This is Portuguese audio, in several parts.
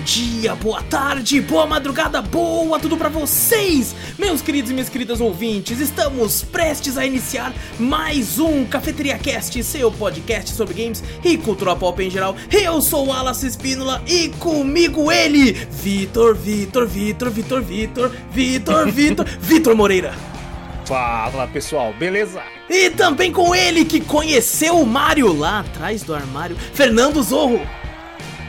dia, boa tarde, boa madrugada, boa tudo pra vocês, meus queridos e minhas queridas ouvintes. Estamos prestes a iniciar mais um Cafeteria Cast, seu podcast sobre games e cultura pop em geral. Eu sou o Wallace Espínola e comigo ele, Vitor, Vitor, Vitor, Vitor, Vitor, Vitor, Vitor, Vitor Moreira. Fala pessoal, beleza? E também com ele que conheceu o Mario lá atrás do armário, Fernando Zorro.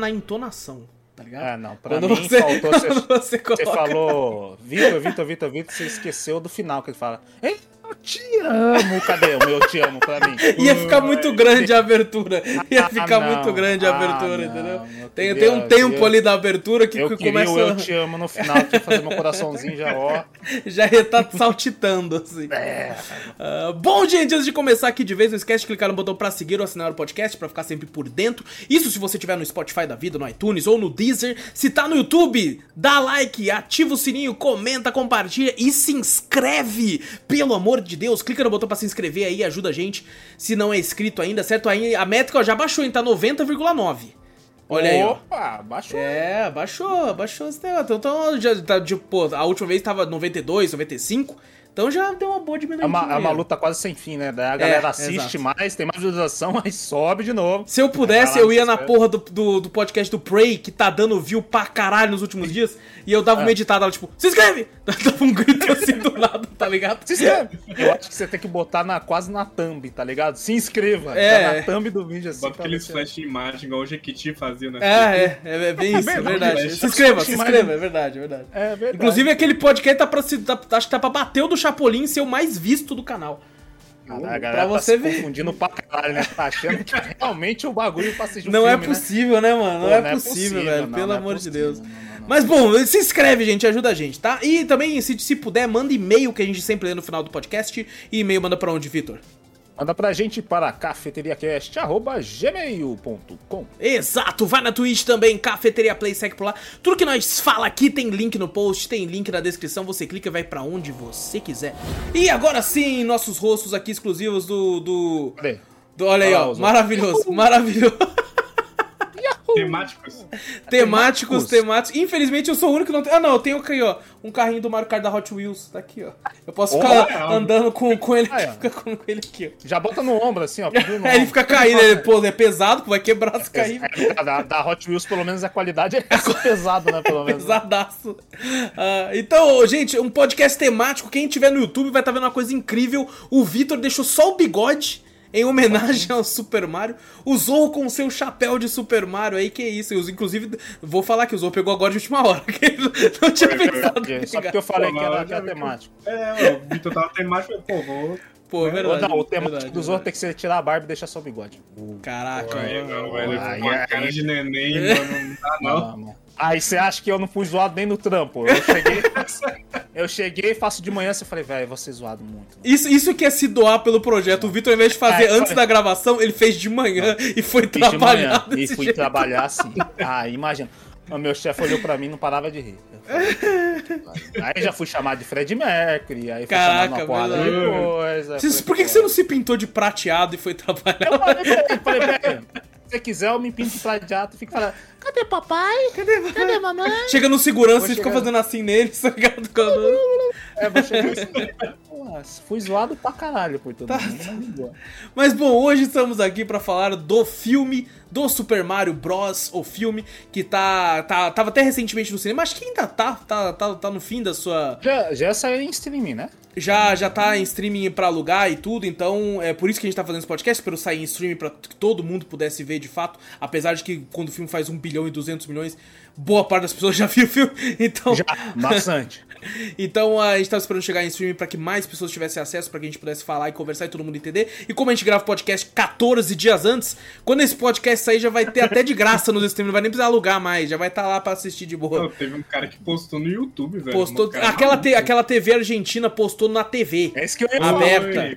Na entonação, tá ligado? Ah, não, pra Quando mim você- faltou. Você, você você coloca- falou Vitor, Vitor, Vitor, Vitor, você esqueceu do final que ele fala. Ei, eu te amo. Cadê o meu eu te amo pra mim? Ia ficar muito grande a abertura. Ia Ah, ficar não. muito grande a Ah, abertura, não. entendeu? Eu Tem, queria- tem um tempo eu- ali da abertura que, Eu que começa. eu te amo no final, que fazer meu coraçãozinho já, ó. Já ia estar saltitando, assim. É. Ah, bom, gente, antes de começar aqui de vez, não esquece de clicar no botão pra seguir ou assinar o podcast pra ficar sempre por dentro. Isso se você estiver no Spotify da vida, no iTunes ou no Deezer. Se tá no YouTube, dá like, ativa o sininho, comenta, compartilha e se inscreve. Pelo amor de Deus, clica no botão pra se inscrever aí, ajuda a gente. Se não é inscrito ainda, certo? Aí a métrica ó, já baixou, hein? Tá 90,9. Olha aí, ó. Opa, baixou. É, baixou, baixou esse negócio. Então, já tá, tipo, pô, a última vez tava 92, 95. Então já deu uma boa É diminuída. uma, é uma luta quase sem fim, né? Daí a galera assiste exato. mais, tem mais visualização, mas sobe de novo. Se eu pudesse, eu ia na porra do, do, do podcast do Prey, que tá dando view pra caralho nos últimos dias, e eu dava uma editada lá, tipo, se inscreve! Dava um grito assim do lado, tá ligado? Se inscreve. Eu acho que você tem que botar na, quase na thumb, tá ligado? Se inscreva. É. Tá na thumb do vídeo assim. Bota aqueles flash de imagem igual o Jequiti fazia, né? É, é, é, é bem isso, é verdade. Se inscreva, se inscreva, é verdade, é verdade. É verdade. Inclusive, aquele podcast tá pra se, tá- acho que tá pra bater o do Chapolin ser o mais visto do canal. Caralho, a pra galera você tá ver. se confundindo pra caralho, né? Tá achando que é realmente o bagulho pra assistir Não é filme, né? possível, né, mano? Não, Pô, é, não é possível, possível, velho. não, Pelo não é amor de possível, Deus. não, não, não. Mas bom, se inscreve, gente, ajuda a gente, tá? E também, se, se puder, manda e-mail que a gente sempre lê no final do podcast. E e-mail manda pra onde, Vitor? Manda pra gente para cafeteriacast.gmail.com Exato, vai na Twitch também, Cafeteria Play, segue por lá. Tudo que nós fala aqui tem link no post, tem link na descrição, você clica e vai pra onde você quiser. E agora sim, nossos rostos aqui exclusivos do. do, do- olha aí, ó, os- maravilhoso, maravilhoso. Temáticos. temáticos, Temáticos. Infelizmente eu sou o único que não tem. Ah, não, eu tenho aqui, ó, um carrinho do Mario Kart da Hot Wheels, tá aqui, ó. Eu posso ficar andando com, com ele Ah, aqui, é. fica com ele aqui, ó. Já bota no ombro assim, ó. Aí ele fica caindo, ele, pô, é pesado, pô, vai quebrar se cair. É, da, da Hot Wheels, pelo menos, a qualidade é pesado, né? Pelo menos. Pesadaço. Ah, então, gente, um podcast temático. Quem tiver no YouTube vai estar vendo uma coisa incrível. O Vitor deixou só o bigode. Em homenagem ao Super Mario, o Zorro com o seu chapéu de Super Mario aí, que isso. Eu, inclusive, vou falar que o Zorro pegou agora de última hora, que ele não tinha pensado Só porque eu falei que Pô, era, que era já- temático. É, o Vitor tava temático, pô, vou. Pô, é verdade. Não, o temático verdade, do Zorro tem que ser tirar a barba e deixar só o bigode. Caraca, Aí, mano. não, velho, aí, cara de neném, mano, não dá não. não. Aí você acha que eu não fui zoado nem no trampo. Eu cheguei, eu cheguei, faço de manhã, você falei, velho, vou ser zoado muito. Isso, isso que é se doar pelo projeto. O Vitor, ao invés de fazer É, antes foi. da gravação, ele fez de manhã e foi trabalhar e fui jeito. trabalhar assim. Ah, imagina. O meu chefe olhou pra mim e não parava de rir. Falei, Aí já fui chamado de Fred Mercury, aí fui Caraca, chamado uma porrada de coisa. Por que, que você não se pintou de prateado e foi trabalhar? Eu falei, falei, você quiser, eu me pinto de prateado e fico falando, cadê papai? Cadê, Cadê mamãe? Chega no segurança Vou e fica chegar- fazendo assim nele, tá ligado? É, vou chegar fui zoado pra caralho por todo Tá. mundo. mas de boa. Mas bom, hoje estamos aqui pra falar do filme do Super Mario Bros, o filme que tá, tá tava até recentemente no cinema, acho que ainda tá, tá, tá, tá no fim da sua Já, já saiu em streaming, né? já já tá em streaming pra alugar e tudo, então é por isso que a gente tá fazendo esse podcast, para sair em streaming pra que todo mundo pudesse ver de fato, apesar de que quando o filme faz 1 bilhão e 200 milhões, boa parte das pessoas já viu o filme, então Já, bastante. então a gente tava esperando chegar em streaming pra que mais pessoas tivessem acesso, pra que a gente pudesse falar e conversar e todo mundo entender. E como a gente grava o podcast 14 dias antes, quando esse podcast sair já vai ter até de graça nos streams, não vai nem precisar alugar mais, já vai estar lá pra assistir de boa. teve um cara que postou no YouTube, velho. Postou, Um aquela, te- aquela TV argentina postou na TV. É isso que eu ia Aberta.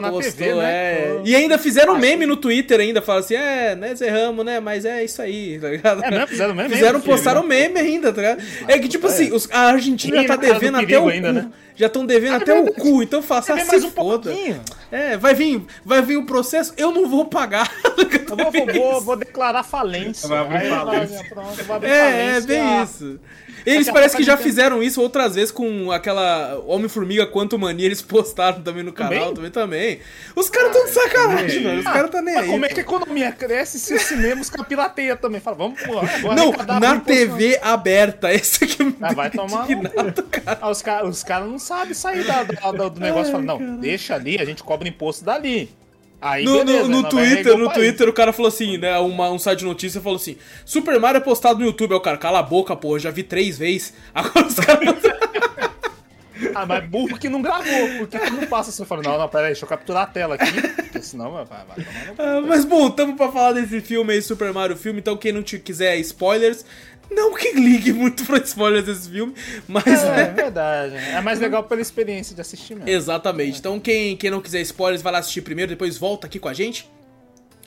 na Postou, TV, né? é. E ainda fizeram meme no Twitter ainda, falaram assim, é, né, Zerramos, né, mas é isso aí, tá ligado? É mesmo? Fizeram meme Fizeram, postaram meme ainda, tá ligado? É que, tipo é. assim, os- a Argentina Ih, já tá devendo até o ainda, cu. né? Já estão devendo Ah, até é o cu, então faça ver se mais um foda. pouquinho? É, vai vir, vai vir o processo, eu não vou pagar. Eu vou, vou, vou, declarar falência. Vai abrir falência. vai, pronto, vai abrir É, é falência. bem isso. Eles Daqui a parece pouco que já fizeram isso outras vezes com aquela Homem-Formiga Quanto Mania, eles postaram também no canal, também também. Os caras tão de sacanagem, mano. Os caras tá nem Mas aí. como é que a economia cresce se os cinemas com a pirateia também? Fala, vamos, vou Não, na TV aberta. Esse aqui me Ah, vai tomar cara. Ah, os caras os cara não sabem sair do negócio. Falam, não, deixa ali, a gente cobra imposto dali. Aí, No, beleza, no, no Twitter, no país. Twitter, o cara falou assim, né? Uma, um site de notícia falou assim: Super Mario é postado no YouTube. Aí o cara, cala a boca, pô, já vi três vezes. Agora os caras. Ah, mas burro que não gravou, porque tu não passa assim, fala, não, não, pera aí, deixa eu capturar a tela aqui, porque senão vai, vai, tomar no. Ah, mas bom, tamo pra falar desse filme aí, Super Mario filme. Então, quem não te quiser spoilers, não que ligue muito pra spoilers desse filme, mas É, é né? verdade, é mais legal pela experiência de assistir mesmo. Exatamente. Então, quem, quem não quiser spoilers, vai lá assistir primeiro, depois volta aqui com a gente.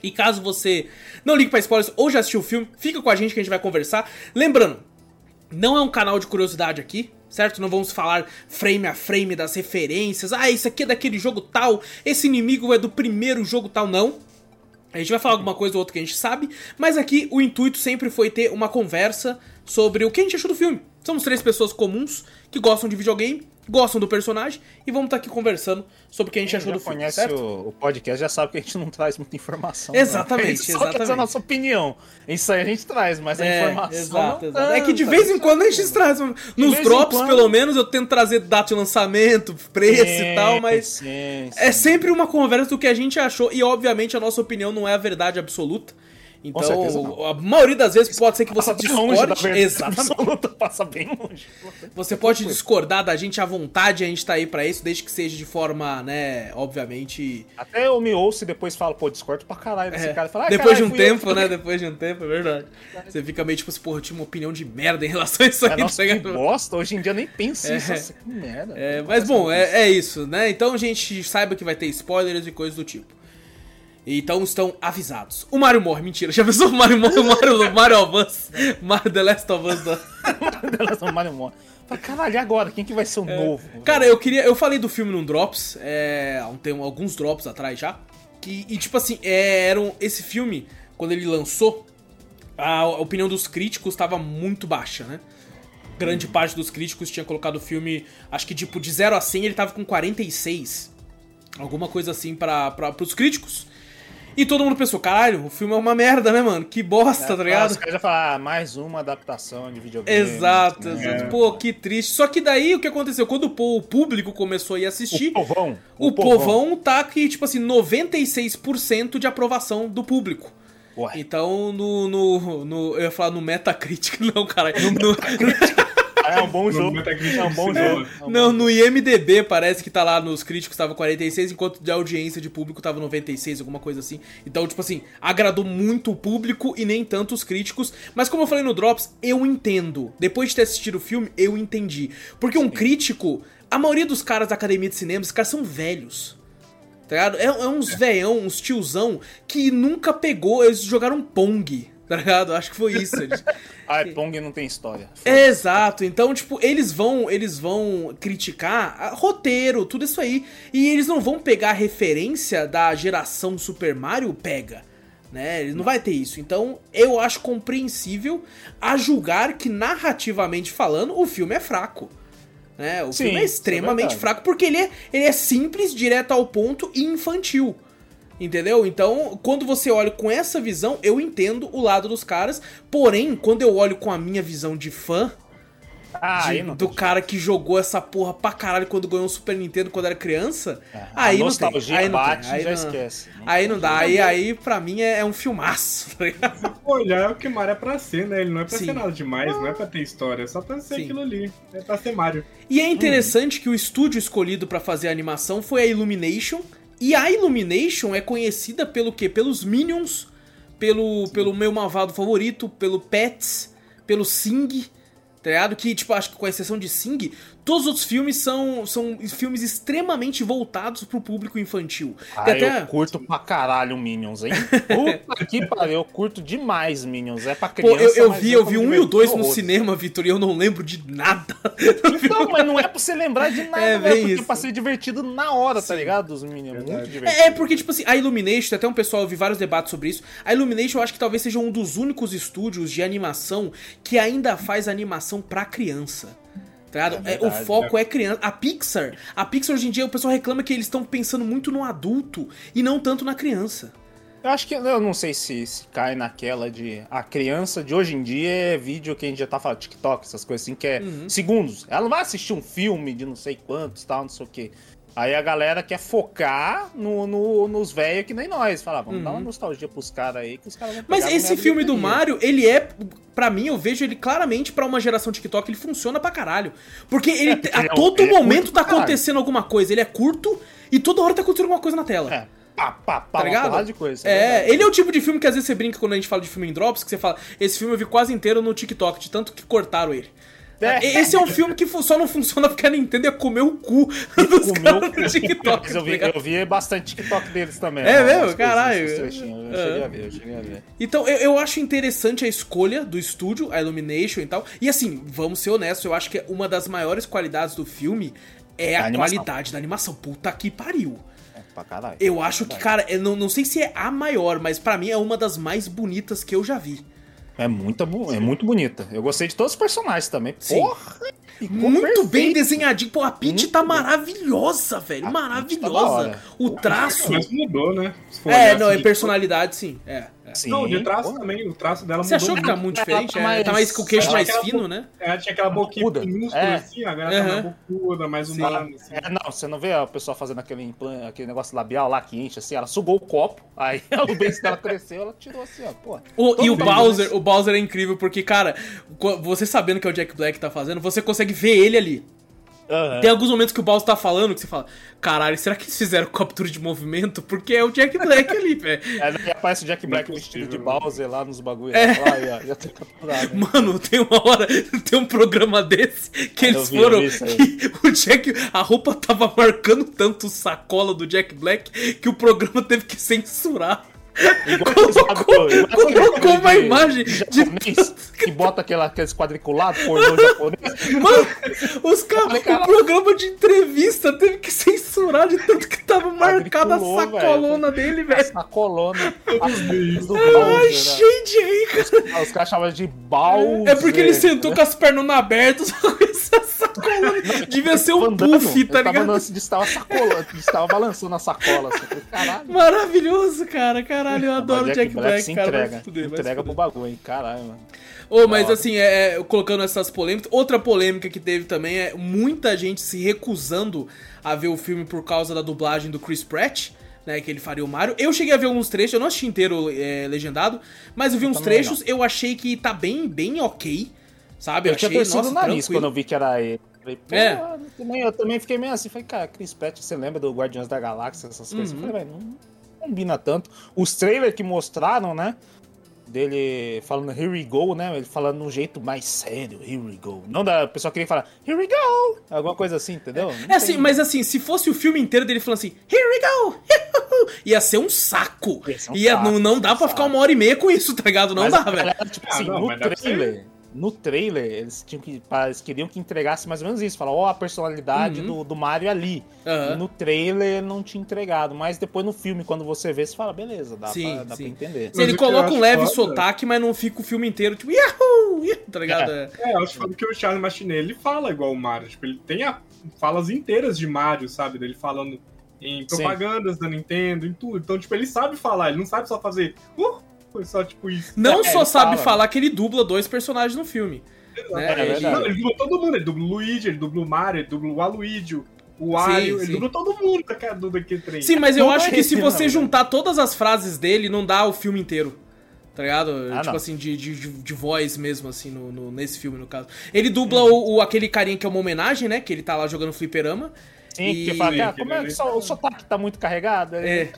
E caso você não ligue pra spoilers ou já assistiu o filme, fica com a gente que a gente vai conversar. Lembrando, não é um canal de curiosidade aqui, certo? Não vamos falar frame a frame das referências. Ah, isso aqui é daquele jogo tal, esse inimigo é do primeiro jogo tal, não. A gente vai falar alguma coisa ou outra que a gente sabe, mas aqui o intuito sempre foi ter uma conversa sobre o que a gente achou do filme. Somos três pessoas comuns que gostam de videogame, gostam do personagem e vamos estar aqui conversando sobre o que a gente Quem achou do filme, conhece certo? o, o podcast já sabe que a gente não traz muita informação. Exatamente, não. A gente só exatamente. traz a nossa opinião. Isso aí a gente traz, mas a É, informação. exato, exato. É que de vez em quando a gente traz. Nos drops, quando. pelo menos, eu tento trazer data de lançamento, preço e Sim, tal, mas. sim, É sim. sempre uma conversa do que a gente achou e, obviamente, a nossa opinião não é a verdade absoluta. Então, certeza a maioria das vezes pode ser que você Passa longe discorde. verdade Exatamente. absoluta, passa bem longe. Você pode discordar da gente à vontade, a gente tá aí pra isso, desde que seja de forma, né, obviamente. Até eu me ouço e depois falo, pô, discordo pra caralho desse é, cara. Fala, "Ah, depois de um eu tempo, que né? Depois de um tempo, é verdade. Você fica meio tipo assim, porra, eu tinha uma opinião de merda em relação a isso aí. É, nossa, tá que ligado? bosta. Hoje em dia eu nem penso É. nisso. Nossa, que merda. É, mas bom, é, é isso, né? Então a gente saiba que vai ter spoilers e coisas do tipo. Então estão avisados. O Mario morre, mentira. Já pensou o Mario morre? O Mario, Mario Advance? Mario The Last of Us. da- Elas são Mario Morre. Caralho, e agora? Quem que vai ser o novo? É. Cara, eu queria. Eu falei do filme num Drops, é, tempo, alguns Drops atrás já. Que, e tipo assim, é, eram, esse filme, quando ele lançou, a, a opinião dos críticos estava muito baixa, né? Grande parte dos críticos tinha colocado o filme, acho que tipo, de 0 a 100 ele tava com 46. Alguma coisa assim para pros críticos. E todo mundo pensou, caralho, o filme é uma merda, né, mano? Que bosta, tá ligado? Os caras já falam, ah, mais uma adaptação de videogame. Exato, né? exato. Pô, que triste. Só que daí o que aconteceu? Quando o o público começou a ir assistir, O povão. o, povão tá aqui, tipo assim, 96% de aprovação do público. Ué, Então, no, no, no- Eu ia falar no Metacritic, não, cara. No, é um bom jogo. Metacritic É um bom jogo. É não, bom no IMDB parece que tá lá nos críticos tava 46, enquanto de audiência de público tava 96, alguma coisa assim. Então, tipo assim, agradou muito o público e nem tanto os críticos. Mas como eu falei no Drops, eu entendo. Depois de ter assistido o filme, eu entendi. Porque um crítico, a maioria dos caras da academia de cinema, esses caras são velhos. Tá ligado? É, é uns veião, uns tiozão que nunca pegou, eles jogaram Pong. Tá ligado? Acho que foi isso. Eles- Ah, Pong não tem história. É, Exato, então, tipo, eles vão eles vão criticar a- roteiro, tudo isso aí. E eles não vão pegar a referência da geração Super Mario pega. Né? Ele não vai ter isso. Então, eu acho compreensível a julgar que, narrativamente falando, o filme é fraco. Né? O Sim, filme é é extremamente verdade. fraco porque ele é, ele é simples, direto ao ponto e infantil. Entendeu? Então, quando você olha com essa visão, eu entendo o lado dos caras. Porém, quando eu olho com a minha visão de fã, Ah, de- não do tem cara que jogou essa porra pra caralho quando ganhou um Super Nintendo quando era criança. É, aí a não tem. Aí não bate tem. Aí já não, esquece. aí não dá. Aí, aí pra mim é, é um filmaço, tá ligado? Se for olhar, é o que Mario é pra ser, né? Ele não é pra Sim. ser nada demais, não é pra ter história, é só pra ser Sim. aquilo ali. É pra ser Mario. E é interessante que o estúdio escolhido pra fazer a animação foi a Illumination. E a Illumination é conhecida pelo quê? Pelos Minions, pelo, pelo meu malvado favorito, pelo Pets, pelo Sing, tá ligado? Que, tipo, acho que com exceção de Sing, todos os outros filmes são, são filmes extremamente voltados pro público infantil. Ah, Tem até- eu curto pra caralho Minions, hein? Puta que pariu, eu curto demais Minions. É pra Pô, criança, eu, eu mas vi, eu vi um e o dois no cinema, Vitor, e eu não lembro de nada. Então, mas não é pra você lembrar de nada, É, velho. bem Porque isso. é pra ser divertido na hora, tá ligado? Dos Minions. Muito divertido. É, é porque, tipo assim, a Illumination, até um pessoal, eu vi vários debates sobre isso. A Illumination eu acho que talvez seja um dos únicos estúdios de animação que ainda faz animação pra criança. Tá? É É, o verdade, foco é criança. A Pixar, a Pixar hoje em dia o pessoal reclama que eles estão pensando muito no adulto e não tanto na criança. Eu acho que eu não sei se, se cai naquela de a criança de hoje em dia é vídeo que a gente já tá falando, TikTok, essas coisas assim, que é Uhum. segundos. Ela não vai assistir um filme de não sei quantos, tal, não sei o quê. Aí a galera quer focar no, no- nos velhos que nem nós. Fala, vamos dar uma nostalgia pros caras aí que os caras vão Uhum. Mas esse filme do. Mario, ele é. Pra mim, eu vejo ele claramente pra uma geração TikTok, ele funciona pra caralho. Porque ele, a ele é- todo ele é momento curto tá acontecendo alguma coisa. Ele é curto e toda hora tá acontecendo alguma coisa na tela. É, pá, pá, pá, Tá ligado? de coisa. É, verdade. ele é o tipo de filme que às vezes você brinca quando a gente fala de filme em drops, que você fala, esse filme eu vi quase inteiro no TikTok, de tanto que cortaram ele. É. Esse é um filme que só não funciona porque a Nintendo ia comer o cu dos Comeu caras o cu. no TikTok. Mas eu tá vi, ligado? eu vi bastante TikTok deles também. É umas mesmo? Caralho. Eu É. cheguei a ver, eu cheguei a ver. Então, eu, eu acho interessante a escolha do estúdio, a Illumination e tal. E assim, vamos ser honestos, eu acho que uma das maiores qualidades do filme é A qualidade da animação. Puta que pariu. É, pra caralho. Eu acho que, cara, eu não, não sei se é a maior, mas pra mim é uma das mais bonitas que eu já vi. É muito, é muito bonita. Eu gostei de todos os personagens também. Sim. Porra! ficou Muito bem perfeito. desenhadinho. Pô, a Peach Muito tá bem. maravilhosa, velho. A tá da maravilhosa. hora. o traço. Mas mudou, né? É, não, assim, é de- personalidade, sim. É. é. Sim, Não, de traço porra. também. O traço dela Você mudou achou que tá muito. muito É, diferente? tá É, mais- tá mais com o queixo é, mais fino, bo- né? É, tinha aquela boquinha minúscula É. assim, agora tá Aham. mais bocuda, mais humana. Assim. É, não, você não vê o pessoal fazendo aquele, implan- aquele negócio labial lá que enche assim, ela sugou o copo, aí o beijo dela cresceu, ela tirou assim, ó, pô. O- e o Bowser, o Bowser é incrível porque, cara, você sabendo que é o Jack Black que tá fazendo, você consegue ver ele ali. Aham. Tem alguns momentos que o Bowser tá falando que você fala, caralho, será que eles fizeram captura de movimento? Porque é o Jack Black ali, velho. É, daí aparece o Jack Black vestido de. Bowser lá nos bagulhos. É. Lá, aí, ó, já tem capturado. né? Mano, tem uma hora, tem um programa desse que Eu eles vi, foram. que o Jack, a roupa tava marcando tanto o sacola do Jack Black que o programa teve que censurar. Colocou, colocou uma de- imagem de de. japonês que bota aquela, aqueles quadriculados, pornô japonês. Mano, os caras. O programa de entrevista teve que censurar de tanto que tava marcada a sacolona dele, velho. Essa colona. As coisas do Ai, né? gente aí, cara. Os caras chamavam de Bowser. É porque ele sentou com as pernas abertas essa sacolona. Devia ser um puff, tá tava ligado? estava sacola, estava balançando a sacola. Assim, caralho. Maravilhoso, cara. Caralho, eu adoro o Mas Jack, Black, se cara. entrega, fuder, entrega pro bagulho, hein? Caralho, mano. Ô, mas Da hora. assim, é, é, colocando essas polêmicas. Outra polêmica que teve também é muita gente se recusando a ver o filme por causa da dublagem do Chris Pratt. Né, que ele faria o Mario. Eu cheguei a ver alguns trechos, eu não assisti inteiro é, legendado, mas eu vi uns trechos, eu achei que tá bem, bem ok. Sabe? Eu tinha achei, torcido nossa, o nariz tranquilo. quando eu vi que era ele. Falei, É. eu também, eu também fiquei meio assim. Falei, cara, Chris Pratt, você lembra do Guardiões da Galáxia, essas coisas? Uhum. Eu falei, velho, não combina tanto. Os trailers que mostraram, né? Dele falando here we go, né? Ele falando de um jeito mais sério, here we go. Não da. O pessoal queria falar, here we go! Alguma coisa assim, entendeu? Não É assim, tem- mas assim, se fosse o filme inteiro dele falando assim, here we go! Ia ser um saco. Ia ser um Ia, saco, não, não dá pra ficar uma hora e meia com isso, tá ligado? Não Mas dá, velho. tipo Ah, assim, não, no trailer, no trailer, eles tinham que. Eles queriam que entregasse mais ou menos isso. Falar, ó, a personalidade do, do Mario ali. Uhum. E no trailer não tinha entregado. Mas depois no filme, quando você vê, você fala, beleza, dá, Sim, pra, dá sim. pra entender. Ele coloca um leve foda- sotaque, mas não fica o filme inteiro, tipo, Yahoo! tá ligado? É. É, eu acho que o Charles Martinet, ele fala igual o Mario. Tipo, ele tem a- falas inteiras de Mario, sabe? Dele falando em Sim. propagandas da Nintendo, em tudo. Então, tipo, ele sabe falar, ele não sabe só fazer. Uh, foi só tipo isso. Não É, só sabe fala. falar que ele dubla dois personagens no filme. né? É Ele-. Não, ele dubla todo mundo, ele dubla o Luigi, ele dubla o Mario, ele dubla o Waluigi, o Wario, ele sim. dubla todo mundo do daquele trem. Sim, mas eu Tudo acho que se você não, juntar todas as frases dele, não dá o filme inteiro. Tá ligado? Ah, tipo não. assim, de, de, de, voz mesmo, assim, no, no- nesse filme, no caso. Ele dubla o, o- aquele carinha que é uma homenagem, né? Que ele tá lá jogando fliperama. Sim, E- que fala, Sim, como é que só- o sotaque tá muito carregado? É.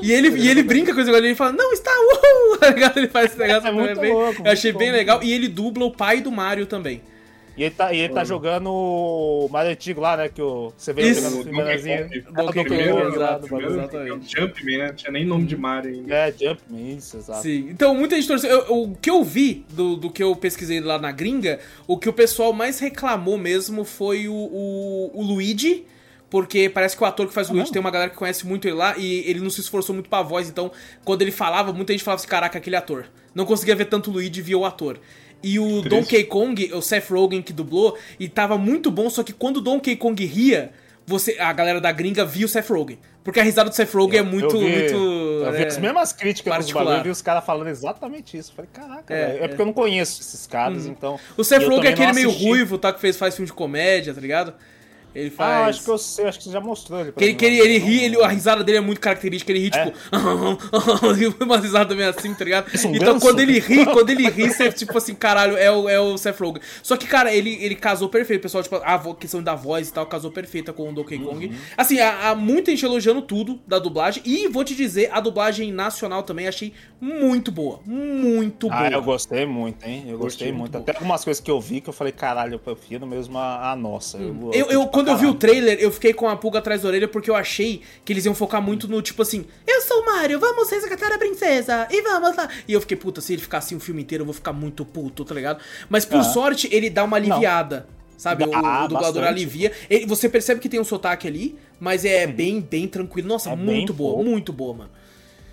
E ele, e ele brinca com esse negócio, ele fala, não, está uhul! Tá? Ele faz esse negócio. É muito bem- louco, eu achei muito bem bom. legal. E ele dubla o pai do Mario também. E ele tá, e ele tá jogando o Mario antigo lá, né? Que o, você vê Isso. ele O Primeiro, exatamente. Jumpman, né? Não tinha nem nome de Mario ainda. É, Jumpman, isso, exato. Sim. Então, muita gente torceu. Eu- eu- o que eu vi do, do que eu pesquisei lá na gringa, o que o pessoal mais reclamou mesmo foi o, o, o Luigi. Porque parece que o ator que faz o Ah, Luigi não? tem uma galera que conhece muito ele lá e ele não se esforçou muito pra voz, então quando ele falava, muita gente falava assim: caraca, aquele ator. Não conseguia ver tanto o Luigi via o ator. E o. Donkey Kong, o Seth Rogen que dublou, e tava muito bom, só que quando o Donkey Kong ria, você, a galera da gringa via o Seth Rogen. Porque a risada do Seth Rogen é muito. eu vi, muito eu vi é, as mesmas críticas particular. bagulho, eu vi os caras falando exatamente isso. Eu Falei, caraca, É, é, é. porque eu não conheço esses caras, então. O Seth eu Rogen é aquele meio ruivo, tá? Que fez, faz filme de comédia, tá ligado? Ele faz. Ah, acho que eu sei, acho que você já mostrou ele. Que ele, que ele, mas ele eu não- ri, ele, a risada dele é muito característica, ele ri É? tipo. uma risada meio assim, tá ligado? Um então ganso? quando ele ri, quando ele ri, você tipo assim, caralho, é o, é o Seth Rogen. Só que, cara, ele, ele casou perfeito, pessoal, tipo, a questão da voz e tal, casou perfeita com o Donkey Kong. Uhum. Assim, há, há muita gente elogiando tudo da dublagem. E vou te dizer, a dublagem nacional também achei muito boa. Muito boa. Ah, eu gostei muito, hein? Eu gostei, Gostei muito. muito Até algumas coisas que eu vi que eu falei, caralho, eu prefiro mesmo a, a nossa. Eu, eu- quando eu vi o trailer, eu fiquei com a pulga atrás da orelha porque eu achei que eles iam focar muito no tipo assim: Eu sou o Mario, vamos resgatar a princesa e vamos lá. E eu fiquei, puta, se ele ficar assim o filme inteiro, eu vou ficar muito puto, tá ligado? Mas por Ah. sorte, ele dá uma aliviada. Sabe, o, Dá, o dublador alivia. Ele- você percebe que tem um sotaque ali, mas é bem, bem tranquilo. Nossa, É muito boa, pouco. muito boa, mano.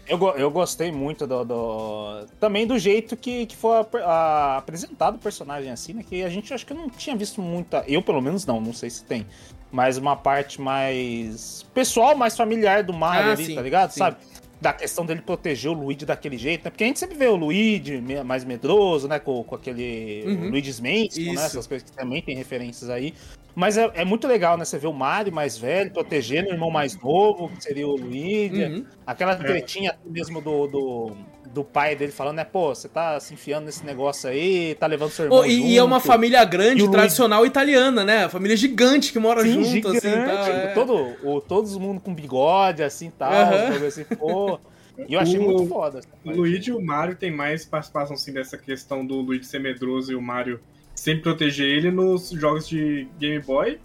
Eu, eu gostei muito do, do- Também do jeito que, que foi ap- a- apresentado o personagem assim, né? Que a gente acho que eu não tinha visto muita. Eu, pelo menos, não, não sei se tem. Mas uma parte mais pessoal, mais familiar do Mario Ah, ali, sim, tá ligado? sim. Sabe? Da questão dele proteger o Luigi daquele jeito, né? Porque a gente sempre vê o Luigi mais medroso, né? Com, com aquele Uhum. Luigi's Mansion, né? Essas coisas que também tem referências aí. Mas é, é muito legal, né? Você vê o Mario mais velho protegendo o irmão mais novo, que seria o Luigi. Uhum. Aquela É. tretinha mesmo do, do, do pai dele falando, né? Pô, você tá se enfiando nesse negócio aí, tá levando seu irmão Oh, e, e é uma junto. família grande, E tradicional italiana, né? A família gigante que mora Sim, junto, assim, gigante, tá? É. todo, o, todo mundo com bigode, assim, tal, bagulho assim, pô... E eu achei O- muito foda. O. Luigi e o Mario tem mais participação assim, dessa questão do Luigi ser medroso e o Mario sempre proteger ele nos jogos de Game Boy.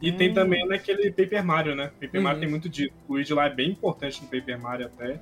E tem Hum. também naquele Paper Mario, né? Paper Uhum. Mario tem muito disso. O Luigi lá é bem importante no Paper Mario até.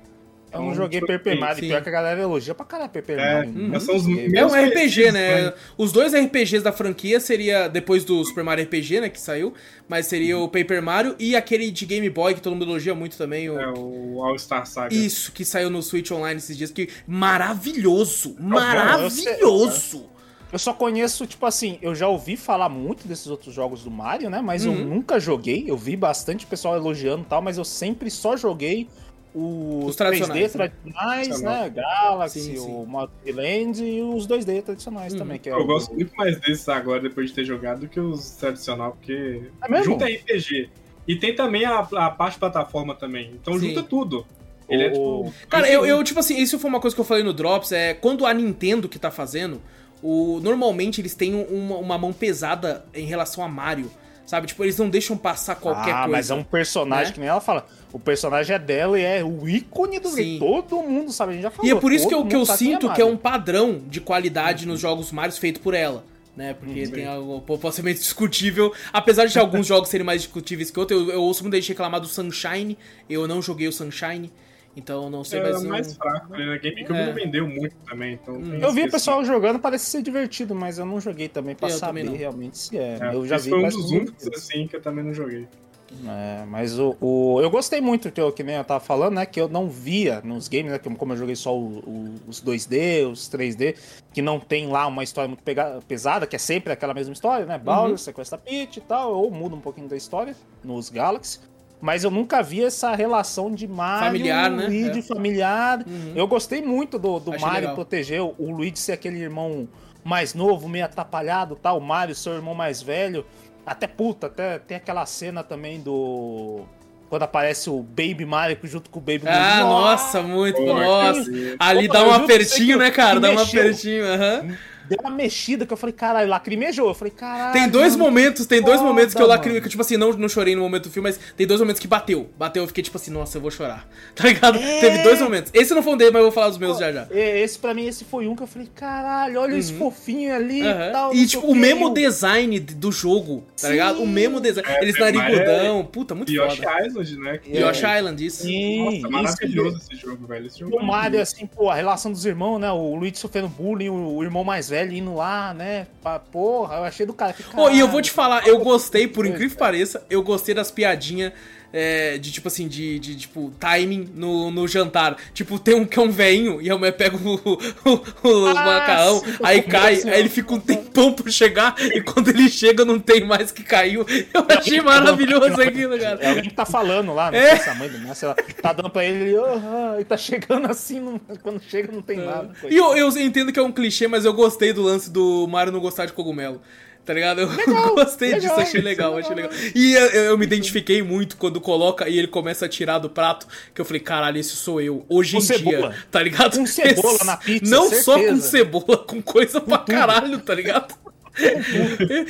Eu não joguei Paper Mario, pior que a galera elogia pra caralho Paper É, Mario. Uhum. mas são os É É um RPG, conhecidos, né? Os dois RPGs da franquia seria depois do Super Mario RPG, né, que saiu, mas seria o Paper Mario e aquele de Game Boy que todo mundo elogia muito também, o É, o All Star Saga. isso que saiu no Switch Online esses dias que maravilhoso, eu maravilhoso. Eu só conheço, tipo assim, eu já ouvi falar muito desses outros jogos do Mario, né? Mas eu Uhum. nunca joguei. Eu vi bastante pessoal elogiando e tal, mas eu sempre só joguei os, Os tradicionais, 3D né? tradicionais, Tradicional. né? Galaxy, Sim, sim. o Multiland e os 2D tradicionais Uhum. também. Que é Eu o- gosto muito mais desses agora, depois de ter jogado, do que os tradicional, porque É mesmo? junta RPG. E tem também a, a parte plataforma também. Então Sim. junta tudo. Ele é tipo. Cara, eu, eu, tipo assim, isso foi uma coisa que eu falei no Drops, é quando a Nintendo que tá fazendo, o, normalmente eles têm um, uma, uma mão pesada em relação a Mario. Sabe? Tipo, eles não deixam passar qualquer ah, coisa. mas é um personagem né? que nem ela fala. O personagem é dela e é o ícone do Sim. Todo mundo sabe, a gente já falou. E é por isso que eu, que eu quem sinto que é um padrão de qualidade nos jogos Mario feito por ela. Né, porque Uhum. tem algo possivelmente discutível. Apesar de alguns jogos serem mais discutíveis que outros, eu, eu ouço muita gente reclamar do Sunshine. Eu não joguei o Sunshine. Então eu não sei, É mas. mais eu- fraco, né? GameCube É. não vendeu muito também, então. Hum. Eu vi o pessoal jogando, parece ser divertido, mas eu não joguei também pra Eu saber também realmente se é. É, eu já vi foi um dos únicos assim que eu também não joguei. É, mas o, o, eu gostei muito, que, eu, que nem eu tava falando, né? Que eu não via nos games, né? Que, como eu joguei só o, o, os 2D, os 3D, que não tem lá uma história muito pega, pesada, que é sempre aquela mesma história, né? Bowser, uhum. sequestra Peach e tal, ou muda um pouquinho da história nos Galaxy. Mas eu nunca vi essa relação de Mario familiar, né? Luigi é. familiar. Uhum. Eu gostei muito do, do Mario legal. proteger o, o Luigi ser aquele irmão mais novo, meio atrapalhado, tal, o Mario, seu irmão mais velho. Até puta, até tem aquela cena também do. Quando aparece o Baby Mario junto com o Baby Ah, nossa, muito, nossa. Ali Opa, dá um apertinho, né, cara? Dá um apertinho, aham. Uhum deu uma mexida que eu falei, caralho, lacrimejou. Eu falei, caralho. Tem dois momentos, tem dois momentos que eu lacrimei, que tipo assim, não, não chorei no momento do filme, mas tem dois momentos que bateu. Bateu, eu fiquei tipo assim, nossa, eu vou chorar. Tá ligado? É... Teve dois momentos. Esse não foi um dele, mas eu vou falar dos meus Pô, já já. Esse pra mim, esse foi um que eu falei, caralho, olha uhum. esse fofinho ali uhum. e tal. E tipo, o mesmo design do jogo, tá Sim. ligado? O mesmo design. É, Eles narigudão, é... puta, muito Yoshi foda. Island, né? Que Yoshi é... Island, isso. Sim, nossa, maravilhoso esse jogo, velho. Esse jogo o Mario, assim, pô, a relação dos irmãos, né? O Luigi sofrendo bullying, o irmão mais velho indo lá, né? Porra, eu achei do cara. oh, e eu vou te falar, eu gostei, por incrível que pareça, eu gostei das piadinhas é, de tipo assim, de, de, tipo, timing no, no jantar. Tipo, tem um que é um veinho e a mulher pega o, o, o ah, macarrão, sim, aí cai, aí ele fica um tempão pra chegar e quando ele chega não tem mais que caiu. Eu achei é maravilhoso aquilo, cara. É alguém que tá falando lá, né? É. mãe do Márcio, tá dando pra ele oh, e tá chegando assim, não, quando chega não tem é. nada. E eu, eu entendo que é um clichê, mas eu gostei do lance do Mario não gostar de cogumelo. Tá ligado? Eu legal, gostei legal, disso, achei legal, achei legal. E eu, eu, me identifiquei muito quando coloca e ele começa a tirar do prato, que eu falei, caralho, esse sou eu. Hoje com em cebola. dia, tá ligado? Com cebola esse... na pizza, Não certeza. só com cebola, com coisa com pra tudo. caralho, tá ligado?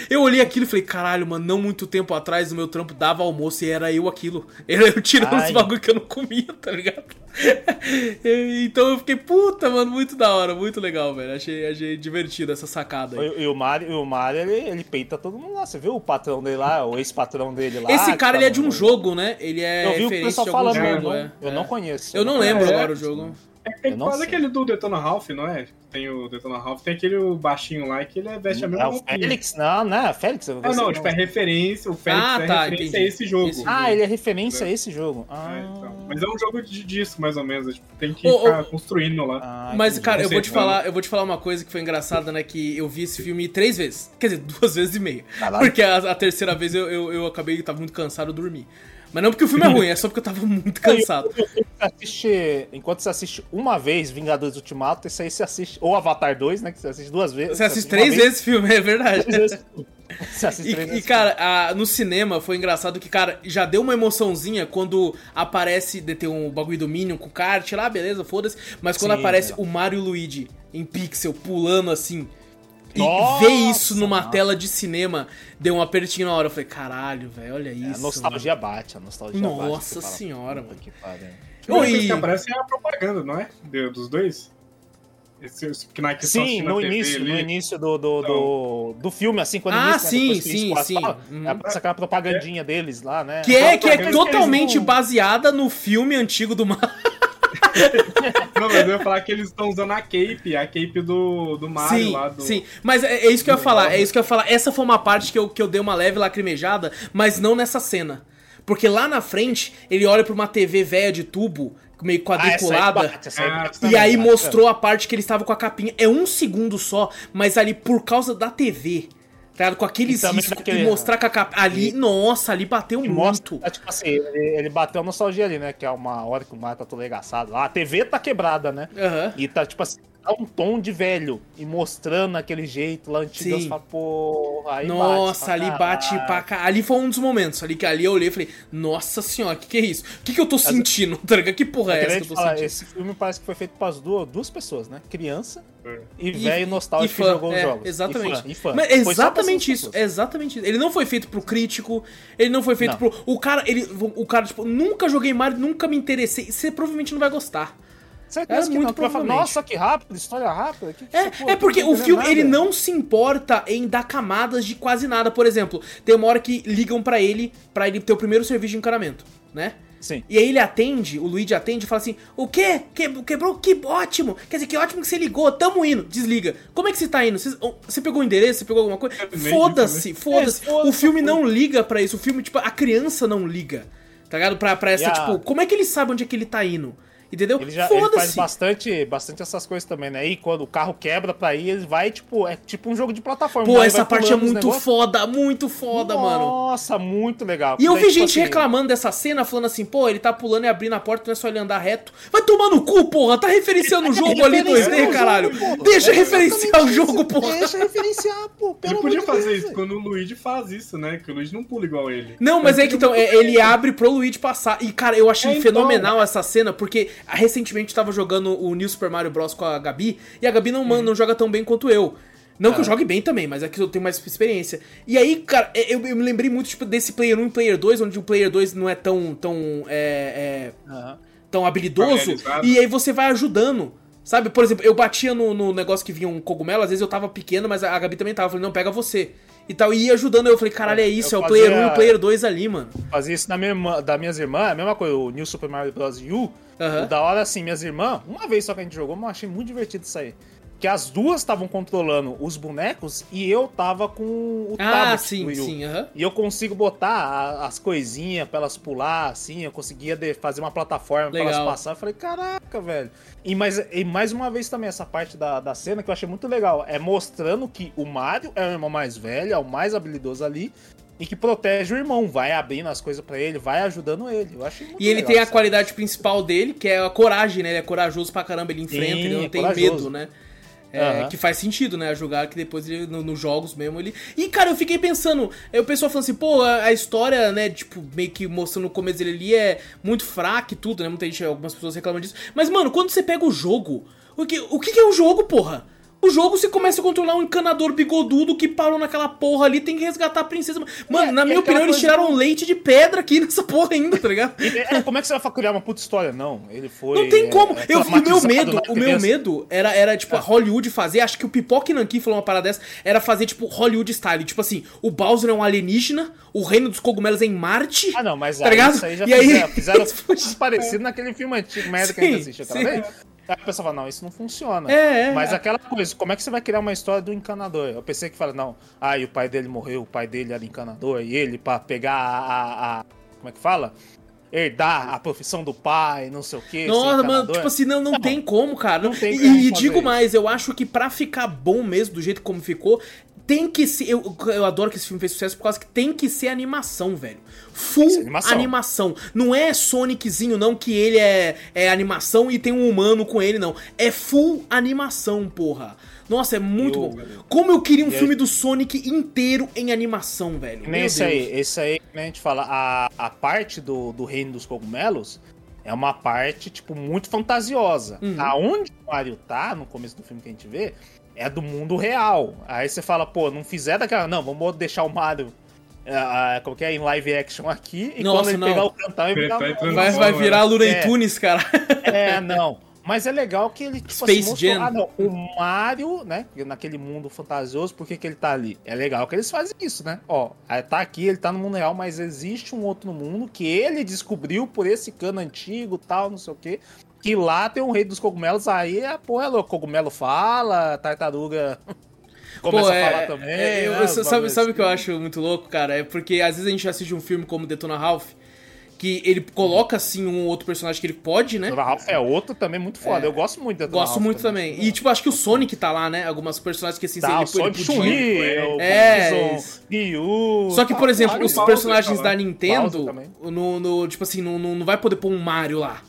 eu olhei aquilo e falei, caralho, mano, não muito tempo atrás no meu trampo dava almoço e era eu aquilo. Era eu tirando Ai. os bagulho que eu não comia, tá ligado? então eu fiquei, puta, mano, muito da hora, muito legal, velho. Achei, achei divertido essa sacada aí. E, o Mario, o Mario ele, ele peita todo mundo lá. Você viu o patrão dele lá, o ex-patrão dele lá? Esse cara, ele é de um jogo, né? Ele é eu vi o pessoal falando, jogo, é. Eu é. não conheço. Eu não lembro é, agora o jogo. É, é quase aquele do Detona Ralph, não é? Tem o Detona Ralph, tem aquele baixinho lá que ele veste a mesma roupa. É o Félix? Não, não é Félix. Eu ah, não, tipo, é referência, o Félix ah, é tá, referência entendi. a esse jogo. Esse ah, jogo. ele é referência né? a esse jogo. Ah. É, então. Mas é um jogo de disco, mais ou menos. Tipo, tem que oh, ficar oh, construindo lá. Ah, mas, cara, eu vou te falar, eu vou te falar uma coisa que foi engraçada, né? Que eu vi esse filme três vezes. Quer dizer, duas vezes e meia. Porque a, a terceira vez eu, eu, eu acabei, tava muito cansado, eu dormi. Mas não porque o filme é ruim, é só porque eu tava muito cansado. Assiste, enquanto você assiste uma vez Vingadores Ultimato, esse aí você assiste. Ou Avatar 2, né? Que você assiste duas vezes. Você, assiste três vezes o filme, é verdade. Você assiste e, três e cara, a, no cinema foi engraçado que, cara, já deu uma emoçãozinha quando aparece. De ter um bagulho do Minion com kart lá, beleza, foda-se. Mas quando Sim, aparece é. o Mario e o Luigi em pixel pulando assim. E Nossa, ver isso numa tela de cinema deu um apertinho na hora. Eu falei, caralho, velho, olha isso. É, a nostalgia mano. bate, a nostalgia Nossa bate. Nossa senhora, mano. Que Oi. que aparece é a propaganda, não é? Dos dois? Esse, esse sim, no início, ali. no início do, do, do, do, filme, assim, quando ah, inicia, sim, sim, sim. Fala, hum. Aparece aquela propagandinha é. deles lá, né? Que é, que é totalmente baseada no filme antigo do Mario. Não, mas eu ia falar que eles estão usando a cape, a cape do, do Mario sim, lá. Do... Sim, mas é, é, isso que eu ia falar, é isso que eu ia falar. Essa foi uma parte que eu, que eu dei uma leve lacrimejada, mas não nessa cena. Porque lá na frente, ele olha pra uma TV velha de tubo, meio ah, quadriculada. Ah, bate, ah, e aí mostrou a parte que ele estava com a capinha. É um segundo só, mas ali por causa da TV Tá com aqueles riscos daquele... e mostrar com a capa. Ali, e... nossa, ali bateu muito. Mostra, é, tipo assim, ele, ele bateu a nostalgia ali, né? Que é uma hora que o mar tá todo legaçado lá. A TV tá quebrada, né? Uhum. E tá, tipo assim, dá um tom de velho e mostrando aquele jeito lá antigo. Você fala, porra, aí Nossa, bate ali bate pra cá. Ali foi um dos momentos ali que ali eu olhei e falei, nossa senhora, o que, que é isso? O que, que eu tô Mas, sentindo? Tá que porra é essa que eu tô falar, sentindo? Esse filme parece que foi feito para duas, duas pessoas, né? Criança é. e velho nostálgico que jogou é, os jogos. Exatamente. E fã, e fã. Mas exatamente isso, exatamente isso. Ele não foi feito pro crítico, ele não foi feito não. pro. O cara, ele. O cara, tipo, nunca joguei Mario, nunca me interessei. Você provavelmente não vai gostar. Certeza é que muito não. Nossa, que rápido, história rápida. Que que é, é porque o filme nada. ele não se importa em dar camadas de quase nada. Por exemplo, tem uma hora que ligam para ele, para ele ter o primeiro serviço de encanamento, né? Sim. E aí ele atende, o Luigi atende e fala assim: O quê? Que- Quebrou? Que ótimo! Quer dizer, que ótimo que você ligou, tamo indo. Desliga. Como é que você tá indo? Você, você pegou o endereço? Você pegou alguma coisa? meio Foda-se, foda-se. É, foda-se O filme não liga pra isso. O filme, tipo, a criança não liga. Tá ligado? Pra, pra essa, a- tipo, como é que ele sabe onde é que ele tá indo? Entendeu? Ele já ele faz bastante, bastante essas coisas também, né? E quando o carro quebra pra ir, ele vai, tipo, é tipo um jogo de plataforma. Pô, Ele essa parte é muito foda, muito foda, mano. Nossa, muito legal. E eu Daí, vi tipo gente assim, reclamando dessa cena, falando assim, pô, ele tá pulando e abrindo a porta, não é só ele andar reto. Vai tomar no cu, porra! Tá referenciando o jogo ali 2D, caralho! Deixa referenciar o jogo, porra! Deixa referenciar, pô. Pelo Ele podia fazer isso velho. quando o Luigi faz isso, né? Que o Luigi não pula igual ele. Não, mas é que então, é, ele abre pro Luigi passar. E, cara, eu achei É, então. fenomenal essa cena, porque recentemente eu tava jogando o New Super Mario Bros. com a Gabi, e a Gabi não, não joga tão bem quanto eu. Não que eu jogue bem também, mas é que eu tenho mais experiência. E aí, cara, eu, eu me lembrei muito tipo, desse Player 1 e Player 2, onde o Player 2 não é tão, tão é, é, tão habilidoso, e aí você vai ajudando. Sabe, por exemplo, eu batia no, no negócio que vinha um cogumelo, às vezes eu tava pequeno, mas a Gabi também tava. Eu falei, não, pega você. E tal, e ia ajudando. Eu falei, caralho, é isso, é Eu o player 1 fazia- e o player 2 ali, mano. Fazia isso na minha irmã, das minhas irmãs, é a mesma coisa, o New Super Mario Bros. U. O da hora, assim, minhas irmãs, uma vez só que a gente jogou, mas eu achei muito divertido isso aí. Que as duas estavam controlando os bonecos e eu tava com o Ah, tablet sim, Wii U. sim, aham. E eu consigo botar a- as coisinhas pra elas pular, assim, eu conseguia de- fazer uma plataforma pra Legal. elas passar. Eu falei, caraca, velho. E mais, e mais uma vez também, essa parte da, da cena que eu achei muito legal. É mostrando que o Mario é o irmão mais velho, é o mais habilidoso ali. E que protege o irmão, vai abrindo as coisas pra ele, vai ajudando ele. Eu muito E ele legal tem a qualidade principal dele, que é a coragem, né? Ele é corajoso pra caramba, ele enfrenta, Sim, ele não é tem corajoso. medo, né? É, Aham. Que faz sentido, né? A jogar que depois ele, no- nos jogos mesmo ele. E, cara, eu fiquei pensando. Aí o pessoal falou assim, pô, a, a história, né, tipo, meio que mostrando o começo dele ali é muito fraca e tudo, né? Muita gente, algumas pessoas reclamam disso. Mas, mano, quando você pega o jogo, o que, o que que é o jogo, porra? O jogo você começa a controlar um encanador bigodudo que parou naquela porra ali, tem que resgatar a princesa. Mano, É, na e minha opinião, eles tiraram leite de pedra aqui nessa porra ainda, tá ligado? E, é, como é que você vai criar uma puta história? Não, ele foi. Não tem é, como. é, eu, o meu medo, o meu medo era, era tipo, a Hollywood fazer, acho que o Pipoca e Nankin falou uma parada dessa, era fazer, tipo, Hollywood style. Tipo assim, o Bowser é um alienígena, o reino dos cogumelos é em Marte. Ah, não, mas Tá aí, ligado? isso aí já E aí- fizeram, fizeram coisas parecidas naquele filme antigo, merda que a gente assistiu sim. Aí a pessoa fala, não, isso não funciona. É, é, Mas aquela coisa, como é que você vai criar uma história do encanador? Eu pensei que fala, não, ah, e o pai dele morreu, o pai dele era encanador, e ele, pra pegar a. a- a- como é que fala? Herdar a profissão do pai, não sei o que. Nossa, mano, tipo assim, não, não, tem como, cara. não tem e como e digo mais, eu acho que pra ficar bom mesmo, do jeito como ficou, tem que ser. Eu, eu adoro que esse filme fez sucesso por causa que tem que ser animação, velho. Full ser animação. animação. Não é Soniczinho, não, que ele é, é animação e tem um humano com ele, não. É full animação, porra. Nossa, é muito Eu- bom. Como eu queria um filme do Sonic inteiro em animação, velho. Nem Meu esse Deus. aí, esse aí, como a gente fala, a, a parte do, do reino dos cogumelos é uma parte, tipo, muito fantasiosa. Uhum. Aonde o Mario tá, no começo do filme que a gente vê, é do mundo real. Aí você fala, pô, não fizer daquela. Não, vamos deixar o Mario. Ah, como que é? Em live action aqui. E Nossa, quando ele não. pegar o cantão, ele Ele virar tá entrando Vai, virar Looney é. Tunes, cara. É, não. Mas é legal que ele, tipo Space assim, mostrou, Jam. ah, não, o Mario, né, naquele mundo fantasioso, por que que ele tá ali? É legal que eles fazem isso, né? Ó, aí tá aqui, ele tá no mundo real, mas existe um outro mundo que ele descobriu por esse cano antigo, tal, não sei o quê, que lá tem um rei dos cogumelos, aí a porra é louca, cogumelo fala, tartaruga começa Pô, a é- falar também, é, eu- né, sabe, o que eu assim. acho muito louco, cara? É porque às vezes a gente assiste um filme como Detona Ralph, que ele coloca assim um outro personagem que ele pode, né? O Ralph é outro também muito foda, eu gosto muito da Gosto Ralph muito também. E tipo, acho que o Sonic tá lá, né? Algumas personagens que assim, Tá, o ele, Sonic, ele Chun-Li, podia. o É, Bison, Ryu... Só que, por exemplo, Mario os personagens da Nintendo, também. no, no- tipo assim, não, não vai poder pôr um Mario lá.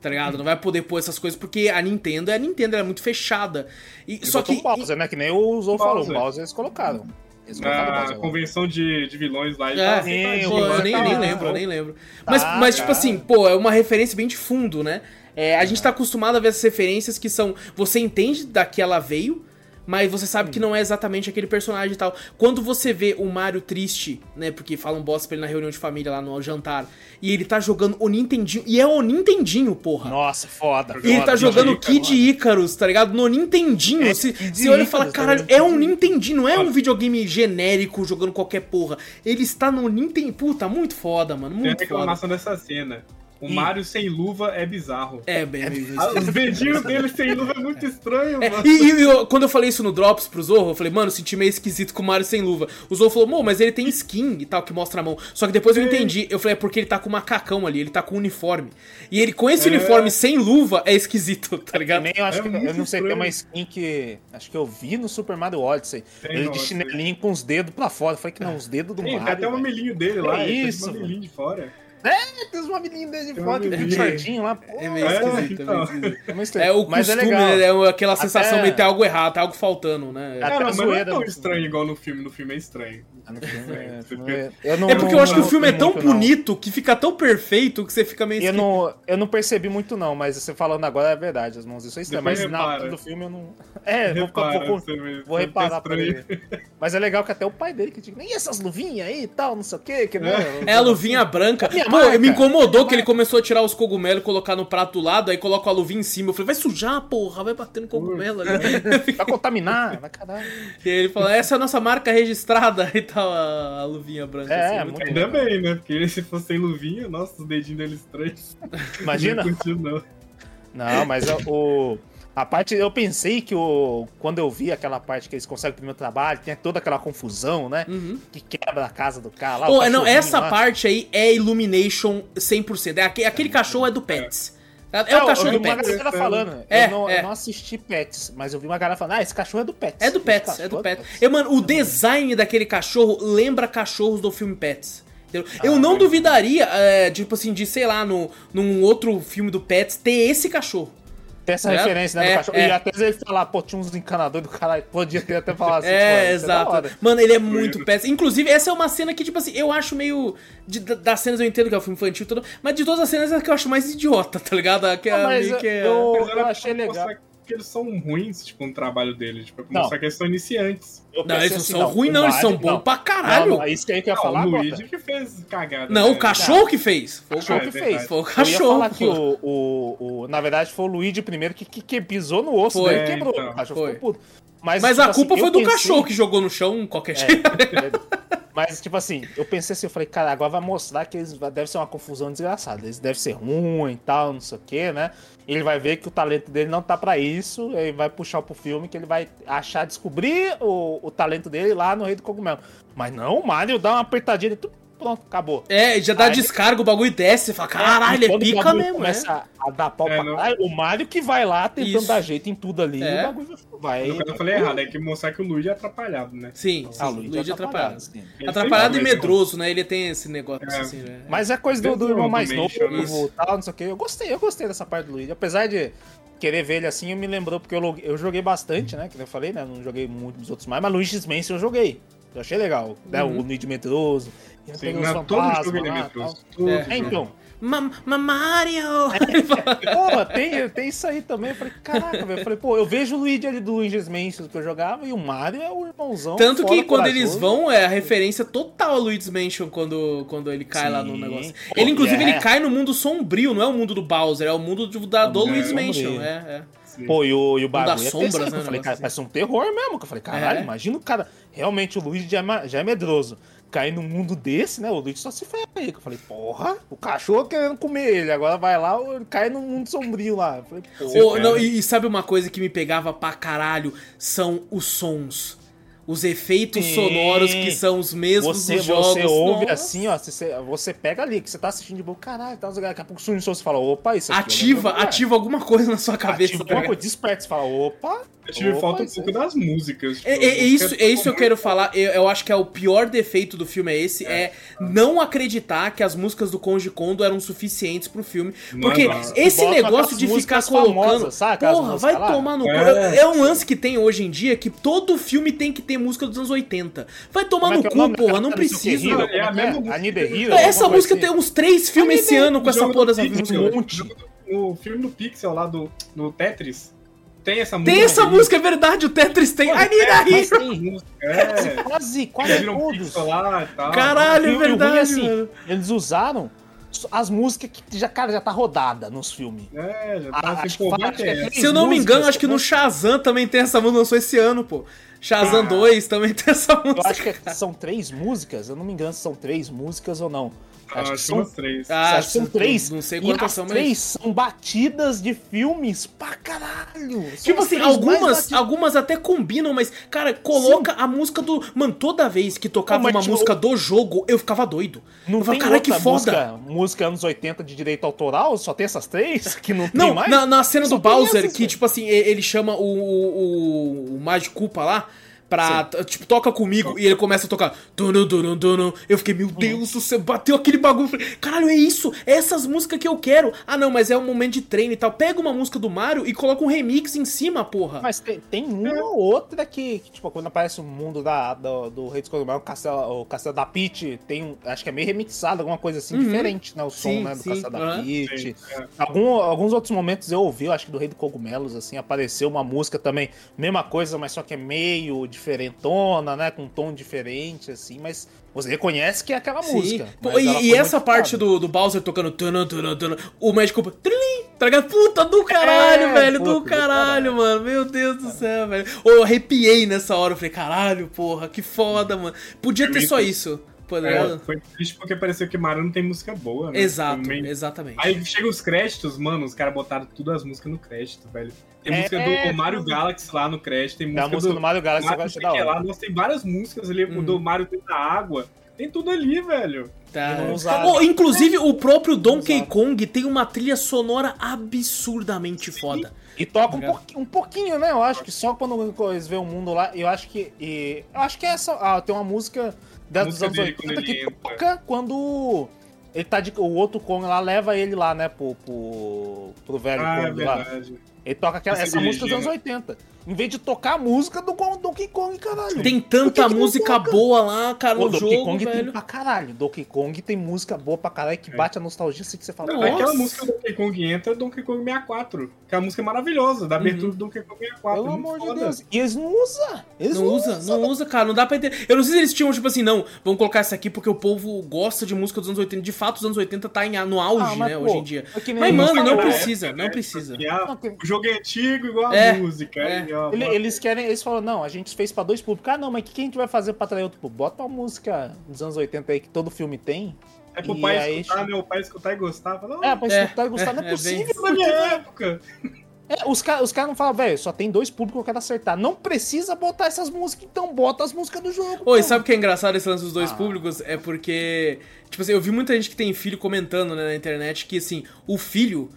Tá ligado? Não vai poder pôr essas coisas porque a Nintendo é a Nintendo, ela é muito fechada. E, E só que. o Bowser, né? Que nem o Zou falou, o Bowser. Eles colocaram. Eles colocaram o Na convenção de, de vilões lá, É, tava sim, sentadinho, Pô, eu nem, tá nem lá. lembro, eu nem lembro. Mas, Tá, mas tipo tá. assim, pô, é uma referência bem de fundo, né? É, a gente tá acostumado a ver essas referências que são. Você entende da que ela veio, mas você sabe que não é exatamente aquele personagem e tal. Quando você vê o Mario triste, né? Porque falam bosta pra ele na reunião de família lá no jantar, e ele tá jogando o Nintendinho. E é o Nintendinho, porra. Nossa, foda. E ele foda. tá jogando Kid Icarus, tá ligado? No Nintendinho. É, se, Kid se olha e fala, caralho, tá é um Nintendinho, não é um videogame genérico jogando qualquer porra. Ele está no Nintendo. Puta, muito foda, mano. Tem a Muito foda. reclamação dessa cena. O Ih. Mario sem luva é bizarro. É, bem, é Ah, Os dedinhos dele sem luva é muito estranho, É, mano. e, e eu- quando eu falei isso no Drops pro Zorro, eu falei, mano, eu senti meio esquisito com o Mario sem luva. O Zorro falou, mô, mas ele tem skin e tal, que mostra a mão. Só que depois eu Sim. entendi. Eu falei, é porque ele tá com macacão ali, ele tá com uniforme. E ele com esse É. uniforme sem luva é esquisito, tá ligado? Também eu acho É que. Eu não sei, tem uma estranho. skin que. Acho que eu vi no Super Mario Odyssey. Tem, ele de chinelinho com os dedos pra fora. Eu falei que não, os dedos do Tem, Mario. tem até o mamilinho dele lá. Tá isso, de mamilinho fora. Tem os mamilinhos dele de Tem fora, que tem um shortinho lá. Pô, É meio É, esquisito, é meio então. esquisito. é, meio estranho. É o Mas costume, legal. né? É aquela sensação Até- de ter algo errado, ter algo faltando, né? Até Cara, mas não é tão estranho igual no filme. No filme é estranho. Ah, é- não é- eu não- É porque eu não- acho que o filme é tão bonito que fica tão perfeito que você fica meio Eu não, eu não percebi muito, não, mas você falando agora é verdade, as mãos. Isso é estranho. Depois Mas na repara. hora do filme eu não. É, vou, ficar- Repara, vou, vou vê reparar pra ele. Mas é legal que até o pai dele que diz, nem essas luvinhas aí e tal, não sei o quê. Que, né, É a luvinha branca. Minha Pô, marca. me incomodou que ele começou a tirar os cogumelos e colocar no prato do lado, aí coloca a luvinha em cima. Eu falei, vai sujar, porra, vai bater no cogumelo ali. Vai contaminar, vai caralho. e ele falou, essa é a nossa marca registrada e tal, a, a luvinha branca. É, assim, muito muito bom. Ainda bem, né? Porque se fosse sem luvinha, nossa, os dedinhos dele estranhos. Imagina? Não curtiu, não. Não, mas é o. A parte, eu pensei que o. Quando eu vi aquela parte que eles conseguem o primeiro trabalho, tem toda aquela confusão, né? Uhum. Que quebra a casa do cara lá. o Pô, não, essa lá. parte aí é Illumination 100%. É aquele, aquele cachorro é do Pets. É, é o cachorro eu do vi uma Pets. galera falando. É, eu, não, é. eu não assisti Pets, mas eu vi uma galera falando, ah, esse cachorro é do Pets. É do Pets, é cachorro do Pets. Eu, mano, o design daquele cachorro lembra cachorros do filme Pets. entendeu? Eu Ah, não é. duvidaria, é, tipo assim, de, sei lá, no, num outro filme do Pets, ter esse cachorro. Tem essa É, referência, né, é, do cachorro. é. E até ele falar, pô, tinha uns encanadores do caralho. Podia até falado assim. É, da exato. Mano, ele é muito péssimo. Inclusive, essa é uma cena que, tipo assim, eu acho meio. de- da- das cenas eu entendo que é um filme infantil e tudo, mas de todas as cenas é a que eu acho mais idiota, tá ligado? A Que é Não, mas meio que é- eu, Mas eu pra achei legal. Mostrar que eles são ruins, tipo, no trabalho deles. Tipo, pra Não. mostrar que eles são iniciantes. Eu Não, eles não assim, são ruins, não, eles são bons não. pra caralho. Não, não, é isso que eu ia Não, falar o. Luigi que fez cagada. Não, né? o cachorro que fez. Foi o cachorro Ah, que é fez. Foi o Eu ia cachorro. falar que o, o, o- Na verdade, foi o Luigi primeiro que, que, que pisou no osso Foi, e quebrou. então, o cachorro foi. ficou puto. Mas, Mas tipo a culpa assim, foi eu do pensei- cachorro que jogou no chão qualquer jeito. É, mas, tipo assim, eu pensei assim, eu falei, cara, agora vai mostrar que eles deve ser uma confusão desgraçada. Eles devem ser ruim e tal, não sei o que, né? Ele vai ver que o talento dele não tá pra isso, aí vai puxar pro filme que ele vai achar, descobrir o, o talento dele lá no Rei do Cogumelo. Mas não, o Mario dá uma apertadinha e tudo, pronto, acabou. É, já dá Aí- descarga, o bagulho desce. Você fala, caralho, é quando o pica mesmo, né? começa a dar pau É, pra caralho, o Mario que vai lá tentando Isso. dar jeito em tudo ali, É. e o bagulho vai... No caso, eu falei errado, é que mostrar que o Luigi é atrapalhado, né? Sim, sim, Ah, o Luigi, Luigi é atrapalhado. sim. Ele Atrapalhado e medroso, né? Ele tem esse negócio É. assim, né? Mas é coisa do, do irmão mais novo, isso. tal, não sei o que. Eu gostei, eu gostei dessa parte do Luigi. Apesar de querer ver ele assim, eu me lembrou, porque eu, eu joguei bastante, né? Que eu falei, né? Não joguei muito dos outros mais, mas Luigi's Mansion eu joguei. Eu achei legal. Né? Uhum. O medroso. e eu Sim, não, todo jogo ele é medroso. É. É, então. Ma ma Mario! Pô, tem, tem isso aí também. Eu falei, caraca, velho. Eu falei, pô, eu vejo o Luigi ali do Luigi's Mansion que eu jogava e o Mario é o irmãozão. Tanto que quando corajoso. eles vão, é a referência total a Luigi's Mansion quando, quando ele cai lá no Sim. negócio. Ele, inclusive, é. ele cai no mundo sombrio, não é o mundo do Bowser, é o mundo do, da, do É, Luigi's. Mansion. É, é. Sim. Pô, e o, e o bagulho das é sombras, né, Eu falei, cara, assim. parece um terror mesmo. que Eu falei, caralho, É. imagina o cara. Realmente, o Luigi já é, já é medroso. Cair num mundo desse, né? O Luigi só se ferra aí. que Eu falei, porra, o cachorro querendo comer ele. Agora vai lá, cai num mundo sombrio lá. Eu falei, porra. Ô, não, e, e sabe uma coisa que me pegava pra caralho? São os sons. Os efeitos Sim. sonoros que são os mesmos Você, dos jogos. você ouve Nossa. assim, ó. Você, você pega ali, que você tá assistindo de boa, caralho, tá, daqui a pouco surge um som, você fala, opa, isso aqui. Ativa, eu lembro, ativa alguma coisa na sua cabeça. Ativa alguma coisa, desperta, você fala, opa. Eu tive opa, falta um pouco aí. das músicas. tipo, É, é- é isso, é isso que eu quero falar. Eu, eu acho que é o pior defeito do filme é esse, é, não acreditar que as músicas do Konji Kondo eram suficientes pro filme. Porque é não. esse negócio de ficar colocando. famosas, Porra, vai lá. tomar no cu. É. É um lance que tem hoje em dia que todo filme tem que ter música dos anos 80. Vai tomar Como é no é cu, nome porra, não precisa. É a mesma é? Essa música coisa tem uns três filmes esse ano com essa porra dessa música. Um monte. o No filme do Pixel lá do no Tetris, tem essa música. Tem essa aí. música, é verdade, o Tetris tem. I need a hero. tem É, quase, quase todos. Pixel lá e tal. Caralho, é verdade, assim. Eles usaram as músicas que já, cara, já tá rodada nos filmes. É, já tá assim, acho que é Se eu não me engano, acho que no né? Shazam também tem essa música, lançou esse ano, pô. Shazam Ah. 2 também tem essa Eu música. acho que são três músicas, eu não me engano se são três músicas ou não. Ah, Acho que são- três. Ah, Acho que são três. Não sei quantas as são, mas. três são batidas de filmes pra caralho. São Tipo as assim, algumas, algumas até combinam, mas, cara, coloca a música do. Mano, toda vez que tocava Não, uma tipo, música do jogo, eu ficava doido. Não eu falava, tem cara, que outra foda. música, música anos 80 de direito autoral? Só tem essas três? Que não, tem Não, mais? na, na cena Só do tem Bowser, essas, que, tipo assim, ele chama o, o, o, o Magicupa lá. Pra, tipo, toca comigo e ele começa a tocar. Dunu, dunu, dunu. Eu fiquei, meu Deus do céu, bateu aquele bagulho. Eu Falei, Caralho, é isso? É essas músicas que eu quero. Ah, não, mas é um momento de treino e tal. Pega uma música do Mario e coloca um remix em cima, porra. Mas tem, tem uma ou outra que, que, tipo, quando aparece o mundo da, do, do Rei dos Cogumelos, o castelo, o castelo da Peach, tem um, acho que é meio remixado, alguma coisa assim, Uhum. diferente, né? O som, Sim, né, do sim, castelo da aham. Peach. Sim, é. Algum, alguns outros momentos eu ouvi, eu acho que do Rei dos Cogumelos, assim, apareceu uma música também, mesma coisa, mas só que é meio diferentona, né? Com um tom diferente, assim, mas você reconhece que é aquela Sim. música. Pô, e e essa parte do, do Bowser tocando tunu, tunu, tunu, o Magicupa, trim, tá ligado? Puta do caralho, É, velho, puta do do caralho, caralho. mano. Meu Deus do céu, velho. Ou eu arrepiei nessa hora, eu falei, caralho, porra, que foda, mano. Podia ter só isso, pô, tá É, foi triste porque pareceu que Mario não tem música boa, né? Exato, meio- exatamente. Aí chega os créditos, mano, os caras botaram tudo as músicas no crédito, velho. Tem É, música é, do Mario. Galaxy lá no crédito, tem Tem a música, música do, do Mario Galaxy, Mario vai ser sei da que hora. lá. Nossa, tem várias músicas ali, Uhum. o do Mario dentro da água. Tem tudo ali, velho. Tá. Oh, inclusive, o próprio Donkey. Kong tem uma trilha sonora absurdamente foda. E toca um, Obrigado. pouquinho, um pouquinho, né? Eu acho que só quando eles vê o mundo lá, eu acho que. E, eu acho que é essa. Ah, tem uma música da, dos música anos dele 80 quando que entra. toca quando. Ele tá de. O outro Kong lá leva ele lá, né, pro, pro, pro velho Ah, é Kong lá. Ele toca aquela, essa música dos anos dirigindo. 80. Em vez de tocar a música do Donkey Kong, caralho. Tem que tanta que não música toca? boa lá, cara, O no Donkey jogo, Kong tem velho. pra caralho. Donkey Kong tem música boa pra caralho que bate a nostalgia assim que você fala. Não, Nossa. aquela música do Donkey Kong entra é Donkey Kong 64. Que é uma música maravilhosa, da abertura do Donkey Kong 64. Pelo amor de foda. Deus. E eles não usam. Eles Não usa, não usa, cara, não dá pra entender. Eu não sei se eles tinham, tipo assim, não, vamos colocar essa aqui porque o povo gosta de música dos anos 80. De fato, os anos 80 tá em, no auge, Ah, mas, né, pô, hoje em dia. é que Mas, mano, não precisa, época, não né? precisa. E a- Não, que- o jogo é antigo, igual a É, música. é. Ó, Ele- eles querem, eles falam, não, a gente fez pra dois públicos. Ah, não, mas o que, que a gente vai fazer pra atrair outro público? Bota uma música dos anos 80 aí que todo filme tem. É pro pai aí, escutar, né? O pai escutar e gostar. Fala, É, pra É, escutar e gostar, não é é, é possível. na minha época. É, os caras os cara não falam, velho, só tem dois públicos que eu quero acertar. Não precisa botar essas músicas, então bota as músicas do jogo. Oi, pô. sabe o que é engraçado esse lance dos dois Ah. públicos? É porque, tipo assim, eu vi muita gente que tem filho comentando né, na internet que, assim, o filho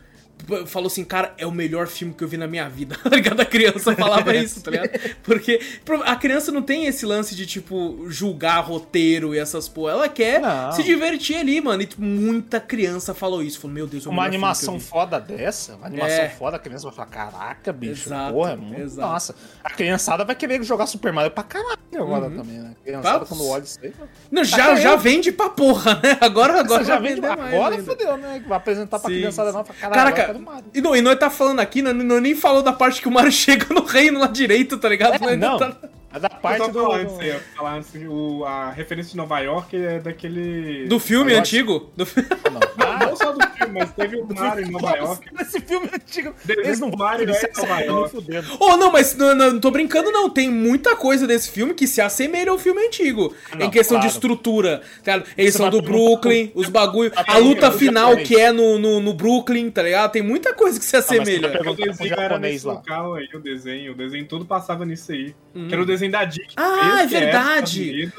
falou assim, cara, é o melhor filme que eu vi na minha vida, tá ligado? A criança falava isso, tá ligado? Porque a criança não tem esse lance de, tipo, julgar roteiro e essas porra. Ela quer Não. se divertir ali, mano. E tipo, muita criança falou isso. Falou, meu Deus, é o Uma animação foda dessa, uma animação É. foda, a criança vai falar, caraca, bicho, Exato, porra, é muito exato. Nossa, a criançada vai querer jogar Super Mario pra caralho agora Uhum. também, né? A criançada, Tá. quando olha isso aí... Não, já, Até já eu. vende pra porra, né? Agora, agora já vende, agora ainda. fodeu, né? Vai apresentar pra Sim, criançada sim. nova, caralho, agora eu Caraca, e, não, e nós tá falando aqui, não, não nem falou da parte que o Mario chega no reino lá direito, tá ligado? É, não, tá- é da Eu parte tava do... falando antes ó, falar antes, o, a referência de Nova York é daquele. Do filme antigo. Do... Não, Não, não só do filme, mas teve o Mario em Nova York. Esse filme antigo. Desenho Eles não Mario é em Nova York. fudendo. Oh, não, mas não, não, não tô brincando, não. Tem muita coisa desse filme que se assemelha ao filme antigo. Não, em questão de claro. estrutura. Cara, eles são do Brooklyn, os bagulho. Vai A luta final que é no, no, no Brooklyn, tá ligado? Tem muita coisa que se vai assemelha. perguntar- O desenho era nesse lá. local aí, o desenho. O desenho todo passava nisso aí. Que era o desenho da Dick. Hum. Ah, é dos verdade.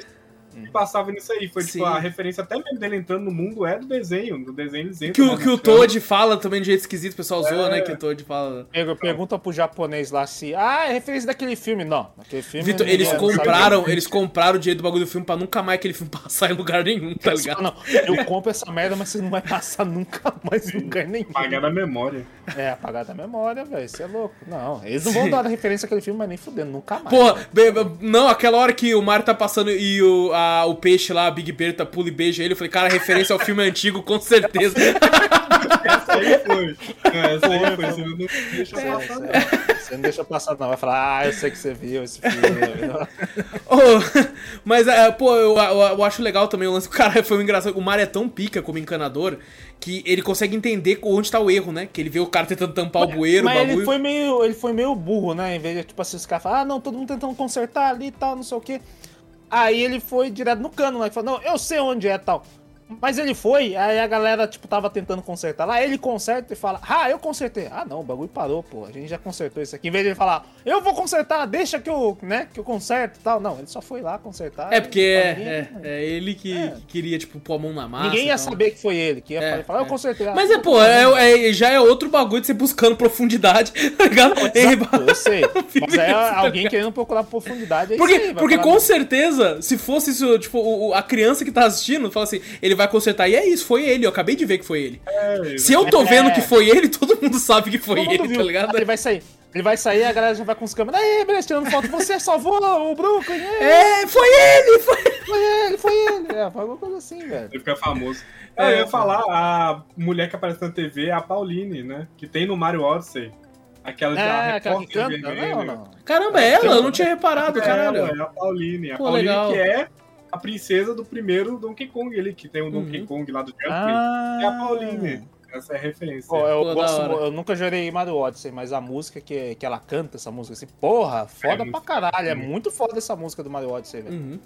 E passava nisso aí. Foi Sim. tipo, a referência até mesmo dele entrando no mundo é do desenho. Do desenho eles entram. Que o, né, que o na Toad fala também de jeito esquisito, o pessoal zoa, É. né? Que o Toad fala. Pergu- Pergunta pro japonês lá se. Ah, é referência daquele filme. Não, aquele filme. Vitor, eles compraram, eles compraram o direito do bagulho do filme pra nunca mais aquele filme passar em lugar nenhum, tá ligado? Não, eu compro essa merda, mas você não vai passar nunca mais em lugar nenhum. Apagar da memória. É, apagar da memória, velho. Isso é louco. Não, eles não vão dar referência àquele filme, mas nem fudendo, nunca mais. Porra, não, aquela hora que o Mario tá passando e o, a- o peixe lá, a Big Bear, tá pula e beija ele, eu falei, cara, referência ao filme antigo, com certeza. Essa aí foi. É, essa aí Foi. Você não deixa É, passar, não. é, você não deixa passar, não. Vai falar, ah, eu sei que você viu esse filme. Ô, mas, é, pô, eu, eu- eu acho legal também o lance. Cara, foi um engraçado. O Mario é tão pica como encanador que ele consegue entender onde tá o erro, né? Que ele vê o cara tentando tampar o bueiro, o Mas bagulho. ele foi, meio, ele foi meio burro, né? Em vez de, tipo assim, os caras falam, ah, não, todo mundo tentando consertar ali e tal, não sei o quê. Aí ele foi direto no cano, né? Falou, não, eu sei onde é tal. Mas ele foi, aí a galera, tipo, tava tentando consertar lá, ele conserta e fala, ah, eu consertei. Ah, não, o bagulho parou, pô, a gente já consertou isso aqui. Em vez de ele falar, eu vou consertar, deixa que eu, né, que eu conserto e tal. Não, ele só foi lá consertar. É, porque é, é, é ele que, É. que queria, tipo, pôr a mão na massa. Ninguém ia tal. saber que foi ele, que ia É, falar, eu é. consertei. Ah, Mas é, pô, é, já é outro bagulho de você buscando profundidade, tá ligado? Exato, eu sei. Mas é alguém querendo procurar profundidade. Porque, aí, porque com certeza, se fosse isso, tipo, a criança que tá assistindo, fala assim, ele vai consertar, e é isso, foi ele, eu acabei de ver que foi ele. É, Se eu tô É. vendo que foi ele, todo mundo sabe que foi Todo ele, viu. tá ligado? Ele vai sair. Ele vai sair, a galera já vai com os câmeras. Aí, beleza, tirando foto. Você salvou o Brooklyn. É, É, foi ele, foi foi ele, foi ele. É, foi alguma coisa assim, velho. Ele fica famoso. É. É, eu ia falar, a mulher que aparece na TV é a Pauline, né? Que tem no Mario Odyssey. Aquela de a É, aquela que repórter canta. vermelha. Não, não. Caramba, é ela? Eu não tinha reparado, É caralho. ela, é a Pauline. A Pô, Pauline legal. que é a princesa do primeiro Donkey Kong ali, que tem o Donkey Uhum. Kong lá do Jumping. Ah. É a Pauline. Essa é a referência. Pô, eu, gosto, eu nunca jurei Mario Odyssey, mas a música que, que ela canta, essa música assim, porra, foda É pra caralho. É muito. muito foda essa música do Mario Odyssey, velho. Uhum.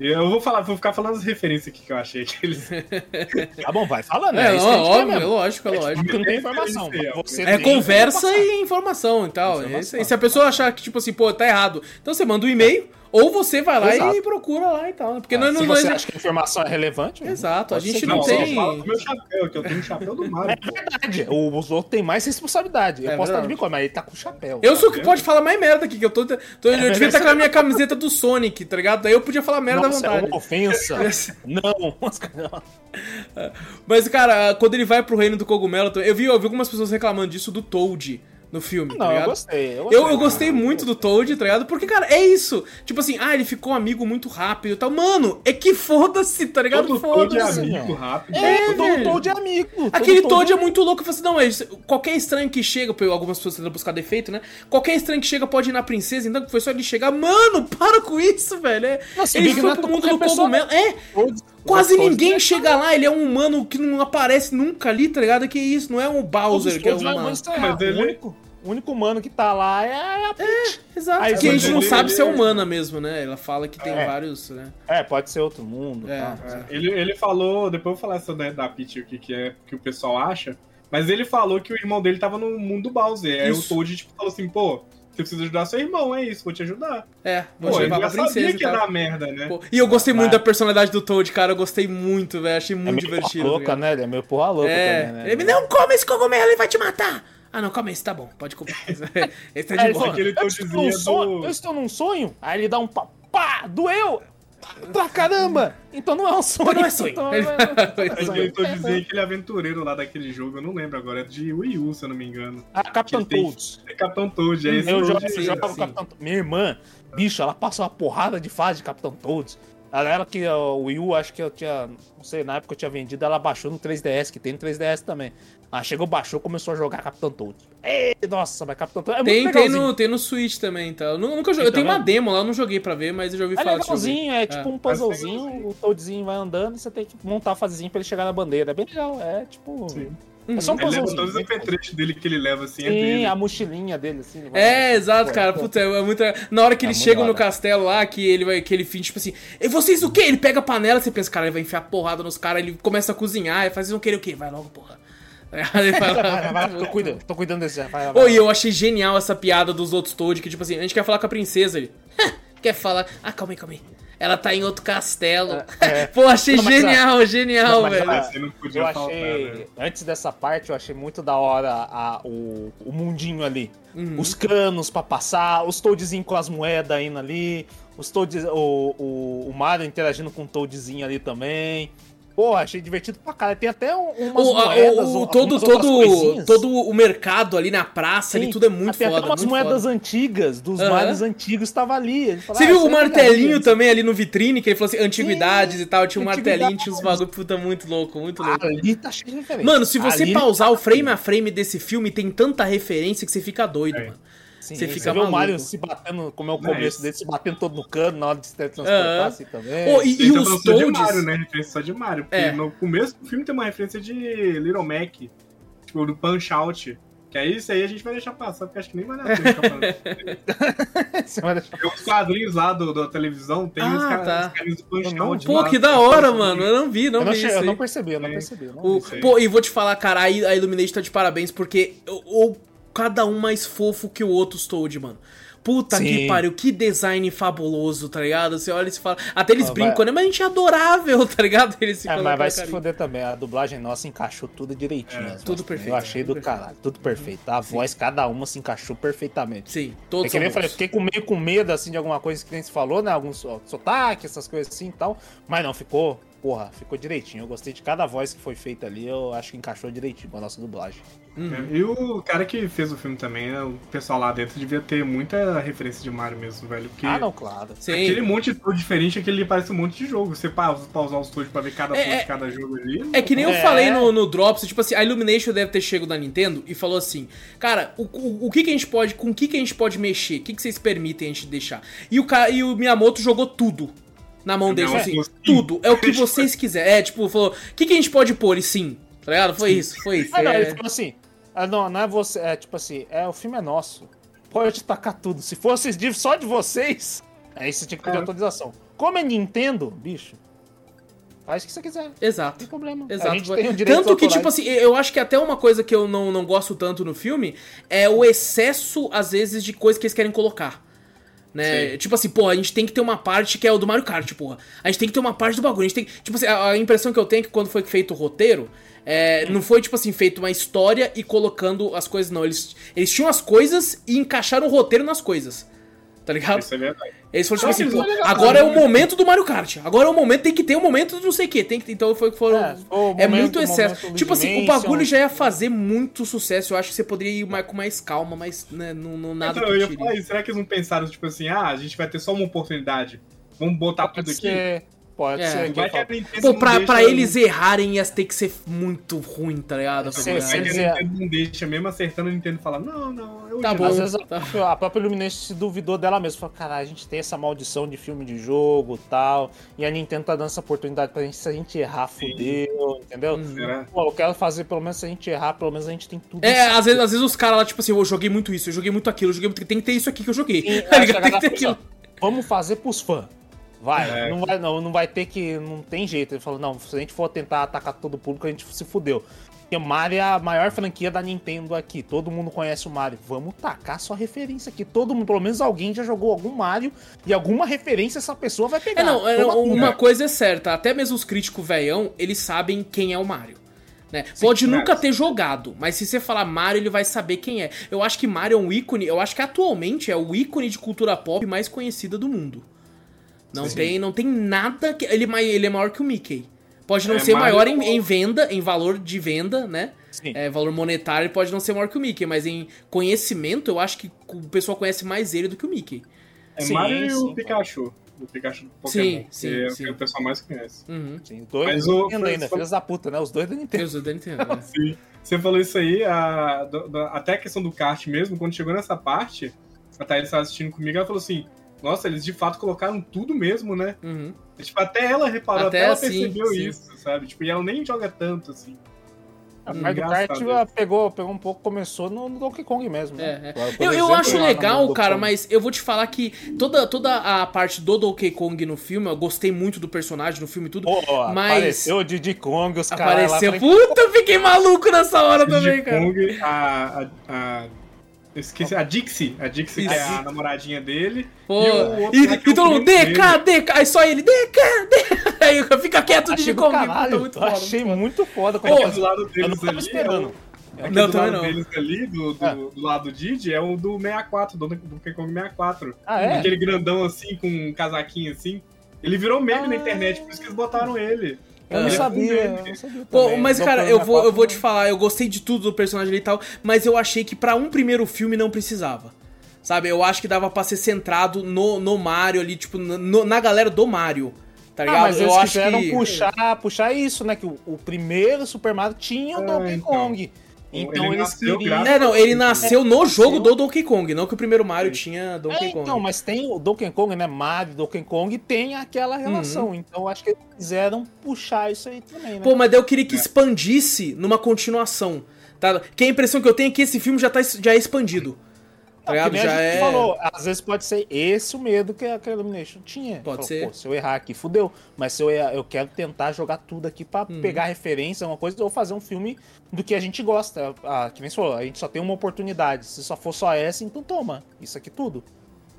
Eu vou falar, vou ficar falando as referências aqui que eu achei que eles. Tá bom, vai falando, É, é, não, gente quer óbvio, é lógico, é lógico. Porque não tem informação. Referência, Você É tem conversa informação. e informação e tal. Informação. E se a pessoa achar que, tipo assim, pô, tá errado, então você manda um e-mail, ou você vai lá Exato. e procura lá e tal. né? Porque Ah, nós Se não. você nós- acha que a informação é relevante, Exato, a gente não só tem- do meu chapéu, que eu tenho o chapéu do Mario. É verdade. O- Os outros têm mais responsabilidade. Eu É posso estar de verdade. bicô, mas ele tá com chapéu. Eu sou o que pode falar mais merda aqui, que eu tô. tô- eu devia estar com a minha camiseta do Sonic, tá ligado? Daí eu podia falar merda à Nossa, é vontade. uma ofensa. não. Mas, cara, quando ele vai pro reino do cogumelo, eu vi, eu vi algumas pessoas reclamando disso do Toad no filme, tá Não, eu ligado? gostei. Eu Eu, eu gostei muito do Toad, tá ligado? Porque, cara, é isso. Tipo assim, ah, ele ficou amigo muito rápido e tal. Mano, é que foda-se, tá ligado? Todo todo é amigo rápido. É, todo velho. Toad é amigo. todo Aquele Toad é é muito louco. Eu falei assim, não, é, qualquer estranho que chega, algumas pessoas tentam buscar defeito, né? Qualquer estranho que chega pode ir na princesa, então que foi só ele chegar. Mano, para com isso, velho. É, Nossa, ele foi é pro mundo do cogumelo. É, Toad- quase ninguém é- chega lá. Ele é um humano que não aparece nunca ali, tá ligado? Que isso, não é um Todos Bowser os que é vão estranhar. Mas ele- O único, o único humano que tá lá é a Peach. Exato. Aí, que a gente não ele- sabe ele- se é humana mesmo, né? Ela fala que tem É. vários, né? É, pode ser outro mundo. É, tá. é. Ele, ele falou, depois eu vou falar essa da, da Peach, o que, que é que o pessoal acha, mas ele falou que o irmão dele tava no mundo do Bowser. Aí o Isso. Toad tipo, falou assim, pô, você precisa ajudar seu irmão, é isso, vou te ajudar. É, vou Pô, te ele levar pra princesa sabia e que ia dar merda, né? Pô, E eu gostei muito Mas- da personalidade do Toad, cara. Eu gostei muito, velho. Achei É muito meio divertido. porra louca, né? Ele é meio porra louca É, também, né? ele não come esse cogumelo, ele vai te matar. Ah, não, come esse, tá bom, pode comer. Esse tá Aí de ele boa. eu, estou num sonho, do- eu estou num sonho. Aí ele dá um pá, pá doeu. Pra caramba! Então não é um sonho. Então não é sonho. Então é- é sonho. eu tô dizendo aquele aventureiro lá daquele jogo, eu não lembro agora, é de Wii U, se eu não me engano. Ah, Capitão Toads. É Capitão Toad, é esse Eu jogo, eu jogo sim. Capitão Toads. Minha irmã, bicho, ela passa uma porrada de fase de Capitão Toads. Ela era que ó, o Wii U, acho que eu tinha. Não sei, na época eu tinha vendido, ela baixou no 3DS, que tem no 3DS também. Ela chegou, baixou, começou a jogar Capitão Toads. Ei, nossa, mas Capitão Toads é Tem, muito tem, legalzinho. no, tem no Switch também, tá? Eu nu- nunca joguei. Eu tenho Então, uma demo lá, eu não joguei pra ver, mas eu já ouvi É falar legalzinho, é tipo um Mas puzzlezinho, legalzinho. o Toadzinho vai andando e você tem que montar a fasezinha pra ele chegar na bandeira. É bem legal, é tipo. Sim. É só um Ele leva puzzlezinho. todos os apetrechos dele que ele leva, assim, é Sim, dele. a mochilinha dele, assim. É, exato, cara. Puta, é muito. Na hora que É eles chegam no castelo lá, que ele vai, que ele finge, tipo assim, e vocês o quê? Ele pega a panela, você pensa, cara, ele vai enfiar porrada nos caras, ele começa a cozinhar, e faz, vocês vão querer o quê? Vai logo, porra. Aí ele vai Vai, lá. vai, vai, tô cuidando, tô cuidando desse. Vai, vai, vai. Oi, eu achei genial essa piada dos outros Toad, que tipo assim, a gente quer falar com a princesa ele. quer falar. Ah, calma aí, calma aí. Ela tá em outro castelo. É, é. Pô, achei Não, mas, genial, genial, Não, mas, velho. podia Eu faltar, achei. né? Antes dessa parte, eu achei muito da hora a, o, o mundinho ali. Uhum. Os canos pra passar, os Toadzinhos com as moedas indo ali, os Toads, o, o, o Mario interagindo com o Toadzinho ali também. Pô, achei divertido pra caralho. Tem até um- umas O, moedas. o- um- todo, todo, todo o mercado ali na praça, ali, Sim, tudo é muito Tem foda. até umas moedas foda. antigas, dos Aham. Marios antigos, tava ali. Ele falou, Você ah, viu o é martelinho também ali no vitrine, que ele falou assim, antiguidades Sim, e tal, tinha um martelinho, tinha uns bagulho, puta, muito louco, muito louco. Ali tá cheio de referência. Mano, se você Ali- pausar o frame a frame desse filme, tem tanta referência que você fica doido, É. mano. Sim, você você fica vê o. Mario se batendo, como é o Não, começo isso. dele, se batendo todo no cano na hora de se teletransportar Aham. assim também. Ô, e, e tá os só de Toads... Mario, né? Referência só de Mario. Porque É. no começo do filme tem uma referência de Little Mac. Tipo, do Punch Out. Que aí isso aí a gente vai deixar passar, porque acho que nem. Você vai deixar- Tem uns quadrinhos lá do, da televisão, tem Ah, tá. os carinhos do Punch Eu não- Out Pô, lá. que da hora, mano. Eu não vi, não eu, não vi isso eu aí. não percebi, eu não É. percebi. eu não O- pô, e vou te falar, cara, a, a Illumination tá de parabéns, porque o, o- cada um mais fofo que o outro Toad, mano. Puta Sim. que pariu, que design fabuloso, tá ligado? Você olha e se fala. Até eles Ah, brincam, vai- né? Mas a gente é adorável, tá ligado? Eles se É, mas vai se foder também. A dublagem nossa encaixou tudo direitinho. É, as tudo perfeito, Eu achei tudo do perfeito. caralho, tudo perfeito. A voz, cada uma se encaixou perfeitamente. Sim, É todos que nem eu falei, fiquei com meio com medo assim de alguma coisa que nem se falou, né? Alguns so- sotaque, essas coisas assim e tal. Mas não, ficou, porra, ficou direitinho. Eu gostei de cada voz que foi feita ali, eu acho que encaixou direitinho com a nossa dublagem. Uhum. É, E o cara que fez o filme também, né, o pessoal lá dentro devia ter muita referência de Mario mesmo, velho. Porque Ah, não, claro. Sim. aquele monte de tudo diferente, aquele ali parece um monte de jogo. Você pausa, pausar os tudo pra ver cada É, ponto é- de cada jogo ali. É que nem eu É. falei no, no Drops, tipo assim, a Illumination deve ter chegado da Nintendo e falou assim, cara, o, o, o que que a gente pode, com o que que a gente pode mexer? O que que vocês permitem a gente deixar? E o, cara, e o Miyamoto jogou tudo na mão deles, assim, tudo, é o que vocês quiserem. É, tipo, falou, o que que a gente pode pôr? E sim, tá ligado? Foi isso, foi isso. Ah, não, é. ele falou assim, ah, não, não é você, é tipo assim, é, o filme é nosso. Pode tacar tudo. Se fosse só de vocês, aí você tinha que pedir É. autorização. Como é Nintendo, bicho, faz o que você quiser. Não Exato. tem problema. Exato. A gente tem o direito Tanto que, tipo assim, eu acho que até uma coisa que eu não, não gosto tanto no filme é o excesso, às vezes, de coisa que eles querem colocar. Né? Tipo assim, pô, a gente tem que ter uma parte que é o do Mario Kart, porra. A gente tem que ter uma parte do bagulho. A gente tem. Tipo assim, a, a impressão que eu tenho é que quando foi feito o roteiro. é, não foi, tipo assim, feito uma história e colocando as coisas, não. Eles, eles tinham as coisas e encaixaram o roteiro nas coisas. Tá ligado? Isso é verdade. Eles foram tipo Só assim, pô, agora é o momento do Mario Kart. Agora é o momento, tem que ter o momento do não sei o que. Tem que, então foi que foram. É, o É, momento- muito o excesso. Tipo assim, o Dimension. bagulho já ia fazer muito sucesso. Eu acho que você poderia ir mais, com mais calma, mas né, não, não nada Então, que eu ia tire. falar isso. Será que eles não pensaram, tipo assim, ah, a gente vai ter só uma oportunidade? Vamos botar tudo Pode aqui? Pode É. ser. Vai que Pô, pra, pra eles errarem ia ter que ser muito ruim, tá ligado? Sim, Tá ligado? Vai que sim. a Nintendo não deixa, mesmo acertando, a Nintendo fala, não, não, eu Tá te bom. Às vezes a Tá. própria, a própria Illumination se duvidou dela mesma. Falou, cara, a gente tem essa maldição de filme de jogo e tal. E a Nintendo tá dando essa oportunidade pra gente. Se a gente errar, Sim. fudeu, entendeu? Hum. Pô, eu quero fazer, pelo menos se a gente errar, pelo menos a gente tem tudo. É, isso. às vezes, às vezes os caras lá, tipo assim, eu joguei muito isso, eu joguei muito aquilo, eu joguei muito. Tem que ter isso aqui que eu joguei. Sim, Tá ligado? Tem que ter aquilo. Vamos fazer pros fãs. Vai, É. não vai, não, não vai ter que. Não tem jeito. Ele falou, não, se a gente for tentar atacar todo o público, a gente se fudeu. Porque o Mario é a maior franquia da Nintendo aqui. Todo mundo conhece o Mario. Vamos tacar sua referência aqui. Todo mundo, pelo menos alguém já jogou algum Mario e alguma referência essa pessoa vai pegar. É, não, é, uma coisa é certa, até mesmo os críticos veião, eles sabem quem é o Mario. Né? Pode mas- nunca ter jogado, mas se você falar Mario, ele vai saber quem é. Eu acho que Mario é um ícone, eu acho que atualmente é o ícone de cultura pop mais conhecida do mundo. Não, Sim. tem, não tem nada que. Ele, é ele é maior que o Mickey. Pode não É, ser maior em, em venda, em valor de venda, né? Sim. É, valor monetário ele pode não ser maior que o Mickey, mas em conhecimento eu acho que o pessoal conhece mais ele do que o Mickey. É Sim, Mario e o Pikachu. O Pikachu do Pokémon. Sim, sim, que é sim. o que o pessoal mais conhece. Uhum. Sim, dois Mas da o- Nintendo ainda, filhos da puta, né? Os dois da Nintendo. Deus da Nintendo. né? Sim. Você falou isso aí, a, da- até a questão do kart mesmo, quando chegou nessa parte, a Thaís estava assistindo comigo, ela falou assim, nossa, eles de fato colocaram tudo mesmo, né? Uhum. Tipo, até ela reparou, Até até, ela assim, percebeu sim. isso, sabe? Tipo, e ela nem joga tanto, assim. A Mario Engraçado Kart ah, pegou, pegou um pouco, começou no no Donkey Kong mesmo. né? É, é. Eu, eu exemplo, acho lá no legal, cara, Kong. mas eu vou te falar que toda, toda a parte do Donkey Kong no filme, eu gostei muito do personagem no filme e tudo. Pô, mas- apareceu o Diddy Kong, os caras lá. Apareceu. falei, Puta, eu fiquei maluco nessa hora também, Diddy cara. Kong, a, a, a- eu esqueci, a Dixie, a Dixie que é Isso. a namoradinha dele. Pô, E o outro e, lá que é e todo mundo, DK, DK, aí só ele, DK, DK. Aí fica quieto, do Kong, caralho, puta, muito eu foda. achei muito foda. É quando que eu do lado deles eu não tava ali, esperando. É que Não, do lado não. deles ali, do, do, Ah. do lado do Didi, é o do 64, do Donkey Kong 64. Ah, é? Aquele grandão assim, com um casaquinho assim. Ele virou meme na internet, por isso que eles botaram ele. Eu não sabia, eu não sabia Pô, mas cara, eu vou, eu vou 64, te falar, eu gostei de tudo do personagem ali e tal, mas eu achei que pra um primeiro filme não precisava. Sabe, eu acho que dava pra ser centrado no, no Mario ali, tipo, no- na galera do Mario. Tá ligado? Ah, mas eu eles acho quiseram que. puxar, puxar isso, né? Que o, o primeiro Super Mario tinha o É, Donkey então. Kong. Então Ele eles nasceu queriam... É, não, ele nasceu no jogo do Donkey Kong, não que o primeiro Mario tinha Donkey É, Kong. então, mas tem o Donkey Kong, né? Mario, Donkey Kong tem aquela Uhum. relação. Então eu acho que eles quiseram puxar isso aí também, né? Pô, mas daí eu queria que É. expandisse numa continuação. Tá? Que a impressão que eu tenho é que esse filme já, tá, já é expandido. Não, nem a Já gente é. falou, às vezes pode ser esse o medo que a Illumination tinha. Pode Falou, ser. Pô, se eu errar aqui, fudeu. Mas se eu errar, eu quero tentar jogar tudo aqui pra Uhum. pegar referência, uma coisa, ou fazer um filme do que a gente gosta. Ah, que nem você falou, a gente só tem uma oportunidade. Se só for só essa, então toma. Isso aqui tudo.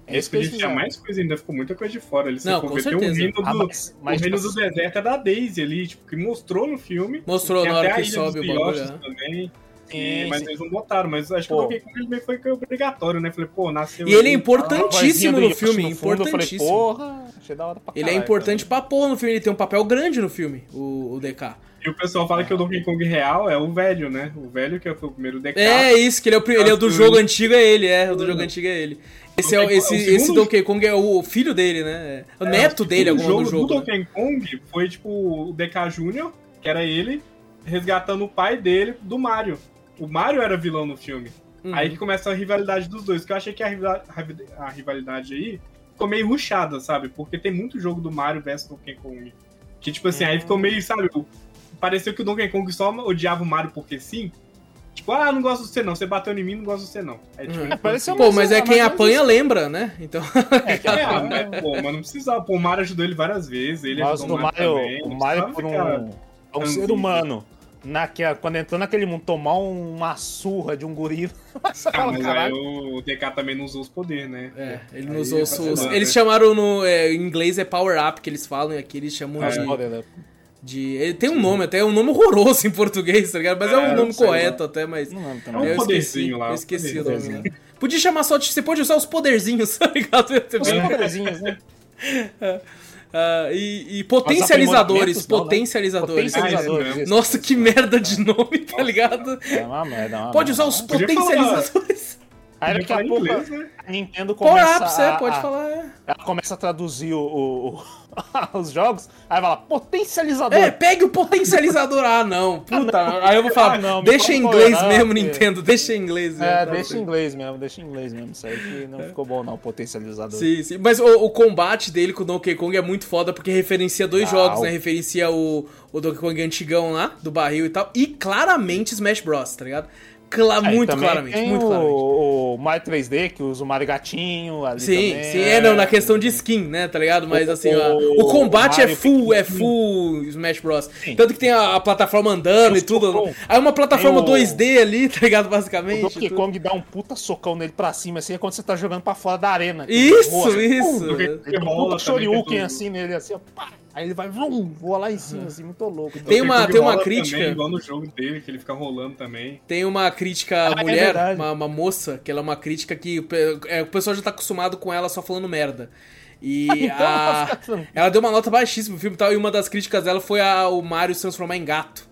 É Esse isso que eles tinha mais coisa ainda, ficou muita coisa de fora. Ele Não, com o certeza. reino do, Ah, mas- mas, o reino tipo, do deserto é da Daisy ali, tipo, que mostrou no filme. Mostrou na hora que sobe o bagulho. Né? também. Sim, mas sim. eles não botaram, mas acho que Pô. o Donkey Kong ele meio que foi obrigatório, né? Falei, pô, nasceu. E ele é Importantíssimo no filme, fundo, Eu falei, importantíssimo. porra, achei da hora pra Ele é caralho importante também. pra porra no filme, ele tem um papel grande no filme, o, o DK. E o pessoal fala que o Donkey Kong real é o velho, né? O velho que foi o primeiro DK. É isso, que ele é o, ele é o do jogo eu- antigo, é ele, é. O do jogo antigo é ele. Esse, é, o- Donkey esse, Kong- o esse Donkey Kong é o filho dele, né? É o É, neto o dele, segundo alguma do jogo. do né? Donkey Kong foi tipo o DK Jr., que era ele, resgatando o pai dele do Mario. O Mario era vilão no filme. Uhum. Aí que começa a rivalidade dos dois, que eu achei que a, a rivalidade aí ficou meio ruchada, sabe? Porque tem muito jogo do Mario versus Donkey Kong. Que tipo assim, aí ficou meio, sabe? Pareceu que o Donkey Kong só odiava o Mario porque sim. Tipo, ah, não gosto de você não, você bateu em mim, não gosto de você não. Aí, tipo, Uhum. É, pareceu ficou Pô, mas é Mas- quem apanha lembra, né? Então. assim, é, ah, mas, pô, mas não precisava. Pô, o Mario ajudou ele várias vezes, ele Mas ajudou do o Mario Mario, também. o não Mario por um, é um ser humano. Naquela, quando entrou naquele mundo, tomar uma surra de um gorila. Você Ah, fala, mas aí caralho. o DK também não usou os poderes, né? É, ele Aí não usou os. os- lá, eles né? chamaram no. é, em inglês é power up que eles falam, e aqui eles chamam É. de. Né? de ele tem um nome, até é um nome horroroso em português, tá ligado? Mas é, um É, nome não sei, correto até, mas. Não lembro É um eu esqueci, poderzinho lá, eu um esqueci o poderzinho. nome. Podia chamar só de. Você pode usar os poderzinhos, tá ligado? Os poderzinhos, né? Ah, e, e potencializadores, não, né? potencializadores. Potencializadores. Ah, isso isso. Nossa, que merda de nome, tá ligado? É uma merda, é uma Pode usar merda. os Podia potencializadores. Aí daqui a pouco inglês, né? a Nintendo Power começa a, pode a- falar. é. Ela começa a traduzir o, o- o- os jogos, aí fala potencializador. É, pegue o potencializador. Ah, não. Puta. Aí eu vou falar, Ah, não, deixa em inglês power mesmo. Nintendo. Deixa em inglês mesmo. É, tá deixa em inglês mesmo, deixa em inglês mesmo. Isso aí que não ficou bom não, potencializador. Sim, sim. Mas o, o combate dele com o Donkey Kong é muito foda porque referencia dois Ah, jogos, o- né? Referencia o, o Donkey Kong antigão lá, do barril e tal. E claramente Smash Bros, tá ligado? Cla Aí muito claramente, tem muito o, claramente. o Mario 3D, que usa o Mario Gatinho ali Sim, também. sim, é, não, na questão de skin, né, tá ligado? Mas O- assim, ó, o o combate é full, é full Smash Bros. Sim. Tanto que tem a, a plataforma andando e tudo. socão. Aí uma plataforma Tem o- 2D ali, tá ligado? O Basicamente. Donkey tudo. Kong dá um puta socão nele pra cima, assim, é quando você tá jogando pra fora da arena. Isso, isso. Donkey Ele dá um puta shoryuken é assim nele, assim, ó, pá, aí ele vai, vrum, voa lá em cima, assim, muito louco. Tem uma- tem uma crítica. Também, igual no jogo dele, que ele fica rolando também. Tem uma crítica Ah, é mulher, verdade. uma, uma moça, que ela é uma crítica que é, o pessoal já tá acostumado com ela só falando merda. E Então, a- tranquilo. ela deu uma nota baixíssima pro filme e tal, e uma das críticas dela foi a- o Mario se transformar em gato.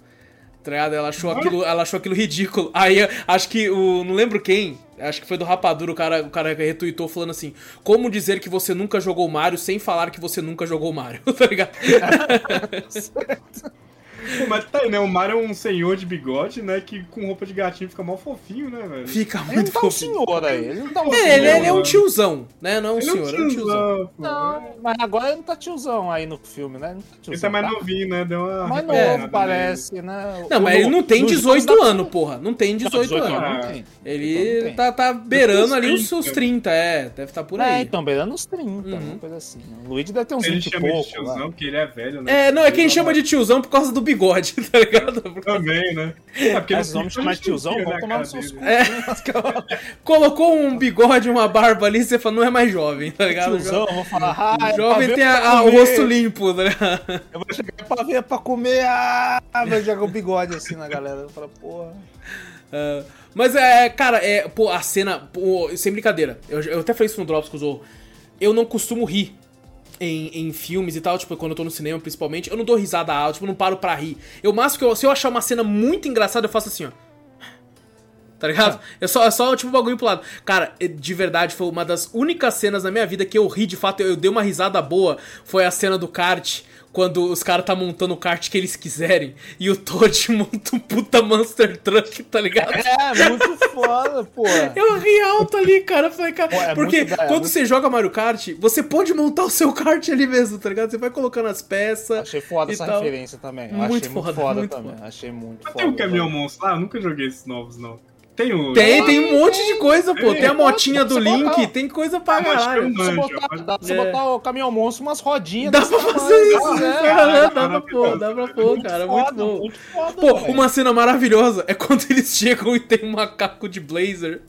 Tá ligado? Ela achou aquilo, ela achou aquilo ridículo. Aí acho que o. Não lembro quem. Acho que foi do Rapadura, o cara, o cara retweetou falando assim: Como dizer que você nunca jogou Mario sem falar que você nunca jogou Mario? tá ligado? Mas tá aí, né? O Mario é um senhor de bigode, né? Que com roupa de gatinho fica mal fofinho, né, velho? Fica Ele muito não tá um fofinho. senhor aí, ele não tá um É, senhor. ele, ele é um tiozão, né? Não é um Ele senhor, é um tiozão. Não, mas agora ele não tá tiozão aí no filme, né? Não tá tiozão, Ele tá mais tá? novinho, né? Deu uma. Mais É. novo, parece, né? Não, mas ele não tem nos 18 jogos dá- anos, porra. Não tem 18 18 anos. não tem. Ele Então não tá, tá beirando ali os 30. seus 30, é. Deve estar por É, aí. então, beirando uns 30, Uhum. uma coisa assim. O Luigi deve ter uns Ele 20 e chama de pouco. tiozão, porque ele é velho, né? É, não, é que ele chama de tiozão por causa do bigode, tá ligado? Também, né? É, porque Esses homens de tiozão, né, vão tomar nos seus cu. É. Colocou um bigode, uma barba ali, você fala, não é mais jovem, tá ligado? Tiozão, eu vou falar, ah, é Jovem tem a- a- o rosto limpo, tá ligado? Eu vou chegar pra ver, pra comer, ah, vai jogar o bigode assim na galera. Eu falo, porra. Ah, mas é, cara, é, pô, a cena, pô, sem brincadeira, eu, eu até falei isso no Drops com o Zorro, eu não costumo rir em, em filmes e tal, tipo, quando eu tô no cinema principalmente, eu não dou risada alta, tipo, eu não paro pra rir. Eu máximo que eu, se eu achar uma cena muito engraçada, eu faço assim, ó. Tá ligado? É só, é só tipo um bagulho pro lado. Cara, é- de verdade, foi uma das únicas cenas na minha vida que eu ri, de fato, eu, eu dei uma risada boa. Foi a cena do kart. Quando os caras tá montando o kart que eles quiserem. E o Toad monta um puta Monster Truck, tá ligado? É, muito foda, pô. Eu ri alto ali, cara. Falei, cara. Pô, é porque muito é quando muito- você joga Mario Kart, você pode montar o seu kart ali mesmo, tá ligado? Você vai colocando as peças. Achei foda essa tal. referência também. Muito Achei foda, muito foda muito também. foda. Achei muito Mas foda. tem o caminhão monstro lá? Eu nunca joguei esses novos, não. Tem o. Tem, tem um monte de coisa, pô. Tem a Tem, motinha do Link, botar- tem coisa pra caralho. um- Dá pra você botar, É. o caminhão monstro umas rodinhas. Dá pra fazer isso, né? É, Dá pra pôr, dá pra pôr, cara. Muito bom. Pô, uma cena maravilhosa é quando eles chegam e tem um macaco de blazer.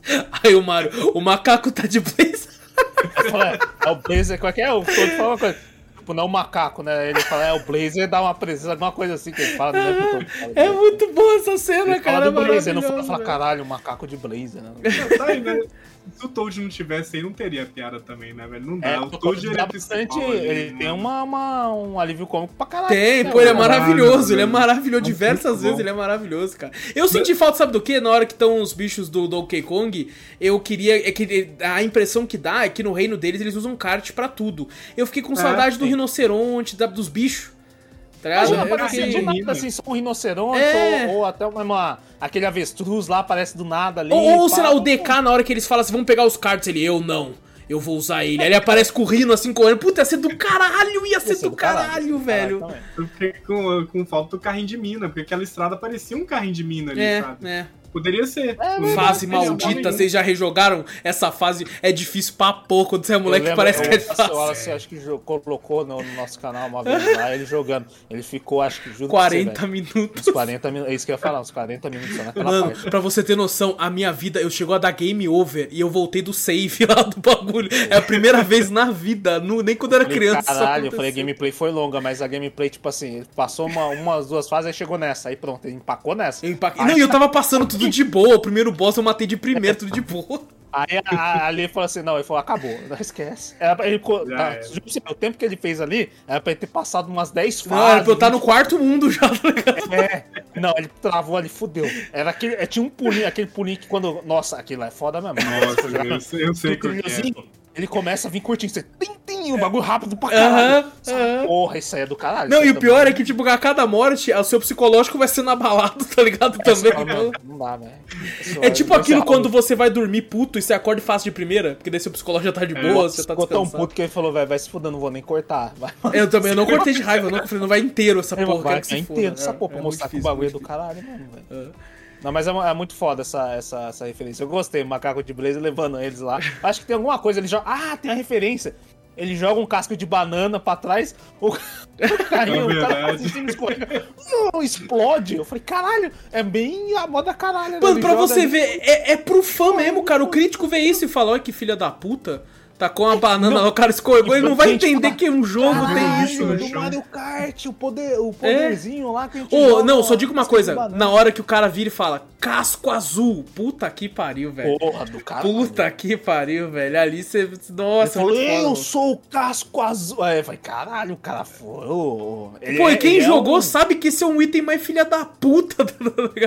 Aí o Mario, o macaco tá de blazer. Fala, É o Blazer, qual é que é? O Toad fala uma coisa. Tipo, não é o macaco, né? Ele fala, é o Blazer, dá uma presença, alguma coisa assim que ele fala. É o Toad fala. É muito boa essa cena, Ele cara. fala do Blazer, não fala, fala caralho, macaco de Blazer, né? Tá aí, né? Se o Toad não tivesse aí, não teria piada também, né, velho? Não dá. É, o Toad ele dá é bastante. principal ali, Ele né? tem uma, uma- um alívio cômico pra caralho. Tem, né, pô, ele é maravilhoso, ele é maravilhoso. Diversas vezes ele é maravilhoso, cara. Eu senti falta, sabe do quê? Na hora que estão os bichos do Donkey Kong, eu queria. É que a impressão que dá é que no reino deles eles usam kart pra tudo. Eu fiquei com saudade do sim. rinoceronte, da- dos bichos. Tá aparecia fiquei- de nada, assim, só um rinoceronte, É. ou, ou até uma, aquele avestruz lá aparece do nada ali. Ou, ou sei lá, o DK na hora que eles falam assim, vamos pegar os cards, ele, eu não. Eu vou usar ele. Aí ele aparece com o rino assim correndo. Puta, ia ser do caralho, ia ser Ia ser do caralho, ia ser do velho. também. Eu fiquei com, com falta do carrinho de mina, porque aquela estrada parecia um carrinho de mina ali, É, sabe? é. Poderia ser. É, Fase teria maldita, vocês já rejogaram essa fase? É difícil pra pouco. Quando você é moleque, lembro, parece que é Wallace- o Wallace, fácil. acho que colocou no, no nosso canal uma vez lá, ele jogando. Ele ficou, acho que, você, 40 velho, minutos. uns 40 minutos. É isso que eu ia falar, uns 40 minutos só naquela Mano, parte. pra você ter noção, a minha vida, eu chegou a dar game over e eu voltei do save lá do bagulho. É a primeira vez na vida, nu- nem quando eu era Falei, criança. caralho, eu falei, a gameplay foi longa, mas a gameplay, tipo assim, ele passou uma, umas duas fases, aí chegou nessa, aí pronto, ele empacou nessa. Eu Não, e eu tava passando tudo de boa. O primeiro boss eu matei de primeiro, tudo de boa. Aí a, a, ali falou assim, não, ele falou, acabou, não esquece. Era pra ele, tá, você, o tempo que ele fez ali, era pra ele ter passado umas 10 Não, era fases. pra eu estar no quarto mundo já, tá ligado? É, não, ele travou ali, fudeu. Era aquele, é, tinha um pulinho, aquele pulinho que quando, nossa, aquilo é foda mesmo. Nossa, eu sei, eu sei que é. Ele começa a vir curtinho, você tim, tim, um bagulho rápido pra caralho. Essa aham. Porra, isso aí é do caralho. Não, e o pior é que, tipo, a cada morte, o seu psicológico vai sendo abalado, tá ligado? Também. Não, não, não dá, velho. Isso É tipo isso aquilo é quando você vai dormir puto e você acorda e faz de primeira, porque daí seu psicológico já tá de boa, você tá Ficou tão descansado. puto que ele falou, velho, vai se fuder, não vou nem cortar. Vai, Eu também, eu não cortei de raiva, eu não, falei, não vai inteiro essa porra, vai, quero que é inteiro essa É, porra, pra é mostrar que o bagulho é do caralho mesmo, velho. Não, mas é, é muito foda essa, essa, essa referência. Eu gostei, macaco de blazer levando eles lá. Acho que tem alguma coisa, ele joga. Ah, tem a referência. Ele joga um casco de banana pra trás, o, o carrinho, É o cara em cima, escorrega. Não, explode. Eu falei, caralho, é bem a moda caralho. né? Mano, pra você ali. ver, é, é pro fã mesmo, cara. O crítico vê isso e fala, olha que filha da puta. Tacou uma banana lá, o cara escorregou, ele não vai entender que um jogo tem Caralho, isso, né? velho. do Mario Kart, o, poder, o poderzinho lá que a gente joga, não, só digo uma coisa. Na hora que o cara vira e fala, casco azul. Puta que pariu, velho. Porra do cara. Puta que pariu, velho. Ali você. Nossa, Ele falou, eu mano. sou o casco azul. Aí eu falei, caralho, o cara foi. ele Pô, é- e quem ele é jogou um- sabe que esse é um item mais filha da puta, tá?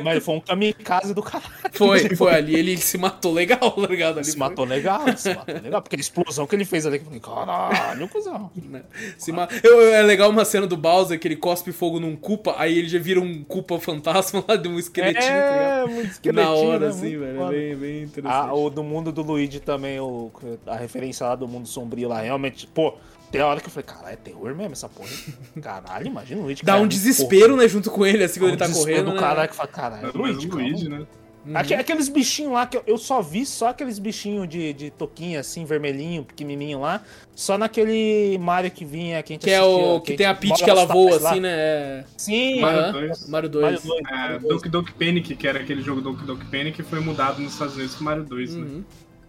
Mas ele foi um kamikaze do caralho. Foi, foi ali, ele se matou legal, tá ligado? Ali Se foi- matou legal, se matou legal. Porque a explosão que ele fez ali, eu falei, caralho, cuzão. né? Se ma- eu, eu- é legal uma cena do Bowser que ele cospe fogo num Koopa, aí ele já vira um Koopa fantasma lá de um esqueletinho, tá? É, muito esqueletinho, Na hora, né? assim, velho. É bem, bem interessante. Ah, o do mundo do Luigi também, o, a referência lá do mundo sombrio lá, realmente, pô, tem hora que eu falei, caralho, é terror mesmo essa porra. Caralho, imagina o Luigi. Dá cara, um desespero, né, junto com ele, assim, porra. quando ele tá Um desespero correndo, do né? caralho que fala, caralho, Mas Luigi, o calma. Luigi, né? Aque- Aqueles bichinhos lá que eu, eu só vi, só aqueles bichinhos de, de toquinha assim, vermelhinho, pequenininho lá. Só naquele Mario que vinha, que a gente Que é assistia, o que a tem a Peach mora que ela voa, tapes lá. assim, né? É... Sim, Mario Aham. 2. Mario 2. Mario 2. É, Mario 2. Doki Doki Panic, que era aquele jogo Doki Doki Panic, foi mudado nos Estados Unidos com Mario 2, né? Uhum.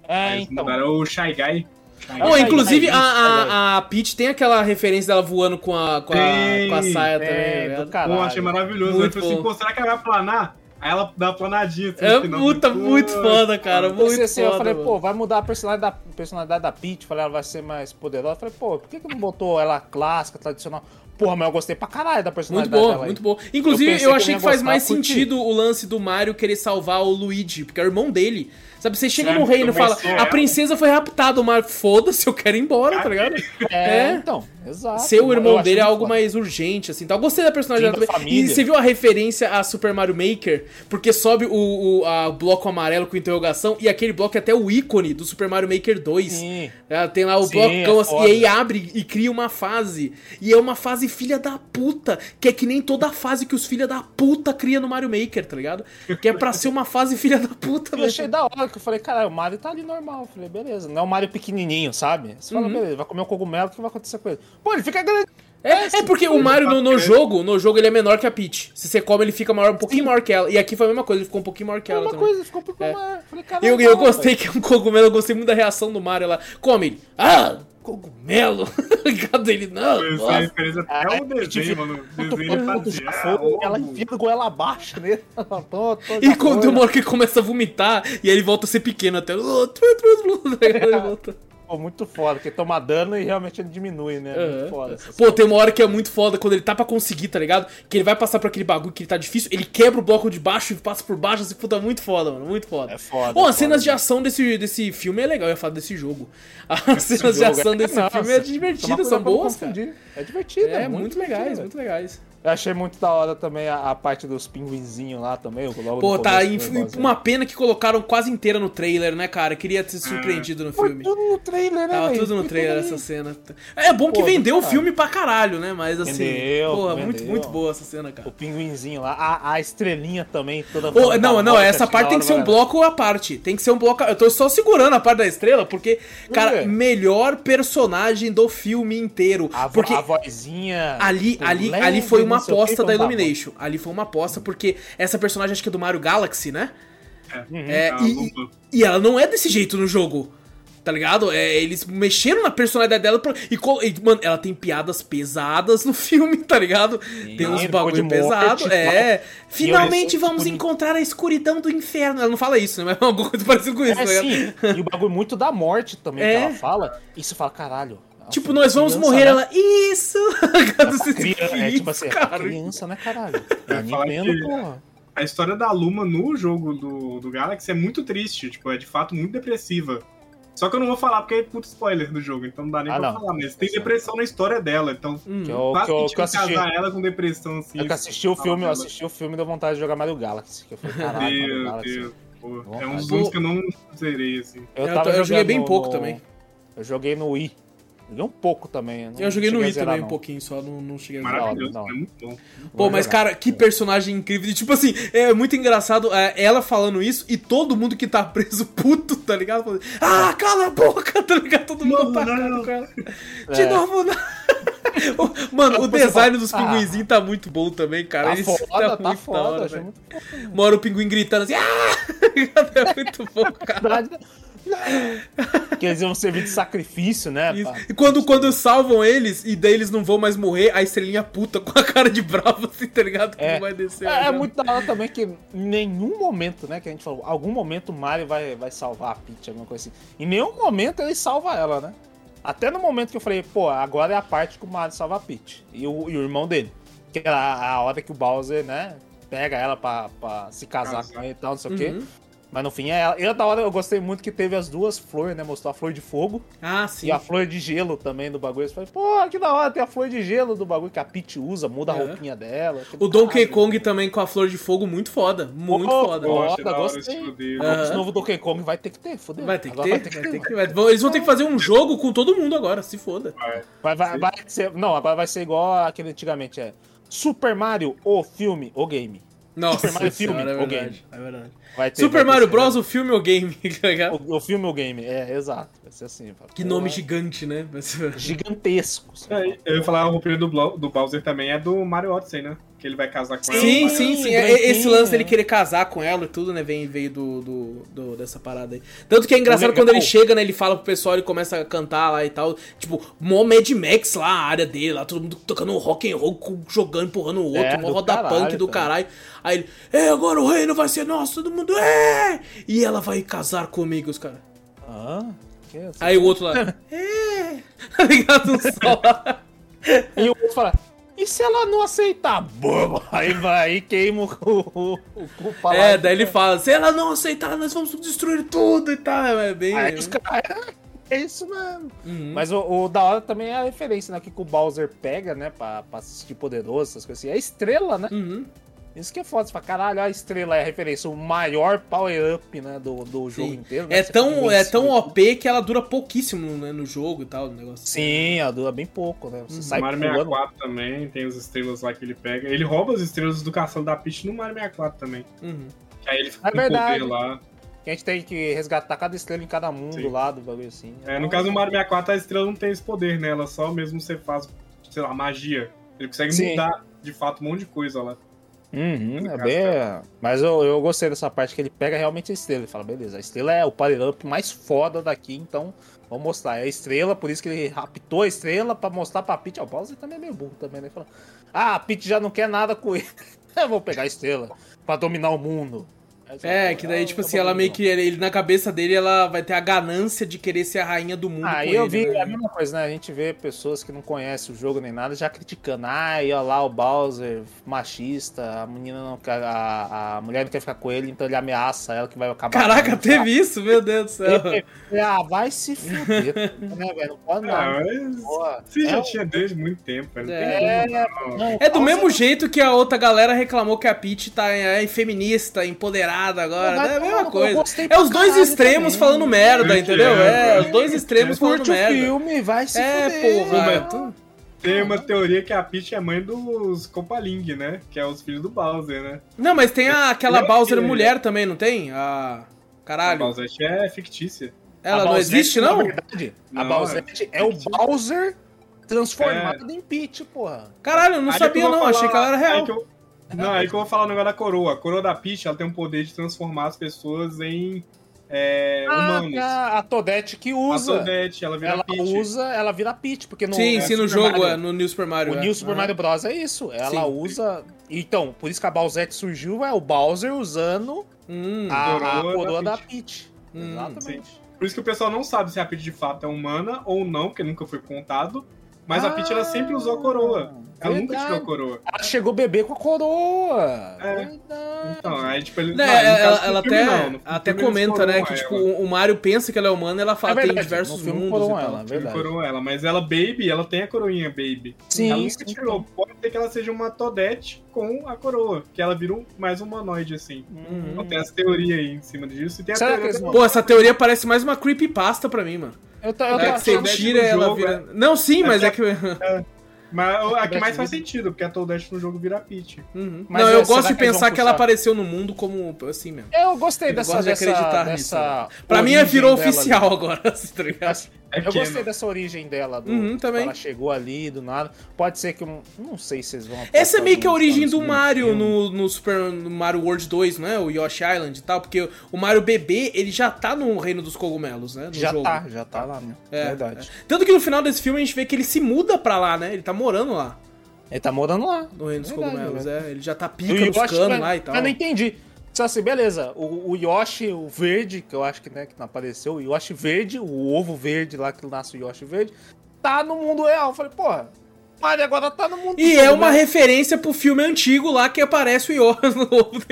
É, Aí eles então. mudaram o Shy Guy. Oh, inclusive, a, a, a Peach tem aquela referência dela voando com a, com a, com a saia tem, também, caralho. Pô, achei maravilhoso. Muito eu falei assim, pô, será que ela vai planar? Aí ela dá uma planadinha. assim, É puta, Pô, muito foda, cara. Eu Muito assim, eu foda, falei, mano. pô, vai mudar a personalidade da, personalidade da Peach, falei, ela vai ser mais poderosa. Eu falei, pô, por que, que não botou ela clássica, tradicional? Porra, mas eu gostei pra caralho da Muito personalidade dela aí. muito boa. Inclusive, eu, que eu achei ia que faz mais sentido o lance do Mario querer salvar o Luigi, porque é o irmão dele. Sabe, você chega É, no reino e fala, começou a princesa foi raptada, o Mario, foda-se, eu quero ir embora, tá ligado? É, É. então, exato. Ser o Eu irmão dele é algo foda. mais urgente, assim, tal. Gostei da personalidade Sim, dela da também. E você viu a referência a Super Mario Maker? Porque sobe o, o a bloco amarelo com interrogação e aquele bloco é até o ícone do Super Mario Maker 2. Sim. É, tem lá o Sim, blocão é assim, e aí abre e cria uma fase. E é uma fase filha da puta, que é que nem toda fase que os filha da puta cria no Mario Maker, tá ligado? Que é pra ser uma fase filha da puta, Eu velho. achei da hora, que eu falei, cara, o Mario tá ali normal. Eu falei, beleza. Não é o Mario pequenininho, sabe? Você Uhum. fala, beleza, vai comer um cogumelo, o que vai acontecer com ele? Pô, ele fica grande. É, é porque o Mario no, no jogo, no jogo ele é menor que a Peach. Se você come, ele fica maior, um pouquinho maior que ela. E aqui foi a mesma coisa, ele ficou um pouquinho maior que É ela uma também. coisa, ficou um pouco É. maior. Falei, cara, Eu, eu gostei que é um cogumelo, eu gostei muito da reação do Mario lá. Come ele. Ah, cogumelo. Ligado ele, não. Nossa. referência até Ah, o desenho, mano. O desenho ele fazia. ah, ela enfia ela abaixo nele. tô, tô E quando tem uma hora que ele começa a vomitar, e aí ele volta a ser pequeno até. Oh, tru, tru, tru, tá? Ele volta. Pô, muito foda, porque toma dano e realmente ele diminui, né? Muito Aham. foda. Pô, tem uma hora que é muito foda quando ele tá pra conseguir, tá ligado? Que ele vai passar por aquele bagulho que ele tá difícil, ele quebra o bloco de baixo e passa por baixo, assim, puta, muito foda, mano, muito foda. É foda, Pô, é as cenas foda. de ação desse, desse filme é legal, eu ia falar desse jogo. As cenas de jogo ação é- desse Nossa, filme é divertidas, cuidado são boas, cara. É divertido, É, muito, legais, divertido, muito legais. Eu achei muito da hora também a, a parte dos pinguinzinhos lá também. Logo Pô, tá inf- uma pena que colocaram quase inteira no trailer, né, cara? Queria ter surpreendido no Foi filme. tudo no trailer, né, Tava velho? tudo no trailer essa cena. É bom que Pô, do vendeu o filme pra caralho, né? Mas assim, Vendeu, porra, muito, vendeu. muito boa essa cena, cara. O pinguinzinho lá, a, a estrelinha também, toda não, não, essa parte tem que ser um bloco à parte. Tem que ser um bloco. Eu tô só segurando a parte da estrela, porque, cara, melhor personagem do filme inteiro. A, porque a vozinha. ali, ali, ali foi uma que, aposta da tá. Illumination. Ali foi uma aposta, porque essa personagem acho que é do Mario Galaxy, né? É, Ah, e, lupa. e ela não é desse jeito no jogo. Tá ligado? É, eles mexeram na personalidade dela pra- e, e, mano, ela tem piadas pesadas no filme, tá ligado? tem uns bagulho de morte, pesado. tal. É. Finalmente eu- vamos encontrar a escuridão do inferno. Ela não fala isso, né? Mas é alguma coisa parecida com isso, É, tá ligado? sim. E o bagulho muito da morte também É. que ela fala. E você fala, caralho. Tipo, a nós vamos criança, morrer, né? ela. Isso! Cara, você Criança, é tipo assim, é cara. criança, né, caralho? É Nintendo, que- porra. A história da Luma no jogo do, do Galaxy é muito triste, tipo, é de fato muito depressiva. Só que eu não vou falar porque é puto spoiler do jogo, então não dá nem Ah, pra não. falar, mas tem depressão na história dela, então Hum. Que eu, quase que eu, que eu assisti. casar ela com depressão, assim. Eu que assisti o filme, eu assisti o filme e deu vontade de jogar Mario Galaxy. Que eu falei, caralho, Mario Meu Galaxy. Deus, pô, Nossa, é um dos que eu não zerei, assim. Eu, Eu eu joguei bem no- pouco no- também. Eu joguei no Wii. Joguei um pouco também. Eu joguei no Wii também um não. pouquinho, só não, não cheguei a jogar. Maravilhoso, não. é muito bom. Pô, Vou mas jogar. cara, que personagem incrível. E, tipo assim, é muito engraçado é, ela falando isso e todo mundo que tá preso puto, tá ligado? Falando, ah, cala a boca, tá ligado? Todo mundo Não, atacando com ela. De É. novo, não. Mano, o design dos pinguinzinhos tá muito bom também, cara. Tá Eles- foda, tá muito da foda. hora, achei velho. muito. Uma hora o pinguim gritando assim, ah! É muito bom, cara. Que eles iam servir de sacrifício, né? E quando, quando salvam eles, e daí eles não vão mais morrer, a estrelinha puta com a cara de bravo, assim, tá ligado? Que É. não vai descer. É, é já. muito da hora também que em nenhum momento, né, que a gente falou, algum momento o Mario vai, vai salvar a Peach, alguma coisa assim. Em nenhum momento ele salva ela, né? Até no momento que eu falei, pô, agora é a parte que o Mario salva a Peach. E o, e o irmão dele. Que é a, hora que o Bowser, né, pega ela pra, pra se casar Casar. com ele e tal, não sei o quê. Uhum. Mas no fim é ela. E da hora eu gostei muito que teve as duas flores, né? Mostrou a flor de fogo Ah, sim. e a flor de gelo também do bagulho. Você fala, pô, que da hora, tem a flor de gelo do bagulho que a Peach usa, muda a É. roupinha dela. O do Donkey. Kong também com a flor de fogo, muito foda. Muito Pô, foda. pô. Gosto da hora gostei. Esse novo Donkey Kong vai ter que ter, fodeu. Vai ter que ter, Vai ter que vai ter ter. que- vão- Eles vão ter que fazer um jogo com todo mundo agora, se foda. Vai, vai, vai ser, não, agora vai ser igual aquele antigamente, é Super Mario, o filme, o game. Nossa, Super Mario filme, é o verdade, é verdade. Vai ter, Super Mario Bros, o filme ou game, tá? O, o filme, o game, é, exato. Vai ser assim. fala, Que nome gigante, né? Ser- Gigantesco. É, eu ia falar, a roupinha do, do Bowser também é do Mario Odyssey, né? Que ele vai casar com Sim, ela. sim, sim. É, branquinho, esse lance dele né? querer casar com ela e tudo, né? Vem, veio do, do, do- dessa parada aí. Tanto que é engraçado legal- quando ele chega, né? Ele fala pro pessoal, ele começa a cantar lá e tal. Tipo, mó Mad Max lá, a área dele, lá, todo mundo tocando rock and roll, jogando, empurrando o outro, É, mó roda caralho, punk do cara. caralho. Aí ele, é, agora o reino vai ser nosso, todo mundo, é! E ela vai casar comigo, os caras. Ah, que é isso? Aí o outro lá, é! Tá ligado? Um sol lá. E o outro fala, E se ela não aceitar? Bom, aí vai, queima o, o, o É, daí ele fala, se ela não aceitar, nós vamos destruir tudo e tal. É bem. Aí os caras. É isso mesmo. Uhum. Mas o, o da hora também é a referência, né? Que o Bowser pega, né? Pra, pra assistir poderoso, essas coisas assim. É estrela, né? Uhum. Isso que é foda. Você fala, caralho, a estrela é a referência, o maior power-up, né? Do, do jogo Sim. inteiro. né? É Você tão, é tão. OP que ela dura pouquíssimo né, no jogo e tal, o negócio. Sim, ela dura bem pouco, né? Você Uhum. sai Mario pulando. 64 também, tem as estrelas lá que ele pega. Ele rouba as estrelas do castelo da Peach no Mario 64 também. Uhum. Que aí ele fica É com verdade. poder lá. Que a gente tem que resgatar cada estrela em cada mundo Sim. lá do bagulho assim. É, no caso do Mario 64, a estrela não tem esse poder, né? Ela só mesmo você faz, sei lá, magia. Ele consegue Sim. mudar, de fato, um monte de coisa lá. Uhum, é bem. Mas eu, eu gostei dessa parte que ele pega realmente a estrela. Ele fala, beleza, a estrela é o power-up mais foda daqui, então vamos mostrar. É a estrela, por isso que ele raptou a estrela pra mostrar pra Peach. Ó, o Bowser também é meio burro também, né? Ele Fala, ah, a Peach já não quer nada com ele. Eu vou pegar a estrela pra dominar o mundo. É, fala, que daí, "Ah, tipo eu assim, ela meio dominar." que. Ele, na cabeça dele, ela vai ter a ganância de querer ser a rainha do mundo. Aí com eu ele, vi né? a mesma coisa, né? A gente vê pessoas que não conhecem o jogo nem nada já criticando. Ai, olha lá o Bowser, machista, a menina não quer. A, a mulher não quer ficar com ele, então ele ameaça ela que vai acabar. Caraca, teve isso? Meu Deus do céu. ele. Ah, vai se fuder, né, velho? Não pode não. Ah, mas você já É, tinha desde muito tempo, velho. É, não. É do mesmo jeito que a outra galera reclamou que a Peach tá é, feminista, empoderada agora. Vai É a mesma coisa. É os dois extremos também. falando merda, Eu entendeu? É, eu os dois extremos falando Curte o merda. filme, vai se É, fuder. porra. É Tem uma teoria que a Peach é mãe dos Copaling, né? Que é os filhos do Bowser, né? Não, mas tem a, aquela Eu Bowser que- mulher também, não tem? A. A Caralho. Bowser é fictícia. Ela A não existe, não? na verdade, a Não, Bowsette é, é o. Bowser transformado em Peach, porra. Caralho, eu não Aí sabia que eu não, achei falar- que ela era real. aí que eu- Não, aí que eu vou falar o negócio da coroa. A coroa da Peach, ela tem o poder de transformar as pessoas em é, Ah, humanos. a, a Toadette que A usa. Toadette, ela vira ela Peach. usa, ela vira Peach, porque no, sim, é sim, no Super jogo, Mario. é, no New Super Mario. O é. New Super. Mario Bros. é isso. Ela Sim. usa. Então, por isso que a Bowsette surgiu, é o Bowser usando Hum, a, a Coroa da da Peach. Peach. Hum, Exatamente. Por isso que o pessoal não sabe se a Peach de fato é humana ou não, porque nunca foi contado. Mas a Peach, ela sempre usou a coroa. Ela nunca verdade. tirou a coroa. Ela chegou bebê com a coroa. É. Verdade. Então, aí, tipo, ele... Não, no ela, caso ela filme, até, não. Até comenta, né, que tipo, ela. o Mario pensa que ela é humana e ela fala, É verdade, tem diversos mundos e coroam tal. ela, Ele verdade. coroou ela, mas ela, Baby, ela tem a coroinha Baby. Sim, ela nunca tirou. Pode ser que ela seja uma Toadette com a coroa, que ela vira um, mais humanoide, assim. Uhum. Então tem essa teoria aí em cima disso. E tem a Será teoria que Pô, essa teoria parece mais uma creepypasta pra mim, mano. Eu tô, eu tô É que você tira ela jogo, vira... Não, sim, É mas é que que... Mas a que mais faz sentido, porque a Toadette no jogo vira Peach. Uhum. Mas Não, é, eu será gosto de que pensar que ela puxar? apareceu no mundo como assim mesmo. Eu gostei Eu dessa, gosto de dessa, acreditar dessa Pra mim é origem virou dela oficial ali. agora, assim, tá ligado? É Eu gostei né? dessa origem dela. Do, Uhum, tipo, também. Ela chegou ali do nada. Pode ser que. eu Não sei se vocês vão. Essa é meio que a origem do fãs Mario no, no Super no Mario World 2, não é? O Yoshi Island e tal, porque o Mario bebê, ele já tá no reino dos cogumelos, né? No Já jogo. tá, já tá lá, né? É, Verdade. Tanto que no final desse filme a gente vê que ele se muda pra lá, né? Ele tá morando lá, Ele tá morando lá. no reino dos Verdade, cogumelos, né? é. Ele já tá pica nos canos lá e tal. Eu não entendi. Só assim, beleza. O, o Yoshi, o verde, que eu acho que, né, que não apareceu, o Yoshi verde, o ovo verde lá que nasce o Yoshi verde, tá no mundo real. Eu falei, porra, Mario agora tá no mundo E é jogo, uma né? referência pro filme antigo lá que aparece o Yoshi no ovo.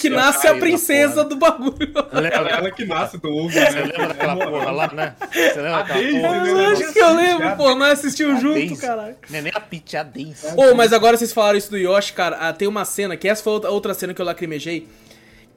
que nasce a princesa do bagulho. Ela, ela que nasce do ovo, Você né? lembra daquela porra lá, né? Você lembra daquela Daisy, porra? né? Eu acho que eu lembro, pô, nós assistimos junto, caralho. Não é nem a Peach, é a Daisy. Ô, mas agora vocês falaram isso do Yoshi, cara. ah, tem uma cena, que essa foi outra- outra cena que eu lacrimejei.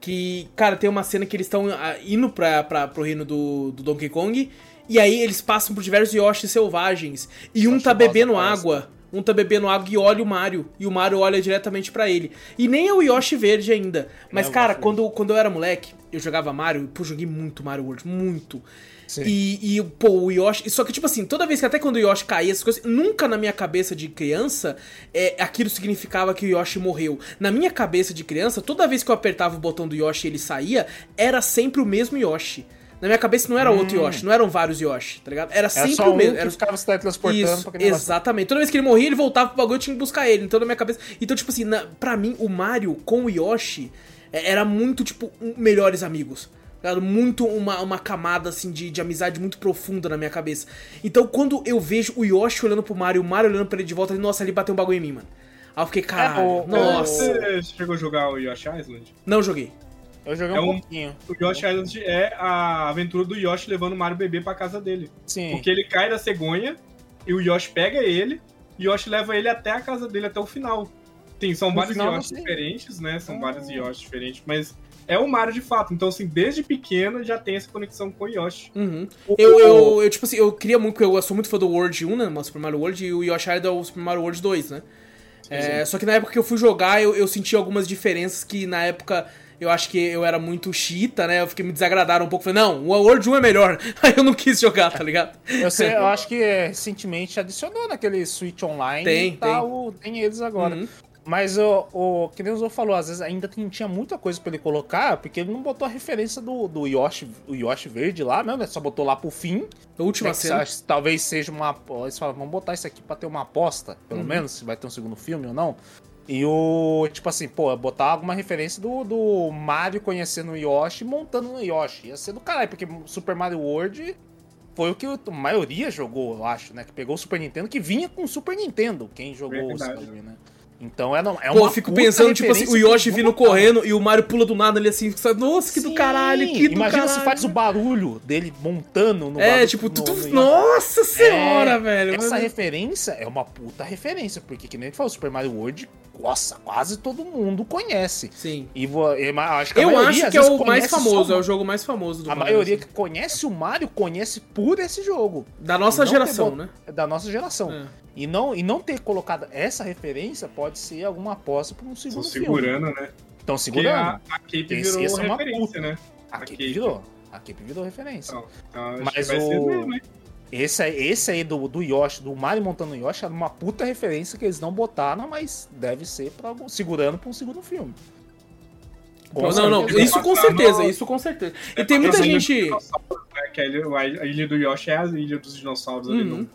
Que, cara, tem uma cena que eles estão ah, indo pra, pra, pro reino do, do Donkey Kong. E aí eles passam por diversos Yoshi selvagens. E um tá bebendo água. Um tá bebendo água e olha o Mario. E o Mario olha diretamente pra ele. E nem é o Yoshi verde ainda. Mas, É cara, quando, quando eu era moleque, eu jogava Mario. Pô, joguei muito Mario World. Muito. Sim. E, e, pô, o Yoshi. Só que, tipo assim, toda vez que até quando o Yoshi caía, essas coisas. Nunca na minha cabeça de criança é, aquilo significava que o Yoshi morreu. Na minha cabeça de criança, toda vez que eu apertava o botão do Yoshi e ele saía, era sempre o mesmo Yoshi. Na minha cabeça não era outro Yoshi, não eram vários Yoshi, tá ligado? Era Era sempre só o um mesmo. que Era... ficava se teletransportando Isso, pra exatamente. Toda vez que ele morria, ele voltava pro bagulho e tinha que buscar ele. Então, na minha cabeça. Então, tipo assim, na, pra mim, o Mario com o Yoshi é, era muito, tipo, um- melhores amigos. tá? Muito uma, uma camada, assim, de, de amizade muito profunda na minha cabeça. Então, quando eu vejo o Yoshi olhando pro Mario e o Mario olhando pra ele de volta, ele, nossa, ali bateu um bagulho em mim, mano. Aí eu fiquei, caralho, o- nossa. Você chegou a jogar o Yoshi Island? Não joguei. Eu joguei É um um- pouquinho. O Yoshi Island é a aventura do Yoshi levando o Mario bebê pra casa dele. Sim. Porque ele cai da cegonha e o Yoshi pega ele, e o Yoshi leva ele até a casa dele, até o final. Sim, são No vários Yoshi diferentes, né? São Ah. vários Yoshi diferentes, mas é o Mario de fato. Então, assim, desde pequeno já tem essa conexão com o Yoshi. Uhum. Eu, eu, eu, tipo assim, eu queria muito, porque eu sou muito fã do World 1, né? Super Mario World, e o Yoshi Island é o Super Mario World 2, né? É, só que na época que eu fui jogar, eu, eu senti algumas diferenças que na época eu acho que eu era muito chita, né? Eu fiquei me desagradaram um pouco. Falei, não, o World 1 é melhor. Aí eu não quis jogar, tá ligado? Eu, sei, eu acho que é, recentemente adicionou naquele Switch Online Tem, e tal, tem. eles agora. Uhum. Mas o, o que nem o Zou falou, às vezes ainda tem- tinha muita coisa pra ele colocar, porque ele não botou a referência do, do Yoshi, o Yoshi verde lá mesmo, né? Só botou lá pro fim. A última que cena. talvez seja uma. Eles falam, vamos botar isso aqui pra ter uma aposta, pelo Uhum. menos, se vai ter um segundo filme ou não. E o. Tipo assim, pô, botar alguma referência do, do Mario conhecendo o Yoshi e montando no Yoshi. Ia ser do caralho, porque Super Mario World foi o que a maioria jogou, eu acho, né? Que pegou o Super Nintendo, que vinha com o Super Nintendo, quem jogou o. Super, né? Então é, não, é Pô, uma eu fico pensando, tipo assim, o Yoshi vindo correndo e o Mario pula do nada ali assim, sabe? nossa, que do Sim. caralho, que do Imagina caralho. se faz o barulho dele montando no É, tipo, no- tu, no nossa senhora, É, velho. Essa Mas- referência é uma puta referência, porque que nem ele falou, Super Mario World, nossa, quase todo mundo conhece. Sim. E vo- eu acho que Eu maioria, acho que é o mais só famoso, é o jogo mais famoso do A Mario, maioria assim. que conhece o Mario conhece por esse jogo. Da nossa geração, ter né? Da nossa geração. É. E, não, e não ter colocado essa referência pode ser alguma aposta para um Estão segundo filme. segurando, né? Estão Porque segurando. a, a Cape virou é uma referência, puta. né? A a Cape virou. A Cape virou referência. Então, então Mas que vai ser o- mesmo, hein? Esse, aí- esse aí do, do Yoshi, do Mario montando o Yoshi, era uma puta referência que eles não botaram, mas deve ser pra, segurando pra um segundo filme. Com não, não, certeza. isso com certeza, isso com certeza. E tem muita gente. dinossauros, né? Que a ilha, a ilha do Yoshi é a ilha dos dinossauros ali Uhum. no.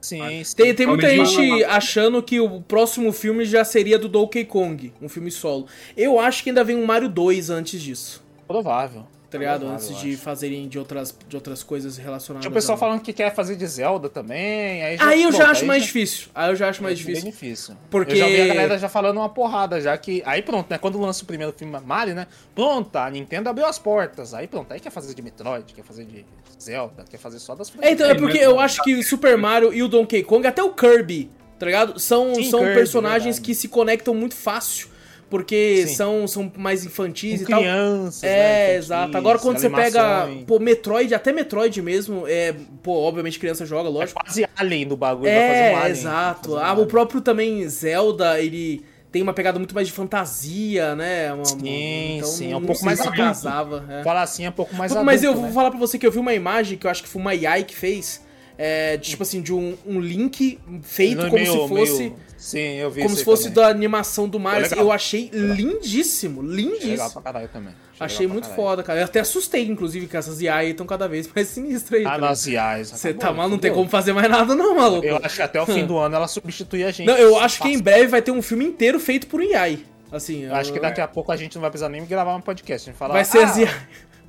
Sim, sim. Tem, tem muita gente achando que o próximo filme já seria do Donkey Kong, um filme solo. Eu acho que ainda vem um Mario 2 antes disso, provável. Tá ligado? Provável, antes de acho. fazerem de outras, de outras coisas relacionadas. Tinha o pessoal a- falando que quer fazer de Zelda também. Aí, Aí eu pronto, já acho aí mais já- difícil. Aí eu já acho mais é bem difícil. difícil. Porque- Eu já vi a galera já falando uma porrada, já que. Aí pronto, né? Quando lança o primeiro filme Mario, né? Pronto, a Nintendo abriu as portas. Aí pronto, aí quer fazer de Metroid, quer fazer de Zelda, quer fazer só das É, então, é porque eu acho que o Super Mario e o Donkey Kong, até o Kirby, tá ligado? São, Sim, são Kirby, personagens verdade. que se conectam muito fácil. Porque Sim. são, são mais infantis Com e tal. crianças, É, né, exato. Agora quando você pega, pô, Metroid, até Metroid mesmo, é, pô, obviamente criança joga, É lógico. quase alien do bagulho. um É, alien, exato. um Ah, o próprio também Zelda, ele tem uma pegada muito mais de fantasia, né? Uma- Sim, então sim, é um pouco mais casava. é. Falar assim é um pouco mais Mas eu adulto, vou né? falar pra você que eu vi uma imagem que eu acho que foi uma AI que fez, é, de, tipo assim, de um, um link feito como meio- se fosse. meio- Sim, eu vi Como se fosse também. da animação do Mario. Eu achei lindíssimo, Achei legal lindíssimo. pra caralho também. Achei muito caralho. foda, cara. Eu até assustei, inclusive, que essas IA aí estão cada vez mais sinistras aí. Ah, tá nas IAs. Você tá mal, não tem como fazer mais nada, não, maluco. Eu acho que até o fim do ano ela substitui a gente. Não, eu acho que em breve vai ter um filme inteiro feito por AI. Assim, Eu acho que daqui a pouco a gente não vai precisar nem gravar um podcast. A gente fala, vai ser ah, as IA.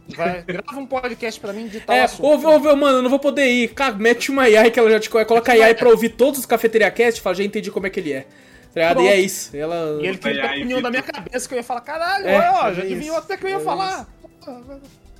Vai, grava um podcast pra mim de tal É, assunto. ouve, ouve, mano, eu não vou poder ir. Cara, mete uma AI que ela já te conhece. Coloca a AI pra ouvir todos os Cafeteria Cast e fala, já entendi como é que ele é. Tá? E é isso. Ela. E ele Ai, ai, opinião da minha cabeça que eu ia falar, caralho, É, ó, é já isso. adivinhou até que eu ia É falar.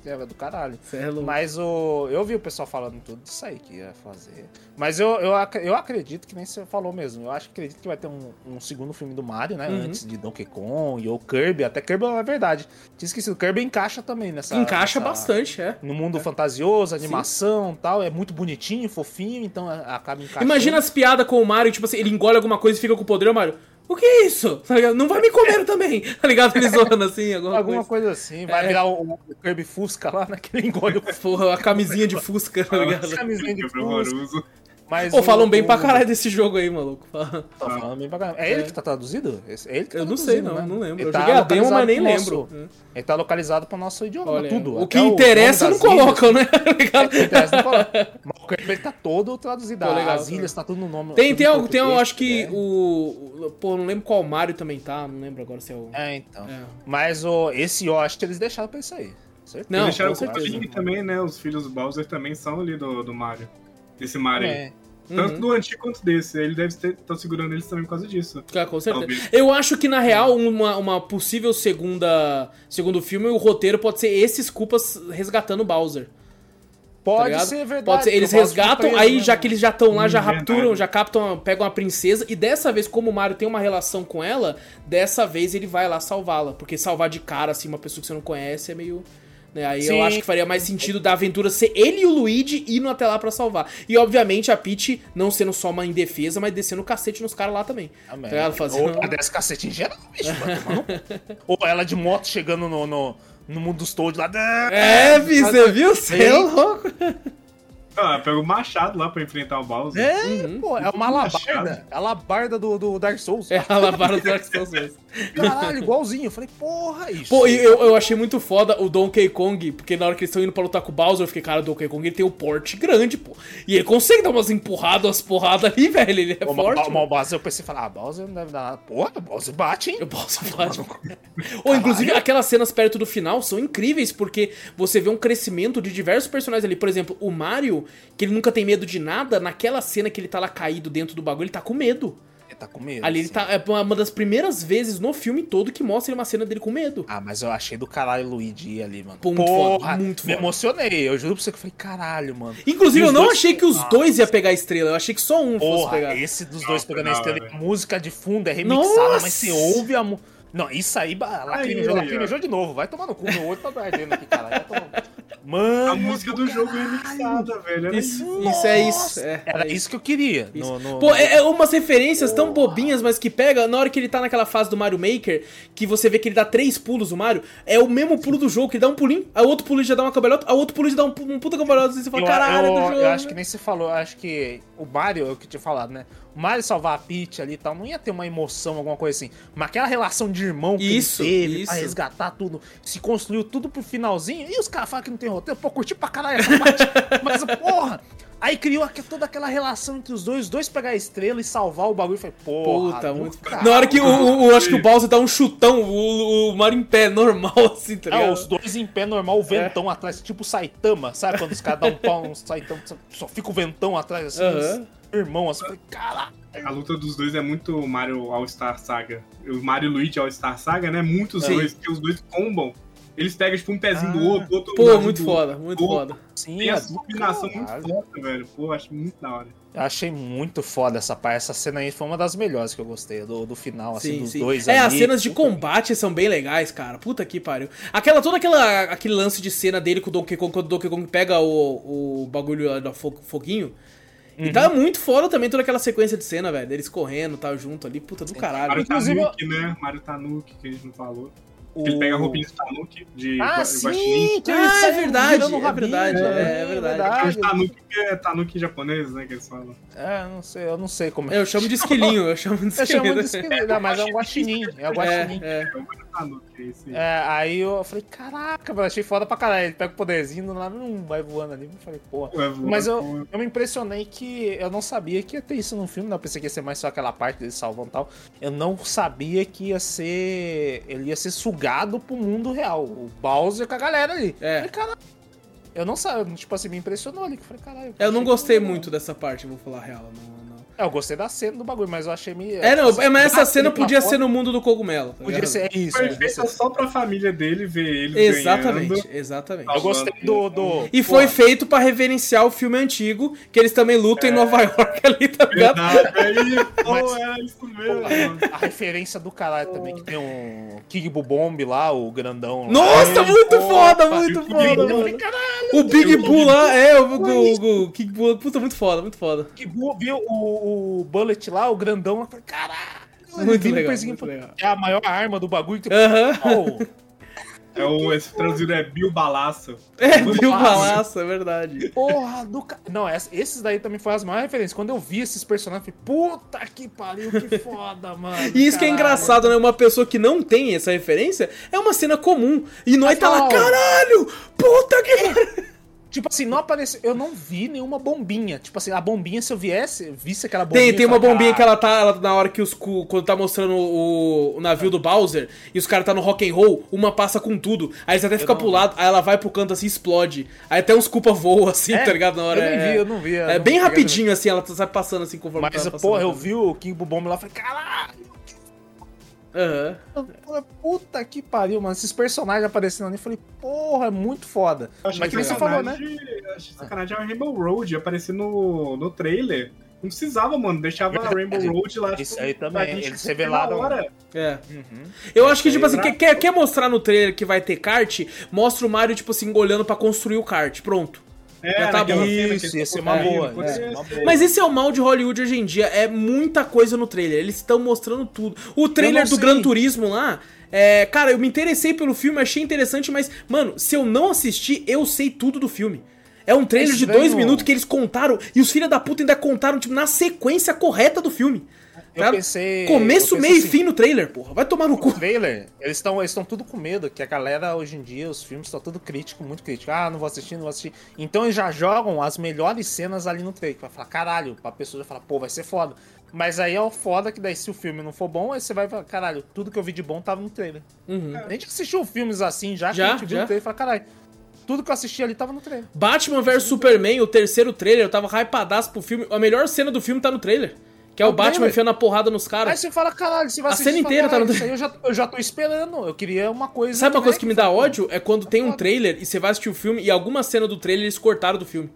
É do caralho. É. Mas o, eu vi o pessoal falando tudo disso aí que ia fazer. Mas eu, eu, eu acredito que nem você falou mesmo. Eu acho que acredito que vai ter um, um segundo filme do Mario, né? Uhum. Antes de Donkey Kong e o Kirby. Até Kirby é verdade. Tinha esquecido. Kirby encaixa também nessa. Encaixa nessa- bastante, é. No mundo fantasioso, animação e tal. É muito bonitinho, fofinho, então é- acaba encaixando. Imagina as piadas com o Mario, tipo assim, ele engole alguma coisa e fica com o poder, Mario. O que é isso? Tá? Não vai me comer também, tá ligado? Ele zoando assim, alguma, Alguma coisa. coisa assim. Vai É. virar o, o Kirby Fusca lá, naquele engole o Porra, a camisinha de Fusca, tá ligado? camisinha de Fusca. Mas Pô, o- falam bem pra o- caralho desse jogo aí, maluco. Tá falando bem pra caralho. É, ele que tá traduzido? É ele que tá Eu não sei, não, né? não lembro. Ele Eu tá joguei a demo, mas nem lembro. nosso- Ele tá localizado pro nosso idioma, Olha, tudo. o Até que interessa não colocam, né? Tá? O que interessa não coloca. Mas o ele tá todo traduzido. Pô, legal, As tá. ilhas tá tudo no nome. Tem, tem, em algo, tem, eu acho que é. o, o- Pô, não lembro qual Mario também tá, não lembro agora se é o. É, então. É. Mas o, esse Yoshi eles deixaram pra isso aí. Certeza. Não, Deixaram com certeza. Link também, né? Os filhos do Bowser também são ali do, do Mario. Desse Mario aí. É. Tanto Uhum. do antigo quanto desse. Ele deve estar tá segurando eles também por causa disso. Ah, com certeza. Talvez. Eu acho que, na real, uma, uma possível segunda segundo filme, o roteiro pode ser esses culpas resgatando o Bowser. Pode tá ser verdade. Pode ser, eles resgatam, foi aí preso, já né? que eles já estão lá, já Hum, rapturam, verdade. já captam, pegam a princesa, e dessa vez, como o Mario tem uma relação com ela, dessa vez ele vai lá salvá-la. Porque salvar de cara, assim, uma pessoa que você não conhece é meio. Né? Aí eu Sim. acho que faria mais sentido da aventura ser ele e o Luigi indo até lá pra salvar. E obviamente a Peach não sendo só uma indefesa, mas descendo o cacete nos caras lá também. Amém. Tá ligado? Fazendo- Ou ela desce cacete em geral, bicho. Ou ela de moto chegando no, no, no mundo dos Toad lá. É, você viu? Você é louco. Ah, pega o machado lá pra enfrentar o Bowser. É, Uhum. pô, é uma alabarda. É a alabarda do, do Dark Souls. É a lavada do Dark Souls mesmo. Caralho, igualzinho. Eu falei, porra, isso. Pô, e eu, eu achei muito foda o Donkey Kong, porque na hora que eles estão indo pra lutar com o Bowser, eu fiquei, cara, o Donkey Kong ele tem um porte grande, pô. E ele consegue dar umas empurradas, umas porradas ali, velho. Ele é Uma, forte. uma, mano. Bowser, eu pensei, falar, ah, Bowser não deve dar nada. Porra, o Bowser bate, hein? O Bowser bate. Ou, inclusive, aquelas cenas perto do final são incríveis, porque você vê um crescimento de diversos personagens ali. Por exemplo, o Mario, que ele nunca tem medo de nada, naquela cena que ele tá lá caído dentro do bagulho, ele tá com medo. Ele tá com medo. Ali ele tá. É uma das primeiras vezes no filme todo que mostra uma cena dele com medo. Ah, mas eu achei do caralho o Luigi ir ali, mano. Pô, muito Porra, foda, muito me foda. emocionei. Eu juro pra você que eu falei, caralho, mano. Inclusive, eu não dois- achei que os dois ia pegar a estrela, eu achei que só um fosse Porra, pegar. esse dos dois pegando a da estrela, a música de fundo é remixada, Nossa! mas você ouve a música. Não, isso aí, lacrimejou, Aí, aí, lacrimejou de novo. Vai tomar no cu, meu olho tá ardendo aqui, caralho. Vai tomar no cu. A Mano, música do jogo é remixada, velho. Isso, isso. é isso. É, era é isso que eu queria. No, no- Pô, é, é umas referências tão bobinhas, mas que pega, na hora que ele tá naquela fase do Mario Maker, que você vê que ele dá três pulos, o Mario, é o mesmo pulo do jogo, que ele dá um pulinho, a outro pulo ele já dá uma cambalhota, a outro pulo ele já dá um, um puta cambalhota, e você fala, eu, caralho, eu, é do jogo. eu acho que nem você falou, acho que o Mario, é o que tinha falado, né? Mario salvar a Peach ali e tal, não ia ter uma emoção, alguma coisa assim. Mas aquela relação de irmão que Isso, ele teve isso. pra resgatar tudo, se construiu tudo pro finalzinho, e os caras falam que não tem roteiro, pô, curti pra caralho essa parte. mas, porra, aí criou aqui toda aquela relação entre os dois, os dois pegar a estrela e salvar o bagulho. Eu falei, porra. Puta, muito. caralho. Na hora que o, o- o- acho que o Bowser dá um chutão, o, o Mario em pé, normal, assim, tá É, ligado? os dois em pé normal, o ventão atrás, tipo Saitama, sabe? Quando os caras dão um pau no Saitama, só fica o ventão atrás, assim, os irmão, assim, eu falei, caralho. A luta dos dois é muito Mario All-Star Saga. O Mario e Luigi All-Star Saga, né? Muitos Sim. dois, porque os dois combam. Eles pegam, tipo, um pezinho do Ah. outro, outro Pô, muito do foda, muito foda. Sim, Tem é essa do combinação muito foda, velho. Pô, acho muito da hora. Eu achei muito foda essa parte. Essa cena aí foi uma das melhores que eu gostei, do, do final, assim, Sim, dos sim. dois É, ali. as cenas de combate são bem legais, cara. Puta que pariu. Aquela, todo aquela, aquele lance de cena dele com o Donkey Kong, quando o Donkey Kong pega o, o bagulho lá do fo- foguinho. E tá Uhum. muito foda também toda aquela sequência de cena, velho. Deles correndo, tal, junto ali. Puta do caralho. Mario Inclusive, Tanuki, né? Mario Tanuki, que a gente não falou. O- Ele pega a roupinha de Tanuki, de Ah, Gua- sim! Que Ah, é verdade, é verdade, né? é verdade. Tem os Tanuki que é Tanuki japonês, né? Que eles falam. É, eu não sei, eu não sei como é. Eu chamo de esquilinho, eu chamo de Eu esquilinho. chamo de esqueleto, não, mas é um guaxinim, é o guaxinim. É, é. É é aí. É, eu falei, caraca, mano, achei foda pra caralho. Ele pega o poderzinho lá, não vai voando ali. Eu falei, porra. Mas eu, eu me impressionei que eu não sabia que ia ter isso no filme, não. Eu pensei que ia ser mais só aquela parte deles salvando e tal. Eu não sabia que ia ser. Ele ia ser sugado pro mundo real. O Bowser com a galera ali. É. Falei, caralho. Eu não sabia, tipo assim, me impressionou ali. que Eu falei, caralho. Eu não achei gostei que- muito dessa parte, vou falar a real. Não, não. É, eu gostei da cena do bagulho, mas eu achei meio. É, não, é, mas essa cena podia ser no mundo do cogumelo. tá Podia ligado? ser é isso. Foi feita só pra família dele ver ele Exatamente, ganhando. exatamente. Eu gostei do. do E foi pô, feito pra reverenciar o filme antigo, que eles também lutam É. em Nova York ali, tá ligado? Verdade, aí, pô, Mas- era isso mesmo, Pô, mano. A referência do caralho também, que tem um King Bomb lá, o grandão. lá. Nossa, muito pô, foda, muito eu foda, caralho, O Big Bull lá, é, o, o, o King Bull, puta, muito foda, muito foda. King Boo viu o, o Bullet lá, o grandão lá, eu falei, caralho. ele legal, muito legal. É a maior arma do bagulho. Tipo, Aham. oh, É o, esse traduzido é Bill Balaço. É, fácil. balaço, é verdade. porra do ca... Não, ess- esses daí também foram as maiores referências. Quando eu vi esses personagens, eu falei, puta que pariu, que foda, mano. E isso que é caralho. engraçado, né? Uma pessoa que não tem essa referência é uma cena comum. E nós Mas tá lá, caralho! Puta que pariu! Tipo assim, não apareceu. Eu não vi nenhuma bombinha. Tipo assim, a bombinha, se eu viesse, visse aquela bombinha. Tem, tem eu uma bombinha que "Ah, ela tá ela- na hora que os. cu- Quando tá mostrando o, o navio do Bowser e os caras tá no rock and roll, uma passa com tudo. Aí você até fica não pro lado, aí ela vai pro canto assim explode. Aí até uns culpa voam assim, É? tá ligado? Na hora. Eu nem é, vi, eu não vi. eu É não bem peguei- rapidinho assim, ela tá sai passando assim conforme Mas, tá porra, eu vi o King Bomb lá e falei, caralho, Eu falei, puta que pariu, mano. Esses personagens aparecendo ali, eu falei, porra, é muito foda. Eu Mas que nem você sacanagem, falou, né? sacanagem a Rainbow Road aparecer no, no trailer. Não precisava, mano. Deixava a. Rainbow Road lá. Isso tipo, aí também, gente eles revelaram- hora. É. Uhum. Eu acho que, tipo assim, quer, quer, quer mostrar no trailer que vai ter kart, mostra o Mario, tipo assim, olhando pra construir o kart. Pronto. É, Já tá bom. Isso, ia ser uma boa. ser uma boa. Mas esse é o mal de Hollywood hoje em dia, é muita coisa no trailer. Eles estão mostrando tudo. O trailer do sei. Gran Turismo lá, é, cara, eu me interessei pelo filme, achei interessante, mas, mano, se eu não assistir, eu sei tudo do filme. É um trailer É de dois minutos que eles contaram, e os filhos da puta ainda contaram, tipo, na sequência correta do filme. Eu pensei- Começo, eu pensei meio e assim, fim no trailer, porra. Vai tomar no cu. trailer, eles estão eles tão tudo com medo, que a galera hoje em dia, os filmes estão tudo crítico, muito crítico. Ah, não vou assistir, não vou assistir. Então eles já jogam as melhores cenas ali no trailer. Pra falar, caralho, pra pessoa já falar, pô, vai ser foda. Mas aí é o foda que daí se o filme não for bom, aí você vai falar, caralho, tudo que eu vi de bom tava no trailer. Uhum. A gente assistiu filmes assim já, Já, que a gente viu já. no trailer e fala, caralho, tudo que eu assisti ali tava no trailer. Batman vs Superman, o terceiro trailer, eu tava hypadaço pro filme. A melhor cena do filme tá no trailer. Que é o Batman trailer. enfiando a porrada nos Aí caras. você fala, caralho, você vai A cena você fala, inteira tá no "Caralho, isso aí eu já, eu já tô esperando. Eu queria uma coisa. Sabe uma coisa né, que me dá ódio? É quando tem um trailer e você vai assistir o filme e alguma cena do trailer eles cortaram do filme.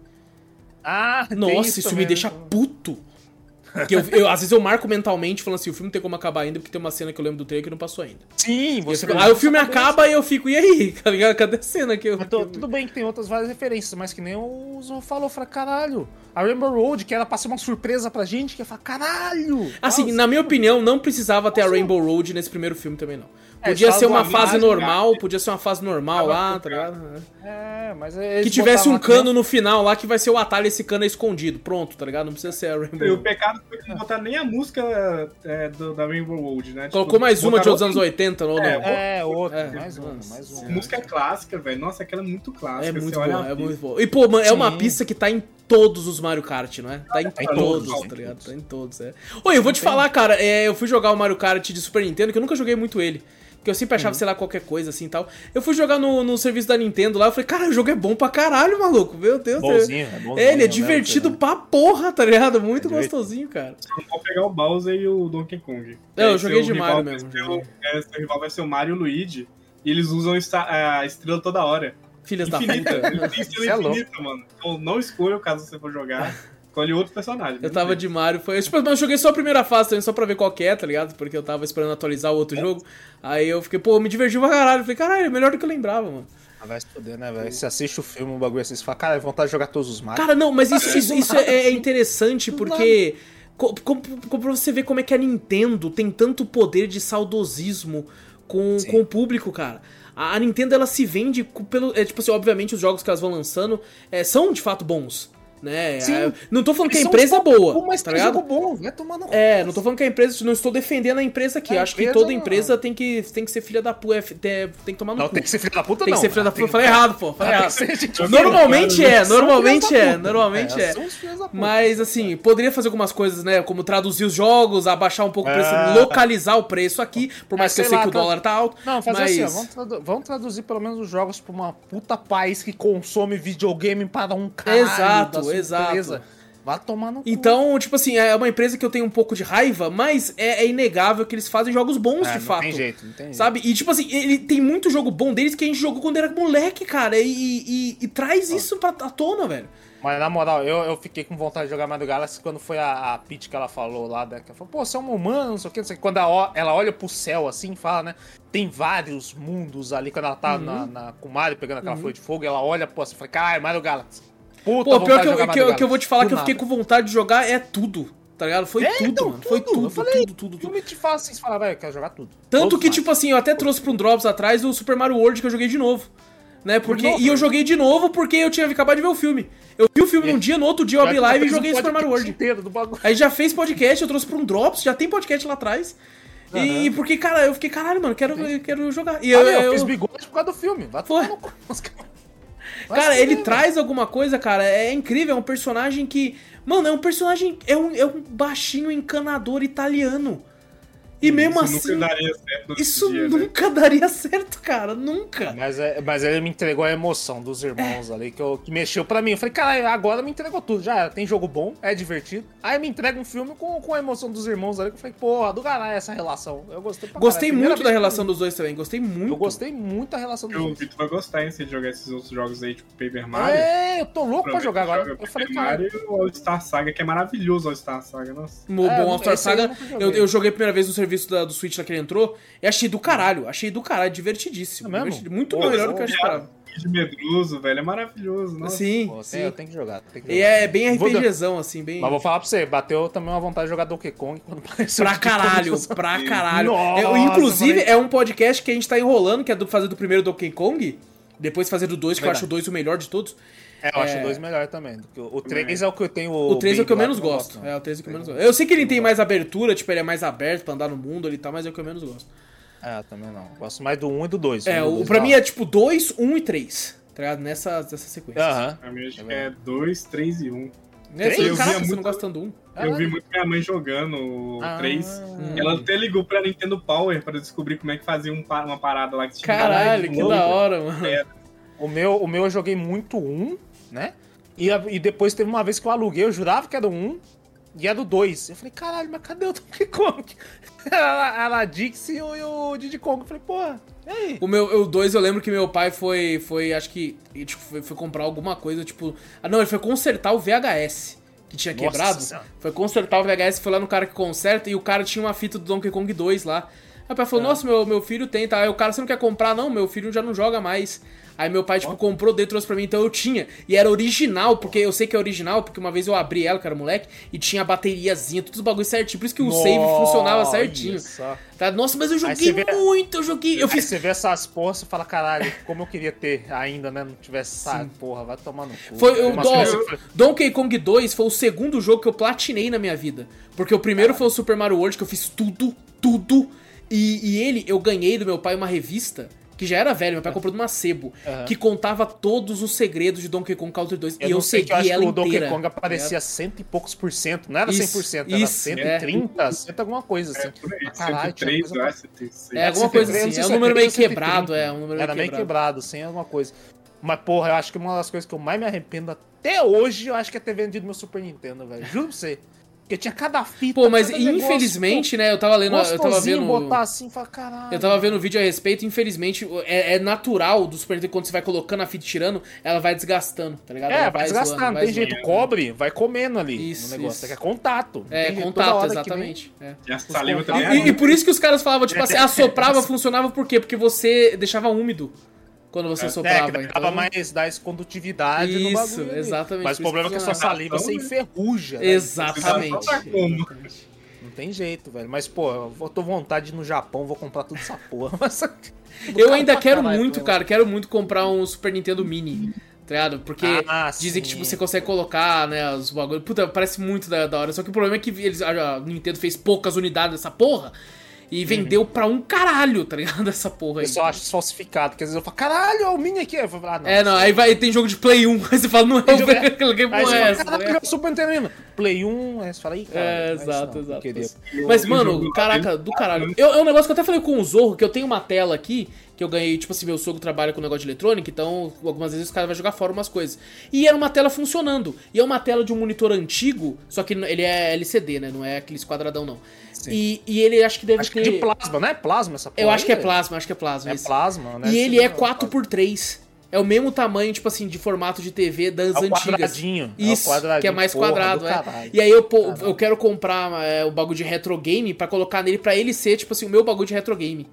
Ah, Nossa, isso, me também, deixa né? puto. Que eu, eu- às vezes eu marco mentalmente falando assim, o filme não tem como acabar ainda porque tem uma cena que eu lembro do trailer que não passou ainda. Sim, eu você fico- aí o filme acaba e eu fico, e aí? Tá ligado? Cadê a cena que eu. Mas tô- tudo bem que tem outras várias referências, mas que nem o Zorro falou, fala, caralho. A Rainbow Road, que era pra ser uma surpresa pra gente, que ia falar, caralho. Assim, Nossa. na minha opinião, não precisava ter a Rainbow Road nesse primeiro filme também, não. É, Podia ser uma fase normal, podia ser uma fase normal lá, tá ligado? É, mas eles Que tivesse um cano no final lá que vai ser o atalho esse cano é escondido. Pronto, tá ligado? Não precisa ser a E o Rainbow. pecado foi que não botaram nem a música é, do- da Rainbow Road, né? Colocou Tipo, mais uma de outros anos 80, ou não? É, É, É, outra, É, mais uma, mais uma. Música clássica, velho. Nossa, aquela é muito clássica. muito Você olha boa, é muito boa. E, pô, mano, é uma pista que tá em todos os Mario Kart, não é? Tá em Tá em todos, todos, tá tá ligado? Tá em todos, é. Oi, eu vou te falar, cara, é, eu fui jogar o Mario Kart de Super Nintendo, que eu nunca joguei muito ele. Porque eu sempre achava, sei lá, qualquer coisa assim e tal. Eu fui jogar no, no serviço da Nintendo lá, eu falei, cara, o jogo é bom pra caralho, maluco. Meu Deus. Bonzinho, é... é bonzinho, É, ele é né, divertido você- pra porra, tá ligado? Muito É gostosinho, cara. Não vou pegar o Bowser e o Donkey Kong. É, eu joguei seu de Mario mesmo, joguei. é, seu rival vai ser o Mario e o Luigi. E eles usam esta- a estrela toda hora. Filhas da Infinita. puta. Eles têm é estrela louco. infinita, mano. Então não escolha caso você for jogar. Escolhe outro personagem. Eu tava de Mario, foi. Tipo, mas eu joguei só a primeira fase também, só pra ver qual que é, tá ligado? Porque eu tava esperando atualizar o outro jogo. Aí eu fiquei, pô, me diverti pra caralho. Eu falei, caralho, é melhor do que eu lembrava, mano. Ah, vai se foder, né, velho? Você assiste o filme, um bagulho assim, você fala, cara, é vontade de jogar todos os Mario. Cara, não, mas isso, isso, isso é, é interessante porque. co- co- co- Pra você ver como é que a Nintendo tem tanto poder de saudosismo com, Sim. com o público, cara. A, Nintendo ela se vende pelo. É, tipo assim, obviamente os jogos que elas vão lançando é, são de fato bons. Né? Sim. É, não tô falando que a empresa é boa, bom, mas tá tem ligado? jogo bom, vai tomar no cu. É, não tô falando que a empresa. Não estou defendendo a empresa aqui. A Acho que empresa toda não. empresa tem que, tem que ser filha da puta. Tem, tem que tomar no Não, cu. tem que ser filho da puta, Tem não. que ser filha da Tem puta. Falei errado, pô. Falei Tem errado. que ser gente Normalmente é, normalmente é, normalmente é. São os filhos da puta. Mas assim, poderia fazer algumas coisas, né? Como traduzir os jogos, abaixar um pouco o preço, É. localizar o preço aqui, por mais que eu sei que o tá- dólar tá alto. Não, fazer mas... assim, ó, vamos, tradu- vamos traduzir pelo menos os jogos pra uma puta país que consome videogame para um caralho Exato, exato. empresa. Vai tomar no cu. Então, tipo assim, é uma empresa que eu tenho um pouco de raiva, mas é, é inegável que eles fazem jogos bons É, de não fato. tem jeito, não tem jeito. Sabe? E tipo assim, ele tem muito jogo bom deles que a gente jogou quando era moleque, cara. E, e- e traz isso pra à tona, velho. Mas na moral, eu, eu fiquei com vontade de jogar Mario Galaxy quando foi a, a Peach que ela falou lá, né? Que ela falou, pô, você é um humano, não sei o que, não sei o que. Quando ela, ela olha pro céu assim, fala, né? Tem vários mundos ali, quando ela tá Uhum. na, na- com o Mario pegando aquela folha de fogo, ela olha, pô, você fala, caralho, Mario Galaxy. Puta Pô, pior que eu, que, eu, que eu vou te falar Do que eu fiquei com vontade de jogar é tudo. Tá ligado? Foi É, tudo, então, mano. Foi tudo. Eu tudo, falei, tudo, tudo, O tudo. filme te fala assim, você fala, velho, eu quero jogar tudo. Tanto Todos que, os tipo assim, eu até trouxe pra um Drops atrás o Super Mario World que eu joguei de novo. Né? Porque, novo, e eu joguei de novo porque eu tinha acabado de ver o filme. Eu vi o filme É. num dia, no outro dia eu abri Já live e um joguei Super Mario World. inteiro do bagulho. Aí já fez podcast, eu trouxe pra um Drops, já tem podcast lá atrás. E porque, cara, eu fiquei, caralho, mano, quero, eu quero jogar. E eu, Ah, meu, eu eu- fiz bigode por causa do filme. Vai tomar no cu. Cara, ele traz alguma coisa, cara, é incrível, é um personagem que. Mano, é um personagem. É um, é um baixinho encanador italiano. E mesmo Isso assim. nunca daria certo Isso dia, né? nunca daria certo, cara. Nunca. Mas, é, mas ele me entregou a emoção dos irmãos ali, que, eu, que mexeu pra mim. Eu falei, cara, agora me entregou tudo. Já tem jogo bom, é divertido. Aí me entrega um filme com, com a emoção dos irmãos ali, que eu falei, porra, do caralho essa relação. Eu gostei pra Gostei caralho. Muito da relação dos dois também. Gostei muito. Eu gostei muito da relação dos O dois. Vitor vai gostar, hein, se ele jogar esses outros jogos aí, tipo Paper Mario. É, eu tô louco pra jogar agora. Joga Eu falei, Paper cara. Mario o All-Star Saga, que é maravilhoso o All-Star Saga, nossa. O É, bom aí eu Saga, eu, joguei. eu joguei a primeira vez no serviço da- do Switch lá que ele entrou e achei do caralho. Achei do caralho, divertidíssimo. É muito Pô, melhor do que eu esperava. De medroso, velho, é maravilhoso, nossa. Sim, Pô, tem- sim. eu tenho que jogar. Tem que E jogar. é bem RPGzão, assim, bem. Mas vou falar pra você, bateu também uma vontade de jogar Donkey Kong quando apareceu. Pra o Donkey Kong. caralho, pra caralho. Nossa, É, inclusive, é um podcast que a gente tá enrolando, que é do fazer do primeiro Donkey Kong, depois fazer do 2, que eu acho o 2 o melhor de todos. É, eu acho É. o 2 melhor também. O o 3 é o que eu tenho. O 3 é o que eu menos não gosto. não. É, o 3 é o que eu menos gosto. Eu sei que ele tem mais abertura, tipo, ele é mais aberto pra andar no mundo ali e tal, mas é o que eu menos gosto. É, também não. Gosto mais do 1 e do 2. É, o, pra mim é tipo 2, 1 e 3, tá ligado? Nessa, nessa sequência. Aham. Pra mim acho É que é 2, 3 e 1. Né? Três? Você- Eu Caraca, você não muito- gosta tanto do 1? Eu vi muito minha mãe jogando o Ah. 3. Hum. Ela até ligou pra Nintendo Power pra descobrir como é que fazia um uma parada lá que tinha Caralho, que da hora, mano. O meu, o meu eu joguei muito 1, né? E, a- e depois teve uma vez que eu aluguei, eu jurava que era do 1 e era do 2. Eu falei, caralho, mas cadê o Donkey Kong? Era era a Dixie e o, o Diddy Kong. Eu falei, porra, e aí? O meu, o 2 eu lembro que meu pai foi, foi acho que, tipo, foi, foi comprar alguma coisa, tipo... Ah, não, ele foi consertar o VHS, que tinha Nossa quebrado. Senhora. Foi consertar o VHS, foi lá no cara que conserta, e o cara tinha uma fita do Donkey Kong 2 lá. Aí o pai falou, nossa, meu, meu filho tem, tá? Aí o cara, você não quer comprar? Não, meu filho já não joga mais. Aí meu pai, tipo, comprou e trouxe pra mim, então eu tinha. E era original, porque eu sei que é original, porque uma vez eu abri ela, que era moleque, e tinha a bateriazinha, todos os bagulhos certinho. Por isso que o save funcionava certinho. Tá? Nossa, mas eu joguei vê- muito, eu joguei. Eu Aí fiz você vê essas porras, você fala, caralho, como eu queria ter ainda, né? Não tivesse essa porra, vai tomar no cu. Foi o Dó- Donkey Kong 2 foi o segundo jogo que eu platinei na minha vida. Porque o primeiro foi o Super Mario World, que eu fiz tudo, tudo. E, e ele, eu ganhei do meu pai uma revista, que já era velho, meu pai comprou de uma sebo, Aham. que contava todos os segredos de Donkey Kong Country 2. Eu e eu não sei segui que eu acho ela que o Donkey inteira. Kong aparecia cento e poucos por cento. Não era Isso, 100%, era isso, 130, 100 alguma coisa assim. É, por aí, Ah, caralho, tinha 103, coisa eu pra- acho, 106. É, alguma coisa assim, é um número meio quebrado, é, um número Era meio quebrado, sem alguma coisa. Mas, porra, eu acho que uma das coisas que eu mais me arrependo até hoje, eu acho que é ter vendido meu Super Nintendo, velho. Juro pra você. Porque tinha cada fita. Pô, mas cada negócio, infelizmente, né, eu tava lendo, eu tava vendo... botar assim e falar, caralho. Eu tava vendo um vídeo a respeito, infelizmente, é, é natural do Super Nintendo, quando você vai colocando a fita e tirando, ela vai desgastando, tá ligado? É, Ela vai zoando, desgastando, vai tem jeito. zoando. Cobre, vai comendo ali Isso, no negócio. isso. É é contato. É, jeito, contato, exatamente. é. E a saliva também E, é e- e por isso que os caras falavam, tipo assim, assoprava, funcionava por quê? Porque você deixava úmido quando você É, É, soprava. que dava então- mais, dá essa condutividade no Isso, bagulho. ali. exatamente, Mas o problema é que a sua isso saliva você enferruja. né? Exatamente. Não como. Não tem jeito, velho. Mas, pô, eu tô vontade de ir no Japão, vou comprar tudo essa porra. Mas... Eu ainda quero caralho, muito, né? cara, quero muito comprar um Super Nintendo Mini. Tá ligado? Porque Ah, dizem que sim. tipo, você consegue colocar, né, os bagulhos. Puta, parece muito da, da hora. Só que o problema é que eles, a, a Nintendo fez poucas unidades dessa porra e vendeu pra um caralho, tá ligado? Essa porra aí. Eu só acho falsificado, porque às vezes eu falo, caralho, é o Mini aqui. Eu falo, ah, não. É, não, aí vai, tem jogo de Play 1, aí você fala, não é o jogo- que que Aí porra é essa? tá caralho, é Super Nintendo. Play 1, aí você fala, ih, cara. É, mas exato, não, exato. Mas, mano, caraca, do caralho. Eu, é um negócio que eu até falei com o Zorro, que eu tenho uma tela aqui, que eu ganhei, tipo assim, meu sogro trabalha com negócio de eletrônica, então algumas vezes os caras vão jogar fora umas coisas. E era uma tela funcionando. E é uma tela de um monitor antigo, só que ele é LCD, né? Não é aqueles quadradão, não. E, e ele acho que deve Acho que ter. é de plasma, né? Plasma essa porra. eu acho que é plasma, acho que é plasma. É isso. plasma, né? E ele é plasma. 4x3. É o mesmo tamanho, tipo assim, de formato de TV das É antigas. quadradinho, é Isso, quadradinho, que é mais quadrado, do é. caralho. E aí eu, pô, eu quero comprar é, o bagulho de retro game pra colocar nele, pra ele ser, tipo assim, o meu bagulho de retro game.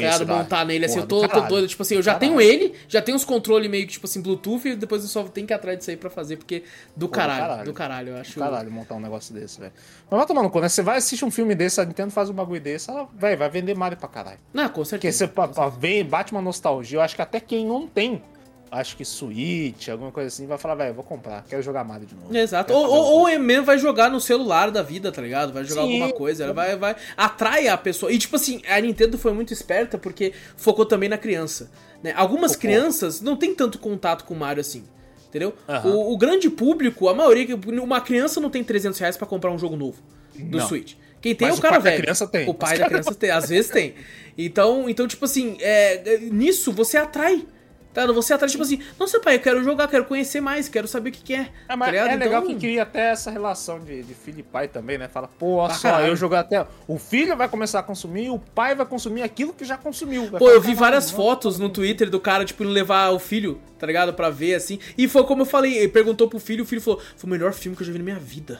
Pô, Tá montar nele, assim, Porra, eu do tô, tô doido. Tipo assim, eu já Caralho. tenho ele, já tenho os controles meio que, tipo assim, Bluetooth, e depois eu só tenho que ir atrás disso aí pra fazer, porque do do caralho, caralho. do caralho, eu acho. Caralho, montar um negócio desse, velho. Mas vai tomando conta, né? Você vai assistir um filme desse, a Nintendo faz um bagulho desse, ela vai, vai vender Mario pra caralho. Não, com Porque certeza. você pa- pa- vem, bate uma nostalgia. Eu acho que até quem não tem acho que Switch, alguma coisa assim, vai falar, velho, vou comprar, quero jogar Mario de novo. Exato. Ou, ou, ou é mesmo vai jogar no celular da vida, tá ligado? Vai jogar Sim. alguma coisa, ela vai, vai. Atrai a pessoa. E tipo assim, a Nintendo foi muito esperta porque focou também na criança. Né? Algumas Focou. crianças não tem tanto contato com o Mario assim. Entendeu? Aham. O, o grande público, a maioria, uma criança não tem 300 reais pra comprar um jogo novo do Não. Switch. Quem tem Mas é o o cara pai da velho. criança tem. O pai da criança tem, às vezes tem. Então, então tipo assim, é, é, nisso você atrai. Tá? Você atrai, tipo assim, nossa pai, eu quero jogar, quero conhecer mais, quero saber o que, que é. É, mas é legal Então- que cria até essa relação de, de filho e pai também, né? Fala, pô, olha só, eu jogar até. O filho vai começar a consumir, o pai vai consumir aquilo que já consumiu. Pô, eu vi "Caralho, várias não." fotos no Twitter do cara, tipo, levar o filho, tá ligado? Pra ver, assim. E foi como eu falei, ele perguntou pro filho, o filho falou, foi o melhor filme que eu já vi na minha vida.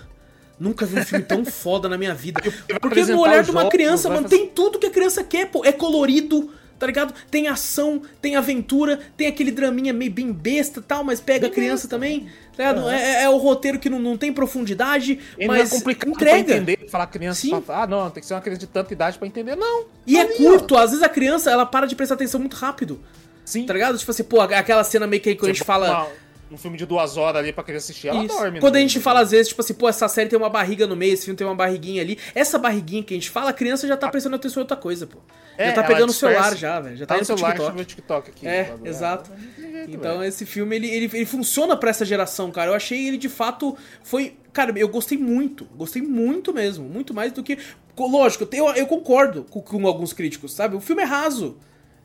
Nunca vi um filme tão foda na minha vida. Porque no olhar de uma criança, mano, fazer- tem tudo que a criança quer, pô. É colorido, tá ligado? Tem ação, tem aventura, tem aquele draminha meio bem besta e tal, mas pega a Bem criança besta. também. Tá ligado? É, é- é o roteiro que não, não tem profundidade, Ele é mas complicado entrega. pra entender, falar criança, Sim. fala, ah, não, tem que ser uma criança de tanta idade pra entender. Não. E é curto, às vezes a criança, ela para de prestar atenção muito rápido. Sim. Tá ligado? Tipo assim, pô, aquela cena meio que quando a gente fala. Um filme de duas horas ali pra criança assistir, ela Isso. dorme. Quando né? a gente fala às vezes, tipo assim, pô, essa série tem uma barriga no meio, esse filme tem uma barriguinha ali. Essa barriguinha que a gente fala, a criança já tá prestando atenção em outra coisa, pô. É, já tá pegando o celular já, velho. Já tá, Tá no celular, TikTok. TikTok aqui. É, exato. Tem jeito, Então velho. esse filme, ele, ele, ele funciona pra essa geração, cara. Eu achei ele de fato. Foi. Cara, eu gostei muito. Gostei muito mesmo. Muito mais do que. Lógico, eu, eu concordo com, com alguns críticos, sabe? O filme é raso.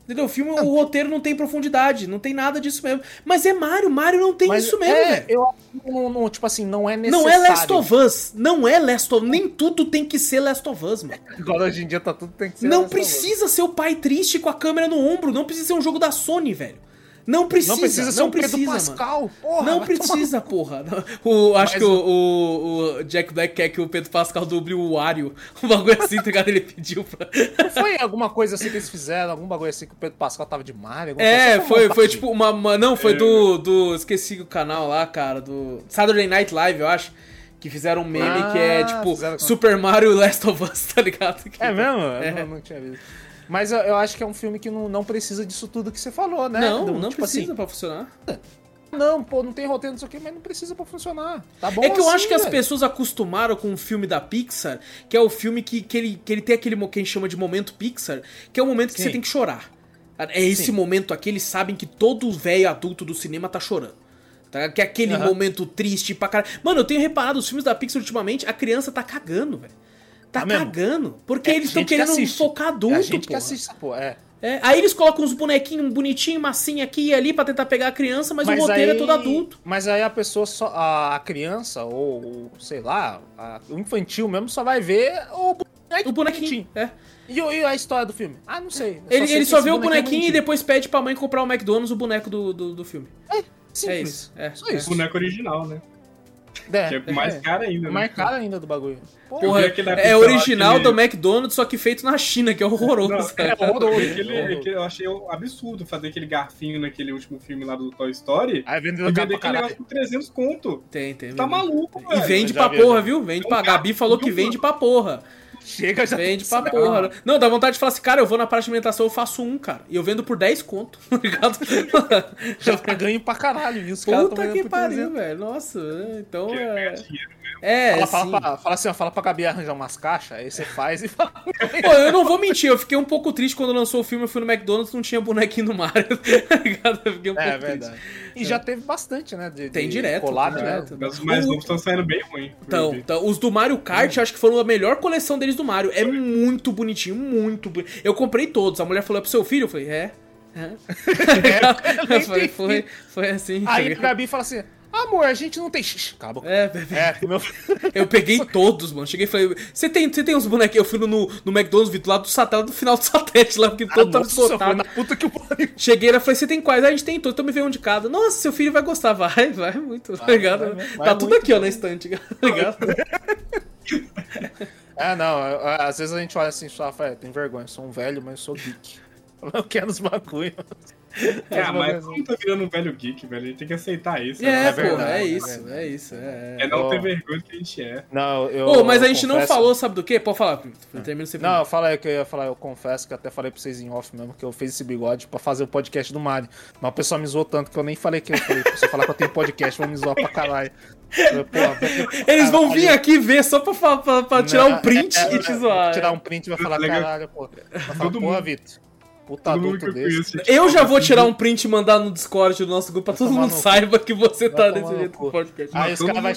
Entendeu? O filme, o roteiro não tem profundidade, não tem nada disso mesmo. Mas é Mario, Mario não tem Mas isso mesmo, é, velho. eu acho que não, não, tipo assim, não é necessário. Não é Last of Us. Não é Last of Nem tudo tem que ser Last of Us, mano. Agora hoje em dia tá tudo tem que ser Não Last of Us. precisa ser o pai triste com a câmera no ombro. Não precisa ser um jogo da Sony, velho. Não precisa. Não precisa ser não precisa. Pascal, porra. Não vai tomar precisa, porra. O, acho Mas que o, o- o Jack Black quer que o Pedro Pascal duble o Wario. Um bagulho assim, tá ligado? Ele pediu pra. Não foi alguma coisa assim que eles fizeram, algum bagulho assim que o Pedro Pascal tava de Mario? É, coisa? Só foi, foi montagem. tipo uma, uma- Não, foi do, do. Esqueci o canal lá, cara. Do. Saturday Night Live, eu acho. Que fizeram um meme que é Ah, tipo fizeram Super Mario Last of Us, tá ligado? É mesmo? Eu É. não, não tinha visto. Mas eu, eu acho que é um filme que não, não precisa disso tudo que você falou, né? Não, não tipo precisa assim, pra funcionar. não, pô, não tem roteiro, não sei o mas não precisa pra funcionar. Tá bom É que eu assim, acho que as pessoas acostumaram com o filme da Pixar, que é o filme que, que, ele, que ele tem aquele que a gente chama de momento Pixar, que é o momento que Sim. você tem que chorar. É esse Sim. momento aqui, eles sabem que todo velho adulto do cinema tá chorando. Tá? Que é aquele Aham. momento triste pra caralho. Mano, eu tenho reparado, os filmes da Pixar ultimamente, a criança tá cagando, velho. Tá Tá mesmo? cagando. Porque É eles estão que querendo assiste. focar adulto, É a gente que porra. assiste essa porra, é. É, aí eles colocam uns bonequinhos bonitinhos, massinha aqui e ali pra tentar pegar a criança, mas, o roteiro é todo adulto. Mas aí a pessoa, só, a, a criança, ou, ou, sei lá, a- o infantil mesmo, só vai ver o bonequinho. O bonequinho. É. E, o- e a história do filme? Ah, não sei. Ele, sei ele que só vê o bonequinho é bonequinho e depois pede pra mãe comprar o McDonald's, o boneco do, do, do filme. Simples. É isso. É, Só é. isso. boneco original, né? É, Que é mais é. caro ainda. né? mais caro ainda do bagulho. Porra, é original do McDonald's, só que feito na China, que é horroroso. Não, sabe? é horroroso. Aquele, eu achei absurdo fazer aquele garfinho naquele último filme lá do Toy Story. Aí E vender aquele caralho. negócio por 300 conto. Tem, tem. Tá mesmo. maluco, E velho. vende Eu já pra vi, porra, já. viu? Vende É um pra. Gabi falou que vende pra porra. Chega já. Vende pra Não. porra. Não, dá vontade de falar assim, cara, eu vou na parte de alimentação, eu faço um, cara. E eu vendo por 10 conto, tá ligado? Já tá ganho pra caralho. E os Puta que pariu, 300. velho. Nossa, é, então Porque é. É, Fala, fala, sim. pra- fala assim, ó, fala pra Gabi arranjar umas caixas, aí você faz e fala. Pô, eu não vou mentir, eu fiquei um pouco triste quando lançou o filme, eu fui no McDonald's não tinha bonequinho do Mario, tá ligado? Eu fiquei um pouco É triste. verdade. E já teve bastante, né? De, Tem de direto, tem né? direto. Mas os mais O- novos estão saindo bem ruim. Então, então, os do Mario Kart, eu acho que foram a melhor coleção deles do Mario. É muito bonitinho, muito bonito. Eu comprei todos. A mulher falou "É pro seu filho, eu falei, é. é. eu falei, foi, foi assim. tá Aí a ligado? Gabi fala assim: amor, a gente não tem. Shh, Cala a boca. É, bebê. É, meu Eu peguei todos, mano. Cheguei e falei, você tem, você tem uns bonequinhos? Eu fui no, no McDonald's, vi do lado do satélite, do final do satélite lá, porque todo tava Ah, foi esgotado. na puta que pariu. Cheguei e falei, você tem quais? Ah, a gente tem todos, então me vê um de cada. Nossa, seu filho vai gostar. Vai, vai muito, tá ligado? vai, vai tá tudo muito, aqui, ó, na estante, tá ligado? É, não, às vezes a gente olha assim, só, Rafael, tem vergonha, sou um velho, mas eu sou geek. Eu quero os bagulho. Ah, mas como tá virando um velho geek, velho? A gente tem que aceitar isso. É, né? pô, verdade, é é isso, é isso. É, É não Ó. ter vergonha do que a gente é. Não, eu. Ô, mas a gente não confesso- falou, sabe do quê? Pode falar, termina você Não, fala aí que eu ia falar, eu confesso que eu até falei pra vocês em off mesmo, que eu fiz esse bigode pra fazer o podcast do Mario. Mas o pessoal me zoou tanto que eu nem falei que eu falei, se eu falar que eu tenho podcast, vão me zoar pra caralho. Pô, Eles vão vir aqui ver só pra, pra- pra tirar Não, um print é, é, e te zoar. Tirar um print e vai falar, caralho, pô. Vai falar, porra, Vitor. Puta adulto desse. Eu já vou assim, tirar um print e mandar no Discord do nosso grupo pra todo mundo no cu. saiba que você tá desse no jeito cu. com o podcast. Aí os caras vai.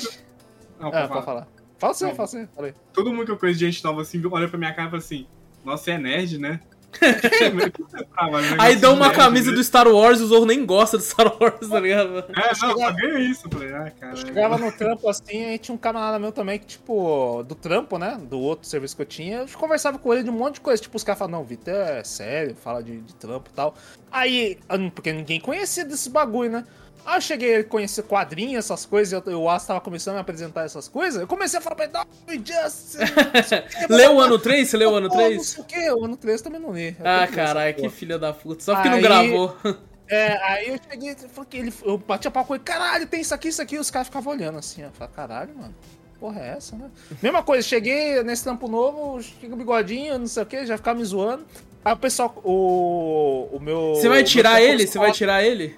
Não, pode falar. falar. Fala você, Não. fala. Falei. Todo mundo que eu conheço de gente nova assim, olha pra minha cara e fala assim, nossa, você é nerd, né? Aí de uma camisa do Star Wars e o Zorro nem gosta do Star Wars, tá ligado? É, não, só ganha isso. Eu falei, ah, cara. Chegava no trampo assim, aí tinha um camarada meu também que, tipo, do trampo, né? Do outro serviço que eu tinha, eu conversava com ele de um monte de coisa. Tipo, os caras falavam, não, Vitor é sério, fala de, de trampo e tal. Aí, eu- porque ninguém conhecia desse bagulho, né? Aí eu cheguei a conhecer quadrinhos, essas coisas, e eu- o Aço tava começando a me apresentar essas coisas. Eu comecei a falar pra ele, não, Injustice. Leu o ano 3? Você leu o ano Pô, Não 3? sei o quê, o ano 3 eu também não li. Ah, que caralho, que filha da puta. Só porque não gravou. É, aí eu cheguei e que ele, eu bati a pau com ele, caralho, tem isso aqui, isso aqui, e os caras ficavam olhando assim. Eu falei, caralho, mano, porra é essa, né? Mesma coisa, cheguei nesse trampo novo, cheguei bigodinho, não sei o que, já ficava me zoando. Aí o pessoal, o, o meu... Você vai tirar ele? Você vai assim, tirar ele?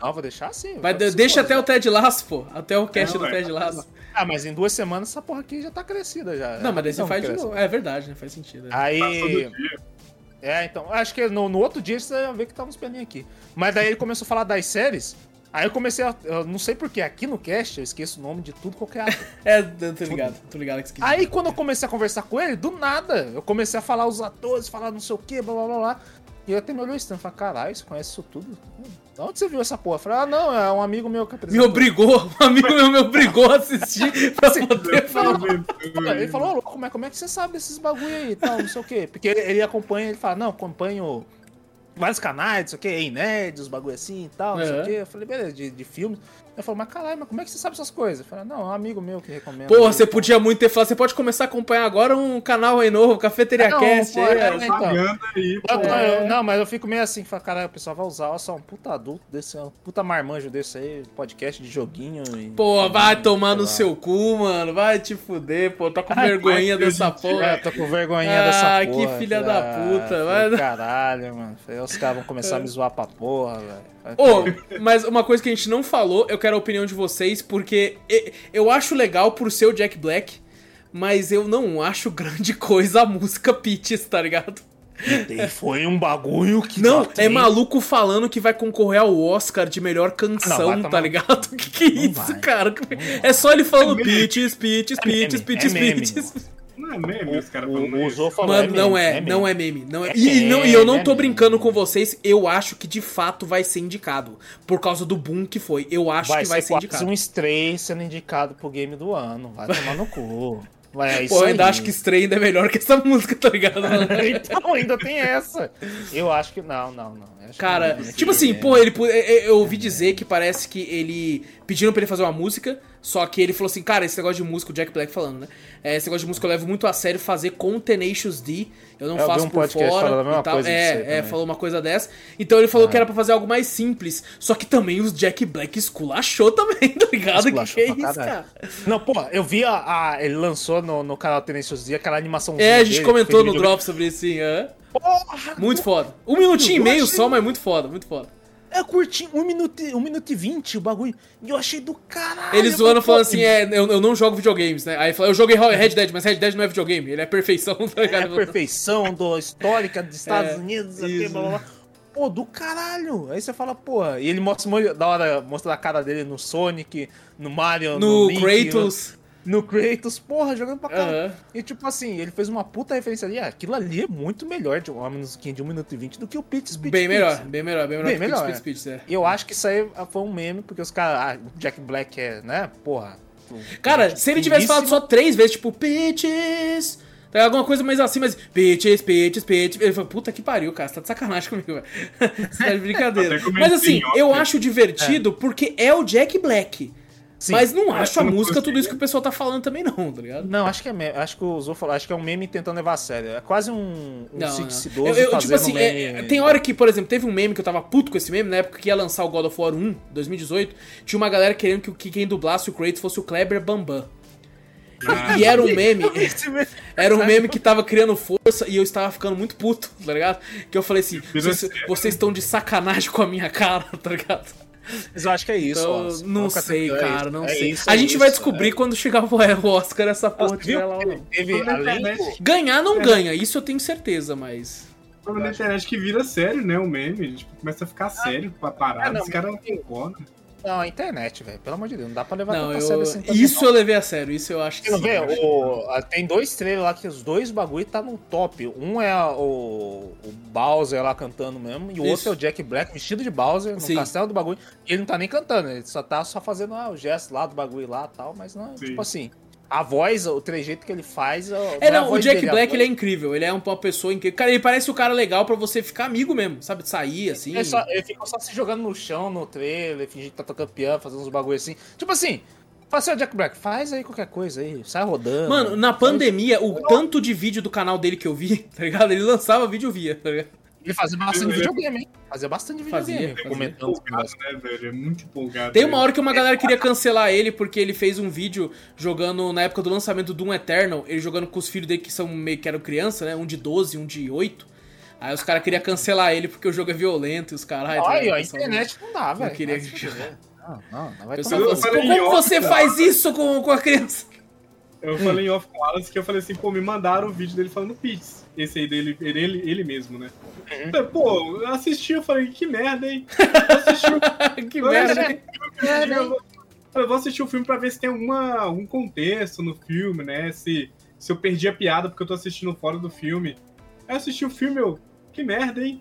Não, vou deixar assim. Vai, deixa coisa. até o Ted Lasso, pô. Até o cast Não, do é. Ted Lasso. Ah, mas em duas semanas essa porra aqui já tá crescida já. Não, mas daí você faz de novo. É verdade, né? Faz sentido. é. Aí... É, então, acho que no, no outro dia você vai ver que tá uns pelinhos aqui. Mas daí ele começou a falar das séries, aí eu comecei a. Eu não sei porquê, aqui no cast eu esqueço o nome de tudo qualquer ator. É, eu tô ligado. Tô ligado que quis Aí quando eu comecei a conversar com ele, do nada, eu comecei a falar os atores, falar não sei o que, blá blá blá blá. E ele até me olhou estranho e falou, caralho, você conhece isso tudo? De onde você viu essa porra? Eu falei, ah, não, é um amigo meu que Me apresentou. obrigou, um amigo meu me obrigou a assistir pra poder falar. Ele falou, ô, louco, como é, como é que você sabe desses bagulho aí e tal, não sei o quê? Porque ele, ele acompanha, ele fala, não, acompanho vários canais, não sei o quê, Ei Nerd, os bagulho assim e tal, não sei o quê. Eu falei, beleza, de, de filmes. Ele falou, mas caralho, mas como é que você sabe essas coisas? Eu falei, não, é um amigo meu que recomenda. Porra, você podia muito ter falado. Você pode começar a acompanhar agora um canal aí novo, Cafeteria Não, Cast. pô, é, ó. então. Propaganda aí, Eu- pô. É. eu- não, mas eu fico meio assim, fala, caralho, o pessoal vai usar, olha só, um puta adulto desse, um puta marmanjo desse aí, podcast de joguinho e... Pô, vai tomar no lá. seu cu, mano. Vai te fuder, pô. Tá com Ai, vergonhinha dessa gente, porra. É, tô com vergonhinha Ah, dessa que porra. filha Falei, da ah, puta, vai- Caralho, mano. Os caras vão começar a me zoar pra porra, velho. Ô, mas uma coisa que a gente não falou, eu quero a opinião de vocês, porque eu acho legal por ser o Jack Black, mas eu não acho grande coisa a música Peaches, tá ligado? E foi um bagulho que. Não, é maluco falando que vai concorrer ao Oscar de melhor Não, canção, tomar tá no ligado? Que que é Não isso, vai. cara? É só ele falando É. Peaches, Peaches, Peaches, meme, Peaches, é meme, Peaches. Não é meme os caras falando o isso. Zô falou, Mano, não meme, é, não é meme. Não é. É E, não- e eu não tô é brincando com vocês, eu acho que de fato vai ser indicado. Por causa do boom que foi. Eu acho Vai que vai ser ser indicado. um Stray sendo indicado pro game do ano. Vai tomar no cu. Vai, é isso Pô, eu aí. ainda acho que Stray ainda é melhor que essa música, tá ligado? então, ainda tem essa. Eu acho que. Não, não, não. Cara, que não, tipo assim, é. pô, ele. é- é- Eu ouvi dizer que parece que ele. Pediram pra ele fazer uma música, só que ele falou assim, cara, esse negócio de música, o Jack Black falando, né? É, esse negócio de música eu levo muito a sério fazer com o Tenacious D. Eu não É, eu faço um por fora. e tal. É, é, falou uma coisa dessa. Então ele falou que era pra fazer algo mais simples. Só que também os Jack Black esculachou também, tá ligado? Esculachou que é isso, cara? Não, pô, eu vi a, a- Ele lançou no, no canal Tenacious D aquela animação. É, a gente comentou no drop sobre isso, sim. é. Porra! Muito foda. Um minutinho e meio só, mas muito foda, muito foda. É curtinho, um minuto, e- um minuto e vinte o bagulho. E eu achei do caralho. Eles zoando falando assim, é, eu, eu não jogo videogames, né? Aí fala, eu joguei Red Dead, mas Red Dead não é videogame, ele é perfeição, tá É a perfeição do histórica dos Estados É, Unidos, aqui, blá, blá, blá. Pô, do caralho. Aí você fala, porra. E ele mostra da hora, mostra a cara dele no Sonic, no Mario, No Link, Kratos. No, no Kratos, porra, jogando pra caralho. Aham. E tipo assim, ele fez uma puta referência ali. Ah, aquilo ali é muito melhor de uma musiquinha de 1 minuto e 20 do que o Pitch Speech. Bem melhor, bem melhor, bem melhor Bem que melhor, Speed é. Speed, é. Eu acho que isso aí foi um meme, porque os caras. Ah, o Jack Black é, né? Porra. Cara, se ele tivesse falado só três vezes, tipo, bitches, tá, alguma coisa mais assim, mas bitches, bitches, bitches, ele falou, puta que pariu, cara, você tá de sacanagem comigo, velho. Você tá de brincadeira. Mas assim, eu óbvio. acho divertido porque é o Jack Black. Sim. Mas não acho a música tudo isso que o pessoal tá falando também, não, tá ligado? Não, acho que é meme. Acho que o Zou falou, acho que é um meme tentando levar a sério. É quase um, um Não, não. Eu, eu, tipo assim, meme. é- é- tem hora que, por exemplo, teve um meme que eu tava puto com esse meme, na época que ia lançar o God of War 1, 2018, tinha uma galera querendo que, o- que quem dublasse o Kratos fosse o Kleber Bambam. E era um meme, era um meme que tava criando força e eu estava ficando muito puto, tá ligado? Que eu falei assim, vocês, vocês estão de sacanagem com a minha cara, tá ligado? Mas eu acho que é isso. Então, não Oscar sei, tem- é cara, isso, não é sei. isso, a é gente isso, vai descobrir é. quando chegar o Oscar essa porra lá ou não. Teve, a além Ganhar não ganha, isso eu tenho certeza, mas... Problema na internet que vira sério, né? O meme. Tipo, começa a ficar sério pra parar. Ah, não, Os caras não concordam. Não, a internet, velho. Pelo amor de Deus, não dá pra levar Não, eu, sério assim também, isso não. eu levei a sério, isso eu acho que não sim, vê? eu acho. O, a- tem dois trailers lá que os dois bagulho tá no top. Um é a- o, o Bowser lá cantando mesmo, e o Isso. outro é o Jack Black vestido de Bowser no Sim. castelo do bagulho. E ele não tá nem cantando, ele só tá só fazendo ah, o gesto lá do bagulho lá e tal, mas não, Sim. tipo assim, a voz, o trejeito que ele faz. É, não, o Jack dele, Black ele é incrível, ele é uma pessoa incrível. Cara, ele parece o cara legal pra você ficar amigo mesmo, sabe? Sair assim. Ele, só, ele fica só se jogando no chão no trailer, fingir que tá tocando piano, fazendo uns bagulho assim. Tipo assim, fala assim, ó, Jack Black, faz aí qualquer coisa aí, sai rodando. Mano, na pandemia, o tanto de vídeo do canal dele que eu vi, tá ligado? Ele lançava vídeo eu via, tá ligado? Ele fazia bastante Eu- eu- videogame, hein? Fazia bastante Fazia, videogame, fazia. comentando os Empolgado, né, velho? É muito empolgado. Tem uma hora que uma galera queria cancelar ele porque ele fez um vídeo jogando, na época do lançamento do Doom Eternal, ele jogando com os filhos dele que são meio que eram criança, né? Um de 12, um de 8. Aí os caras queriam cancelar ele porque o jogo é violento e os tá Olha, a internet não dá, velho. queria Vai se que- fuder. Não, não, não vai pessoal tomar assim, como você off, faz isso com, com a criança? Eu falei em off com o Alas que eu falei assim, pô, me mandaram o vídeo dele falando Peace. Esse aí dele, ele, ele, mesmo, né? Uhum. Pô, eu assisti, eu falei, que merda, hein? Eu assisti o que eu merda. assisti filme, eu vou- eu vou assistir o filme pra ver se tem alguma, algum contexto no filme, né? Se, se eu perdi a piada porque eu tô assistindo fora do filme. Aí eu assisti o filme, eu, que merda, hein?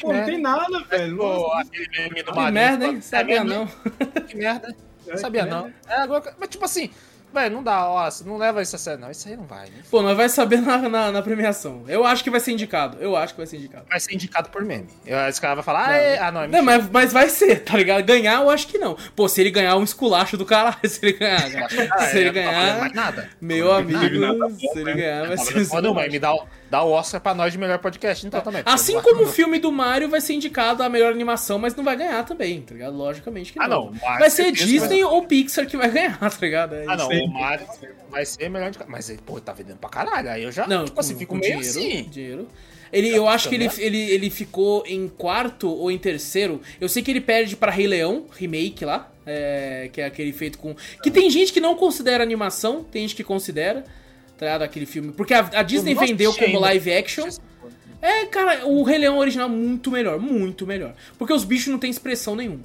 Pô, não merda. tem nada, velho. Pô, aquele meme do Que merda, hein? Sabia é, não. Que merda. é, Sabia não. É, agora, mas tipo assim, velho, não dá, ó, não leva isso a sério, não. Isso aí não vai, né? Pô, nós vai saber na, na, na premiação. Eu acho que vai ser indicado. Eu acho que vai ser indicado. Vai ser indicado por meme. Eu- Esse cara vai falar, ah, é, ah não, é Não, mas, mas vai ser, tá ligado? Ganhar, eu acho que não. Pô, se ele ganhar um esculacho do caralho, se ele ganhar. Ah, se ele é, não tá ganhar, mais nada. meu Não amigo, nada bom, se ele né? ganhar, vai Tá ser. não, mas me dá, dá o Oscar pra nós de melhor podcast, então também. porque Assim como o filme do Mario vai ser indicado a melhor animação, mas não vai ganhar também, tá ligado? Logicamente que não. Ah, não, Mario, vai ser Disney ou Pixar que vai ganhar, tá ligado? É Ah, não, o Mario vai ser melhor indicado. Mas pô, tá vendendo pra caralho. Aí eu já, Não, tipo assim, com- fico com meio dinheiro, assim. dinheiro. Ele, eu acho que ele, também. ele, ele ficou em quarto ou em terceiro. Eu sei que ele perde pra Rei Leão, remake lá. é, que é aquele feito com. Que tem gente que não considera animação, tem gente que considera. Tá? Aquele filme. Porque a, a Disney vendeu como ainda. live action. É, cara, o Rei Leão original é muito melhor, muito melhor. Porque os bichos não têm expressão nenhuma.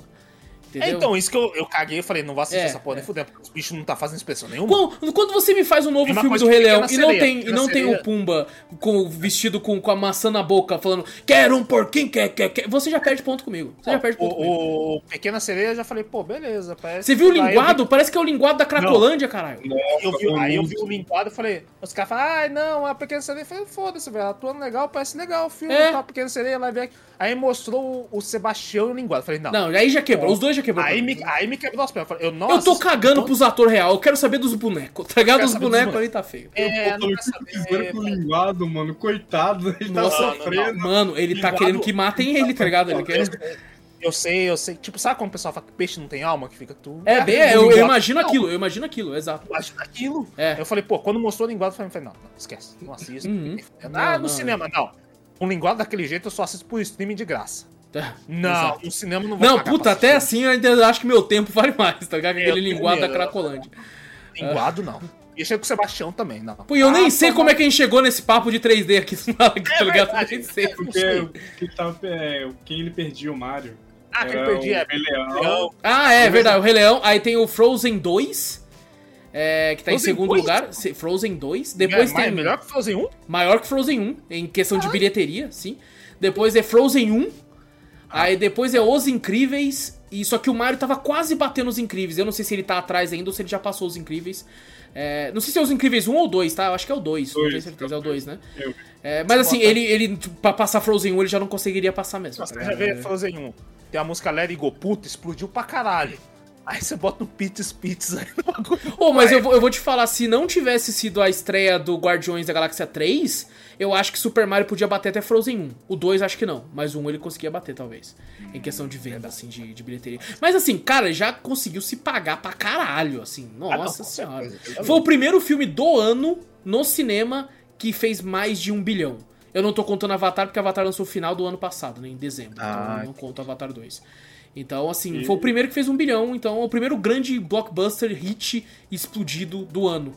É, Entendeu? então, isso que eu, eu caguei e falei, não vou assistir É, essa porra é. nem fudendo, porque os bichos não tá fazendo expressão nenhuma. Quando, quando você me faz um novo filme do Rei Leão e não Sereia. tem, e não tem o. Pumba com, vestido com, com a maçã na boca falando quero um porquinho, quer, quer, quer, você já perde ponto comigo. Você já perde ponto comigo. o, o Pequena Sereia, eu já falei, pô, beleza. Parece Você viu o eu vi- linguado? Parece que é o linguado da Cracolândia, caralho. Eu vi, aí eu vi o linguado e falei, os caras falam, ai não, a Pequena Sereia. Eu falei, foda-se, velho, atuando legal, parece legal o filme, É. tá, Pequena Sereia, live action. Aí mostrou o, o Sebastião e o linguado. Eu falei, não. Não, aí já quebrou. Os dois já quebrou. Aí me, aí me quebrou as pernas. Eu falei, eu não eu tô cagando não- pros atores real. Eu quero saber dos bonecos. Tá ligado? Os bonecos ali tá feio. É, Eu não tô quer precisando saber. com o linguado, mano. Coitado, ele tá Nossa, sofrendo. Mano, ele tá querendo que matem ele, tá ligado? Ele quer... Eu sei, eu sei. Tipo, sabe quando o pessoal fala que peixe não tem alma? Que fica tu. É, bem, eu, eu imagino tem aquilo, eu imagino aquilo, exato. alma. Imagina aquilo. É. Eu falei, pô, quando mostrou o linguado, eu falei, não, não, esquece, não assisto. Uhum. Ah, Não, no não. cinema, não. Um linguado daquele jeito eu só assisto por streaming de graça. Tá, Não, exato. no cinema não vou Não, pagar puta, até assistir. assim eu ainda acho que meu tempo vale mais, tá ligado? Aquele linguado da Cracolândia. Linguado, não. E achei com o Sebastião também, não. Pô, e eu nem Ah, sei tá como é que a gente chegou nesse papo de 3D aqui, tá ligado? Eu nem sei. Porque quem, tava, é, quem ele perdia o Mario. Ah, que ele era perdi é. o Rei Leão. Ah, é verdade, o Rei Leão. Aí tem o Frozen 2, é, que tá em Frozen segundo 2? lugar. Se- Frozen 2. Depois é, tem. melhor que Frozen 1? Maior que Frozen 1, em questão de bilheteria, sim. Depois é Frozen 1. Aí depois é Os Incríveis. E só que o Mario tava quase batendo os Incríveis. Eu não sei se ele tá atrás ainda ou se ele já passou os Incríveis. É, não sei se é os Incríveis 1 ou 2, tá? Eu acho que é o 2. Não Dois, tenho certeza, é o 2, né? Eu- É, mas assim, ele, ele, pra passar Frozen 1, ele já não conseguiria passar mesmo. Nossa, você já vê Frozen 1. Tem a música Let It Go, puta, explodiu pra caralho. Aí você bota um Pits Pits aí no bagulho. Ô, mas eu vou, eu vou te falar, se não tivesse sido a estreia do Guardiões da Galáxia 3, eu acho que Super Mario podia bater até Frozen 1. O 2 acho que não, mas o 1 ele conseguia bater, talvez. Em questão de venda, assim, de, de bilheteria. Mas assim, cara, já conseguiu se pagar pra caralho, assim. Nossa com senhora. Foi o primeiro filme do ano no cinema que fez mais de um bilhão. Eu não tô contando Avatar, porque Avatar lançou no final do ano passado, né? Em dezembro. Ah, então eu não conto Avatar 2. Então, assim, foi o primeiro que fez um bilhão, então é o primeiro grande blockbuster hit explodido do ano.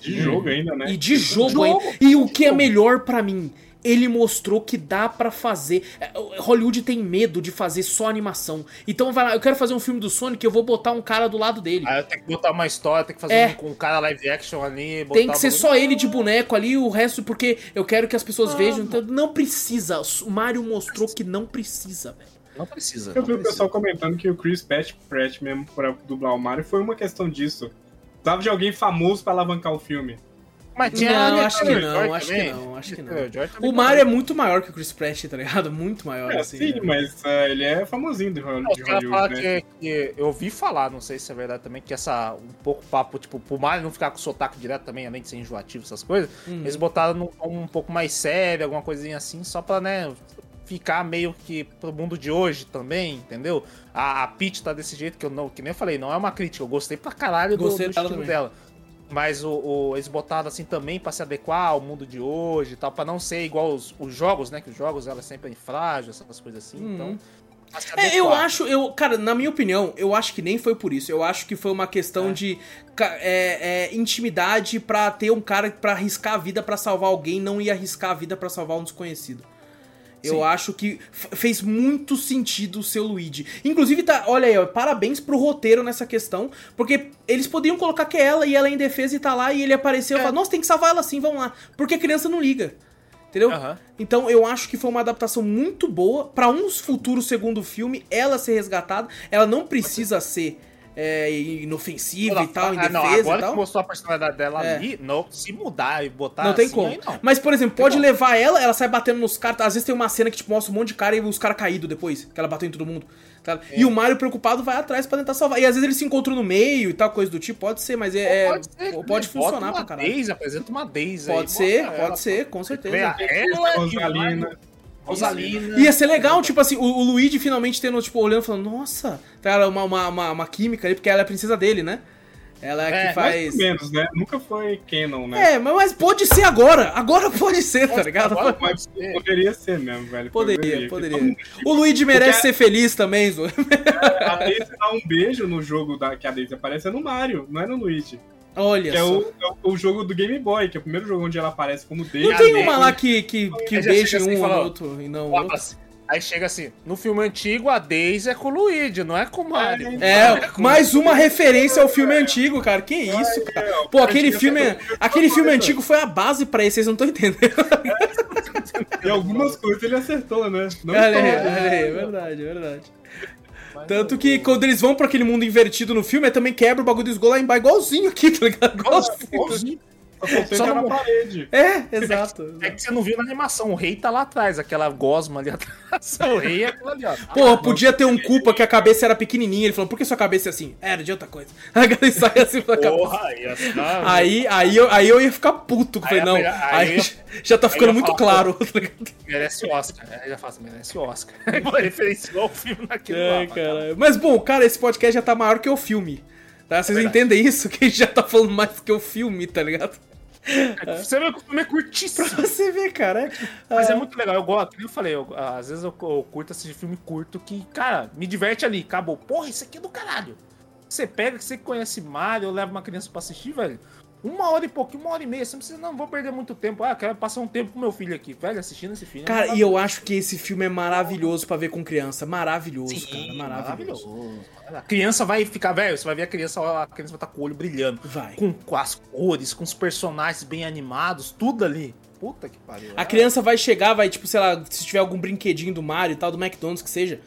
De jogo ainda, né? E de jogo, Jogo, ainda. E o que é melhor pra mim, ele mostrou que dá pra fazer. é, Hollywood tem medo de fazer só animação. Então vai lá, eu quero fazer um filme do Sonic, eu vou botar um cara do lado dele. Eu tenho que botar uma história, tem que fazer É. um, com um cara live action ali. botar Tem que ser bagulho. só ele de boneco ali, o resto porque eu quero que as pessoas vejam. Então não precisa. O Mario mostrou que não precisa, velho. Não precisa. Eu não vi o precisa. pessoal comentando que o Chris Pratt, Pratt mesmo pra dublar o Mario foi uma questão disso. Precisava de alguém famoso pra alavancar o filme. Mas tinha Não, acho que não, acho que não, acho que não. O Mario é muito maior que o Chris Pratt, tá ligado? Muito maior, É, assim. sim, né? mas é, ele é famosinho de, Hollywood, né? que, que eu ouvi falar, não sei se é verdade também, que essa um pouco papo, tipo, pro Mario não ficar com sotaque direto também, além de ser enjoativo, essas coisas, Uhum. eles botaram num um pouco mais sério, alguma coisinha assim, só pra, né, ficar meio que pro mundo de hoje também, entendeu? A, a Peach tá desse jeito que eu não, que nem eu falei, não é uma crítica, eu gostei pra caralho do, Gostei do dela estilo dela. Mas o, o- eles botaram assim também pra se adequar ao mundo de hoje e tal, pra não ser igual os, os jogos, né? Que os jogos ela sempre é frágil, essas coisas assim. Uhum. Então. É, eu acho, eu, cara, na minha opinião, eu acho que nem foi por isso. Eu acho que foi uma questão É. de é, é, intimidade pra ter um cara pra arriscar a vida pra salvar alguém, não ia arriscar a vida pra salvar um desconhecido. Eu Sim. acho que fez muito sentido o seu Luigi. Inclusive, tá, olha aí, ó, parabéns pro roteiro nessa questão, porque eles poderiam colocar que é ela e ela é indefesa e tá lá e ele apareceu e É. fala, nossa, tem que salvar ela sim, vamos lá. Porque a criança não liga. Entendeu? Aham. Então eu acho que foi uma adaptação muito boa pra um futuro segundo filme, ela ser resgatada. Ela não precisa ser é, inofensiva e tal, Ah, indefesa não, agora e tal. que mostrou a personalidade dela É. ali, não, se mudar e botar Não tem assim, como. aí não. Mas, por exemplo, Tem pode como. levar ela, ela sai batendo nos caras. Às vezes tem uma cena que tipo, mostra um monte de cara e os caras caídos depois, que ela bateu em todo mundo. tá? É. E o Mario preocupado vai atrás pra tentar salvar. E às vezes eles se encontram no meio e tal, coisa do tipo. Pode ser, mas é. Pode, é- ser, pode né? funcionar pra uma caralho. Apresenta uma Daisy aí, Pode ser, pode ela. ser, com certeza. Ela e o Rosalina. Ia ser legal, tipo assim, o, o Luigi finalmente tendo, tipo, olhando e falando, nossa, tá ela uma, uma, uma, uma química ali, porque ela é a princesa dele, né? Ela é, É, que Mais faz. ou menos, né? Nunca foi canon, né? É, mas, mas pode ser agora! Agora pode ser, tá ligado? Agora Mas pode ser. poderia ser mesmo, velho. Poderia, poderia. Todo mundo- O Luigi merece Porque- ser feliz também, Zo. A Daisy dá um beijo no jogo da, que a Daisy aparece é no Mario, não é no Luigi. Olha Que é só. o, é o- o jogo do Game Boy, que é o primeiro jogo onde ela aparece como Daisy. Não tem uma lá que, que, que beija assim um fala, outro e não outro? assim, Aí chega assim, no filme antigo a Daisy é com o Luigi, não é com o Mario. É, mais uma referência ao filme antigo, cara. Que isso, cara. Pô, aquele filme, aquele filme antigo foi a base pra esse, vocês não estão entendendo. E algumas coisas ele acertou, né? Não todas. olha aí, é verdade, é verdade. Tanto que quando eles vão pra aquele mundo invertido no filme, é também quebra o bagulho do esgoto lá embaixo, igualzinho aqui, tá ligado? Igualzinho. Igualzinho. Só não- na parede. É, exato. É que você não viu na animação, o rei tá lá atrás, aquela gosma ali atrás. O rei é aquilo ali, ó. Porra, podia ter um culpa que a cabeça era pequenininha. Ele falou, por que sua cabeça é assim? Era de outra coisa. Aí ele sai assim pra cabeça. Porra, aí, assim, não, Aí, aí, eu, aí eu ia ficar puto. Aí Falei, não, aí aí eu- já tá ficando muito falar, claro. tá merece Oscar. Aí já fala assim, merece Oscar. Referenciou o filme naquilo Ai, lá. caralho. Mas bom, cara, esse podcast já tá maior que o filme. Tá? Vocês verdade. entendem isso? Que a gente já tá falando mais que o filme, tá ligado? Você vê que o filme é curtíssimo. Pra você ver, cara. é- Mas é Ah, muito legal, eu gosto, eu falei, eu- às vezes eu, eu curto assistir filme curto que, cara, me diverte ali, acabou. Porra, isso aqui é do caralho. Você pega, que você conhece Mario, eu levo uma criança pra assistir, velho. Uma hora e pouquinho, uma hora e meia, você não precisa, não, vou perder muito tempo. Ah, quero passar um tempo com meu filho aqui, velho, assistindo esse filme. é Cara, e maravilhoso. eu acho que esse filme é maravilhoso pra ver com criança. Maravilhoso, Sim, cara. Maravilhoso. A criança vai ficar, velho, você vai ver a criança, a criança vai estar com o olho brilhando. Vai. Com, com as cores, com os personagens bem animados, tudo ali. Puta que pariu. A é. criança vai chegar, vai, tipo, sei lá, se tiver algum brinquedinho do Mario e tal, do McDonald's que seja,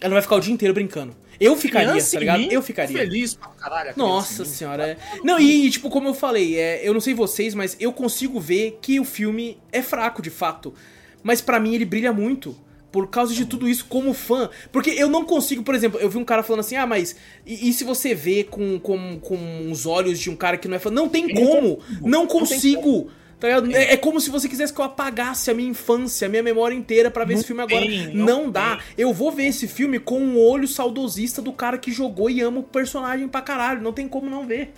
ela vai ficar o dia inteiro brincando. Eu ficaria, Criança tá ligado? mim, Eu ficaria. Feliz pra caralho. Nossa senhora. É... Não, e, tipo, como eu falei, é, eu não sei vocês, mas eu consigo ver que o filme é fraco, de fato. Mas pra mim ele brilha muito. por causa de tudo isso como fã. Porque eu não consigo, por exemplo, eu vi um cara falando assim, ah, mas e, e se você vê com, com, com os olhos de um cara que não é fã? Não tem como! Não consigo! Tá? É, é como se você quisesse que eu apagasse a minha infância, a minha memória inteira pra ver Não esse filme agora. tem, Não, não dá. Eu vou ver esse filme com um olho saudosista do cara que jogou e ama o personagem pra caralho. Não tem como não ver.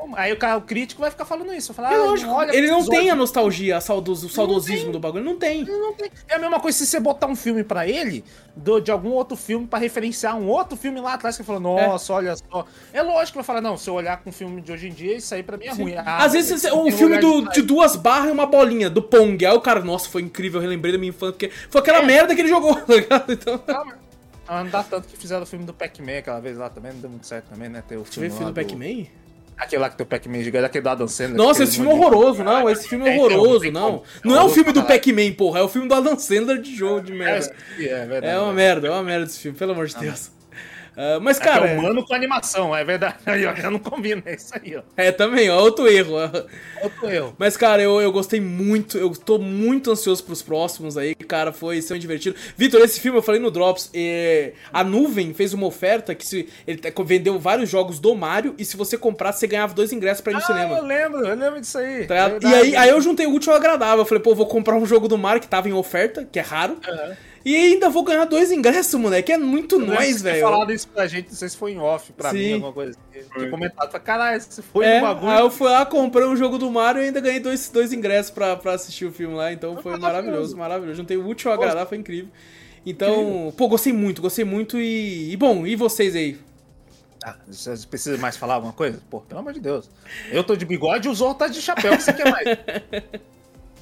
Como. Aí o, cara, o crítico vai ficar falando isso. Falar, É ah, lógico. olha ele não tem a nostalgia, saudos, o saudosismo do bagulho. Não tem. Não tem. É a mesma coisa se você botar um filme pra ele, do- de algum outro filme, pra referenciar um outro filme lá atrás, que falou, nossa, olha só. É lógico que vai falar, não, se eu olhar com um filme de hoje em dia, isso aí pra mim é ruim. Ah, Às vezes tem um filme do- de de duas barras e uma bolinha, do Pong. Aí o cara, nossa, foi incrível, eu relembrei da minha infância, porque foi aquela É. merda que ele jogou, tá ligado? Então. Calma. Ah, não dá tanto que fizeram o filme do Pac-Man aquela vez lá também, não deu muito certo também, né? Ter o Você vê filme filme lá do Pac-Man? Aquele lá que tem o Pac-Man gigante, aquele do Adam Sandler. Nossa, esse filme é horroroso, não. Esse filme é É, então, não horroroso, não. Não é o filme do. Pac-Man, porra. É o filme do Adam Sandler de jogo de É, merda. é verdade. É uma merda, é uma merda esse filme, pelo amor de Deus. Ah, mas, Cara, cara, é humano com animação, é verdade. Aí, ó, já não combina, é isso aí, ó. é também, ó, outro erro. ó. Outro erro. Mas, cara, eu, eu gostei muito, eu tô muito ansioso pros próximos aí, cara, foi extremamente divertido. Vitor, esse filme eu falei no Drops, é, a Nuvem fez uma oferta que se, ele te- vendeu vários jogos do Mario e se você comprasse, você ganhava dois ingressos pra ir no Ah, cinema. eu lembro, eu lembro disso aí. Tá? Verdade. e aí, aí eu juntei o útil ao agradável. Eu falei, pô, vou comprar um jogo do Mario que tava em oferta, que é raro. E ainda vou ganhar dois ingressos, moleque. É muito nós, velho. falado isso pra gente, não sei se foi em off pra Sim. mim, alguma coisa assim. Foi. Tinha comentado, falei, caralho, se foi É, no bagulho. aí eu fui lá, comprei um jogo do Mario e ainda ganhei dois, dois ingressos pra, pra assistir o filme lá. Então foi maravilhoso. maravilhoso, maravilhoso. Juntei o útil ao agradável, foi incrível. Então, pô, gostei muito, gostei muito e. E bom, e vocês aí? Ah, vocês precisam mais falar alguma coisa? Pô, pelo amor de Deus. Eu tô de bigode e o Zorro tá de chapéu, o que você quer mais?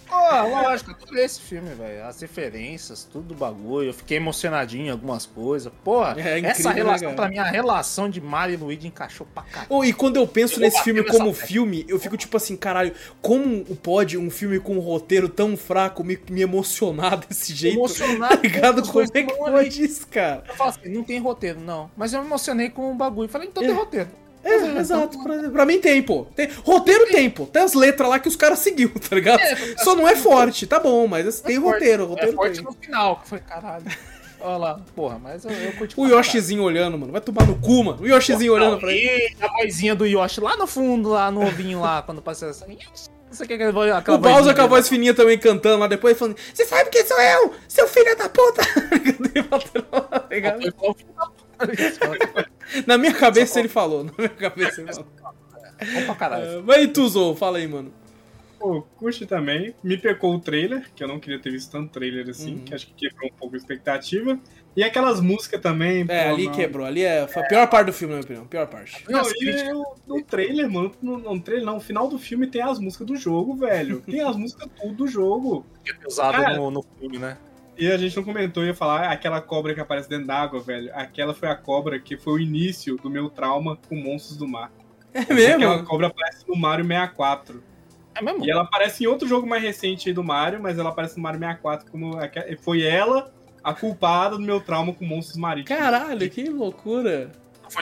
Pô, lógico, eu adorei esse filme, velho. As referências, tudo do bagulho. Eu fiquei emocionadinho em algumas coisas. Pô, É incrível, essa né, relação, cara? pra mim, a relação de Mario e Luigi encaixou pra caralho. Oh, e quando eu penso Eu nesse filme como tecla. filme, eu fico tipo assim, caralho, como pode um filme com um roteiro tão fraco me, me emocionar desse jeito? Emocionado Tá ligado? com Como é que pode isso, cara? Eu falo assim, não tem roteiro, não. Mas eu me emocionei com o bagulho. Falei, então tem roteiro. É, exato. Pra, pra mim tem, pô. Tem, roteiro tem, pô. Tem as letras lá que os caras seguiu, tá ligado? É, Só não é forte, tá bom, mas assim, tem É roteiro, É roteiro forte tem. no final. que Falei, caralho. Olha lá, porra, mas eu, eu curti O Yoshizinho olhando, mano. Vai tomar no cu, mano. O Yoshizinho caralho. olhando pra ele. A vozinha do Yoshi lá no fundo, lá no ovinho lá, quando passa essa. É aquela O Bowser com a voz fininha também cantando lá depois, falando: Você sabe quem sou eu? Seu filho da puta! Tá ligado? Ele falou, "Filho da puta." Na minha cabeça ele falou. Na minha cabeça ele falou. Bom pra caralho. É, Mas e tu, Zou? Fala aí, mano. Pô, curti também. Me pecou o trailer, que eu não queria ter visto tanto trailer assim, Uhum. que acho que quebrou um pouco a expectativa. E aquelas músicas também. É, pô, ali não. quebrou. Ali é foi a pior parte do filme, na minha opinião. Pior parte. Não, e críticas- eu- no trailer, mano, no, no trailer não, no final do filme tem as músicas do jogo, velho. Tem as músicas tudo do jogo. Que é usado Cara. no, no filme, né? E a gente não comentou, ia falar, aquela cobra que aparece dentro d'água, velho. Aquela foi a cobra que foi o início do meu trauma com monstros do mar. É Aquela mesmo? cobra aparece no Mario 64. É mesmo? E ela aparece em outro jogo mais recente do Mario, mas ela aparece no Mario 64 como. Foi ela a culpada do meu trauma com monstros marítimos. Caralho, que loucura.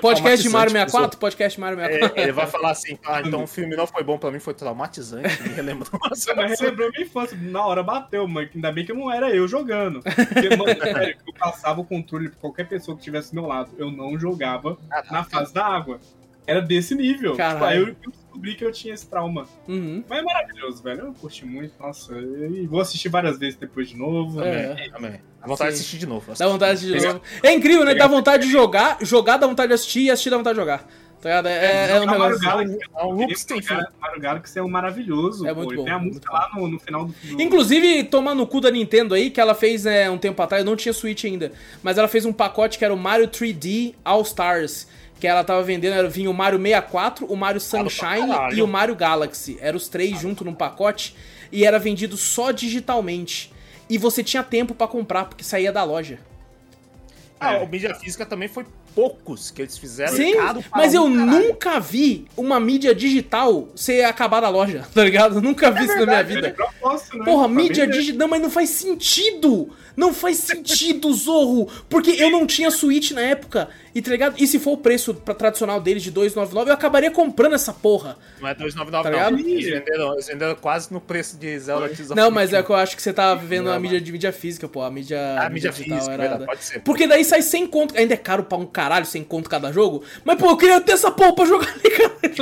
Podcast de Mario traumatizante, 64? Podcast de Mario pessoal. 64. É, ele vai falar assim, ah, então o filme não foi bom pra mim, foi traumatizante. Me relembrou. Mas relembrou minha infância. Na hora bateu, mano. Ainda bem que não era eu jogando. Porque, mano, sério, eu passava o controle pra qualquer pessoa que estivesse do meu lado. Eu não jogava na fase da água. Era desse nível. Tipo, aí eu, eu descobri que eu tinha esse trauma. Uhum. Mas é maravilhoso, velho. Eu curti muito. Nossa, e vou assistir várias vezes depois de novo. É. né? Amém. Dá vontade de Sim. assistir de novo. Dá vontade de novo. É incrível, né? Dá vontade de jogar, jogar dá vontade de assistir e assistir dá vontade de jogar. Tá ligado? É, é um Jogar Mario negócio. Galaxy, É um loop sem fim. Mario Galaxy é um maravilhoso. É pô. muito E bom, Tem a muito música lá no, no final do filme. Inclusive, tomar no cu da Nintendo aí, que ela fez é, um tempo atrás, eu não tinha Switch ainda, mas ela fez um pacote que era o Mario 3D All Stars. Que ela tava vendendo, era, vinha o Mario 64, o Mario Sunshine e o Mario Galaxy. Eram os três juntos num pacote e era vendido só digitalmente. E você tinha tempo pra comprar, porque saía da loja. Ah, É. o mídia física também foi poucos que eles fizeram. Sim, mas eu caralho. nunca vi uma mídia digital ser acabar da loja, tá ligado? Eu nunca vi isso na minha É vida. propósito, posso, né? Porra, Pra mídia digital. Não, mas não faz sentido! Não faz sentido, Zorro! Porque eu não tinha Switch na época. E tá ligado? E se for o preço pra tradicional deles de 2,99, eu acabaria comprando essa porra. Não é 299 Tá não. Eles venderam, eles venderam quase no preço de Zelda Tears Não, mas é que eu acho que você tá vendo a mídia de mídia física, pô. A mídia, Ah, mídia física, verdade, pode ser. Porque daí sai 100 conto. Ainda é caro pra um caralho, 100 conto cada jogo. Mas, pô, eu queria ter essa porra pra jogar ali,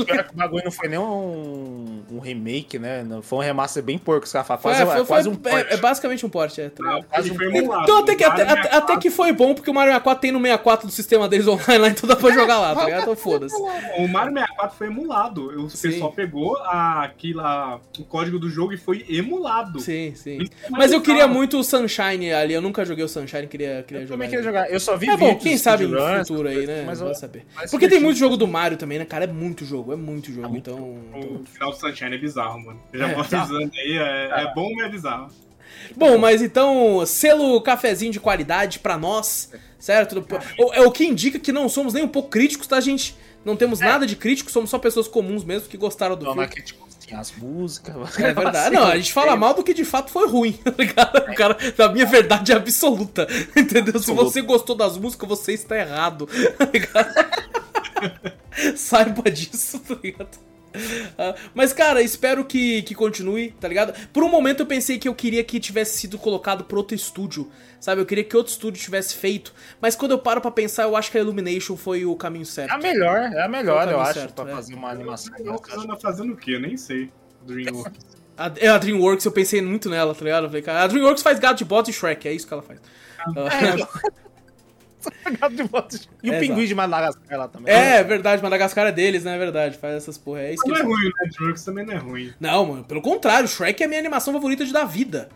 cara. O bagulho não foi nem um, um remake, né? Não, Foi um remaster bem porco, os caras falam. Foi- Quase, foi- é quase foi- um port. é, é basicamente um porte, é. Tá quase um port. Então até que, até, até- 64 até que foi bom, porque o Mario 64 tem no 64 do sistema deles online lá, então dá pra jogar lá, tá ligado? Então foda-se. O Mario 64 foi emulado. O Sim. pessoal pegou aquilo, lá, o código do jogo e foi emulado. Sim, sim. É Mas eu queria muito o Sunshine ali, eu nunca joguei o Sunshine, queria, queria Eu jogar. também ele. queria jogar. Eu só vi É bom, quem sabe no futuro aí, né? Mas Vai saber. mas Porque tem muito jogo do Mario também, né, cara? É muito jogo, é muito jogo, então... O final do Sunshine é bizarro, mano. Eu já É, vou tá. avisando aí, é, é bom, mas é bizarro. Bom, mas então, selo cafezinho de qualidade pra nós, certo? O- É o que indica que não somos nem um pouco críticos, tá, gente? Não temos nada de crítico, somos só pessoas comuns mesmo que gostaram do Não, filme. não é tipo, as músicas. É verdade. Não, a gente fala mal do que de fato foi ruim, tá ligado? O cara, da minha verdade absoluta, entendeu? Se você gostou das músicas, você está errado, tá ligado? Saiba disso, tá ligado? Ah, mas, cara, espero que, que continue, tá ligado? Por um momento eu pensei que eu queria que tivesse sido colocado por outro estúdio, sabe? Eu queria que outro estúdio tivesse feito. Mas quando eu paro pra pensar, eu acho que a Illumination foi o caminho certo. É a melhor, é a melhor, eu acho, certo, pra é. fazer uma animação. Ela anda fazendo o quê? Eu nem sei. Dreamworks. A, é, a DreamWorks, eu pensei muito nela, tá ligado? Eu falei, cara, a DreamWorks faz gato de bota e Shrek, é isso que ela faz. E o É, pinguim exato. de Madagascar lá também. É, é verdade, Madagascar é deles, né? É verdade, faz essas porra. É isso que Não é ruim, né? Dreamworks também não é ruim. Não, mano, pelo contrário, Shrek é a minha animação favorita de da vida.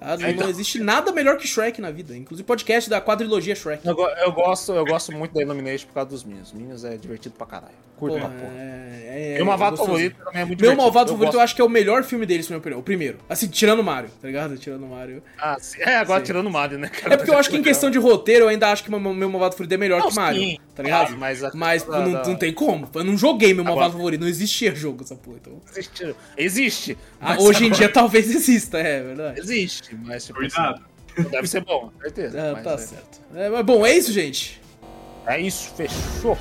Não, É, então. existe nada melhor que Shrek na vida. Inclusive podcast da quadrilogia Shrek. Eu, eu gosto, eu gosto muito da Illumination por causa dos Minions. Minions é divertido pra caralho. Curto Porra, pra porra. é, é, Meu malvado gostoso. favorito também é muito Meu malvado favorito eu acho que é o melhor filme deles, na minha opinião. O primeiro. Assim, tirando o Mario, tá ligado? Tirando o Mario. Ah, sim. É, agora Sim. tirando o Mario, né, cara? É porque eu acho que em questão de roteiro, eu ainda acho que o meu meu malvado favorito é melhor Não, que Mario. sim, tá ligado? mas a Mas não, da- não tem como. Eu não joguei meu malvado Agora- favorito. Não existia jogo essa porra. Então... Existe. Existe. Ah, hoje em agora- dia talvez exista, é verdade. Existe, mas tipo Cuidado. assim, não deve ser bom, certeza. Ah, mas tá é. certo. É, mas bom, é isso, gente. É isso, fechou.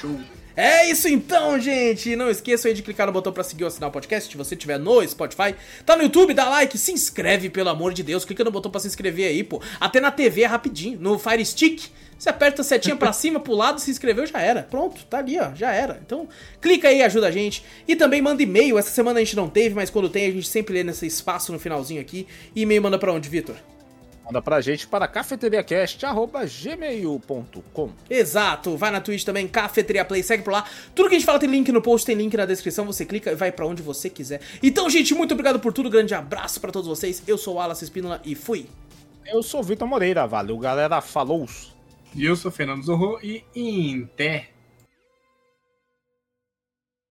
Show. É isso então, gente! Não esqueçam aí de clicar no botão pra seguir ou assinar o podcast, se você tiver no Spotify. Tá no YouTube, dá like, se inscreve, pelo amor de Deus. Clica no botão pra se inscrever aí, pô. Até na TV é rapidinho. No Fire Stick, você aperta a setinha pra cima, pro lado, se inscreveu, já era. Pronto, tá ali, ó, já era. Então, clica aí, ajuda a gente. E também manda e-mail. Essa semana a gente não teve, mas quando tem, a gente sempre lê nesse espaço no finalzinho aqui. E e-mail manda pra onde, Vitor? Manda pra gente para cafeteriacast.gmail.com. Exato, vai na Twitch também, Cafeteria Play, segue por lá. Tudo que a gente fala tem link no post, tem link na descrição, você clica e vai pra onde você quiser. Então, gente, muito obrigado por tudo, grande abraço pra todos vocês. Eu sou o Wallace Espínola e fui. Eu sou o Vitor Moreira, valeu galera, falou! E eu sou Fernando Zorro e Inter.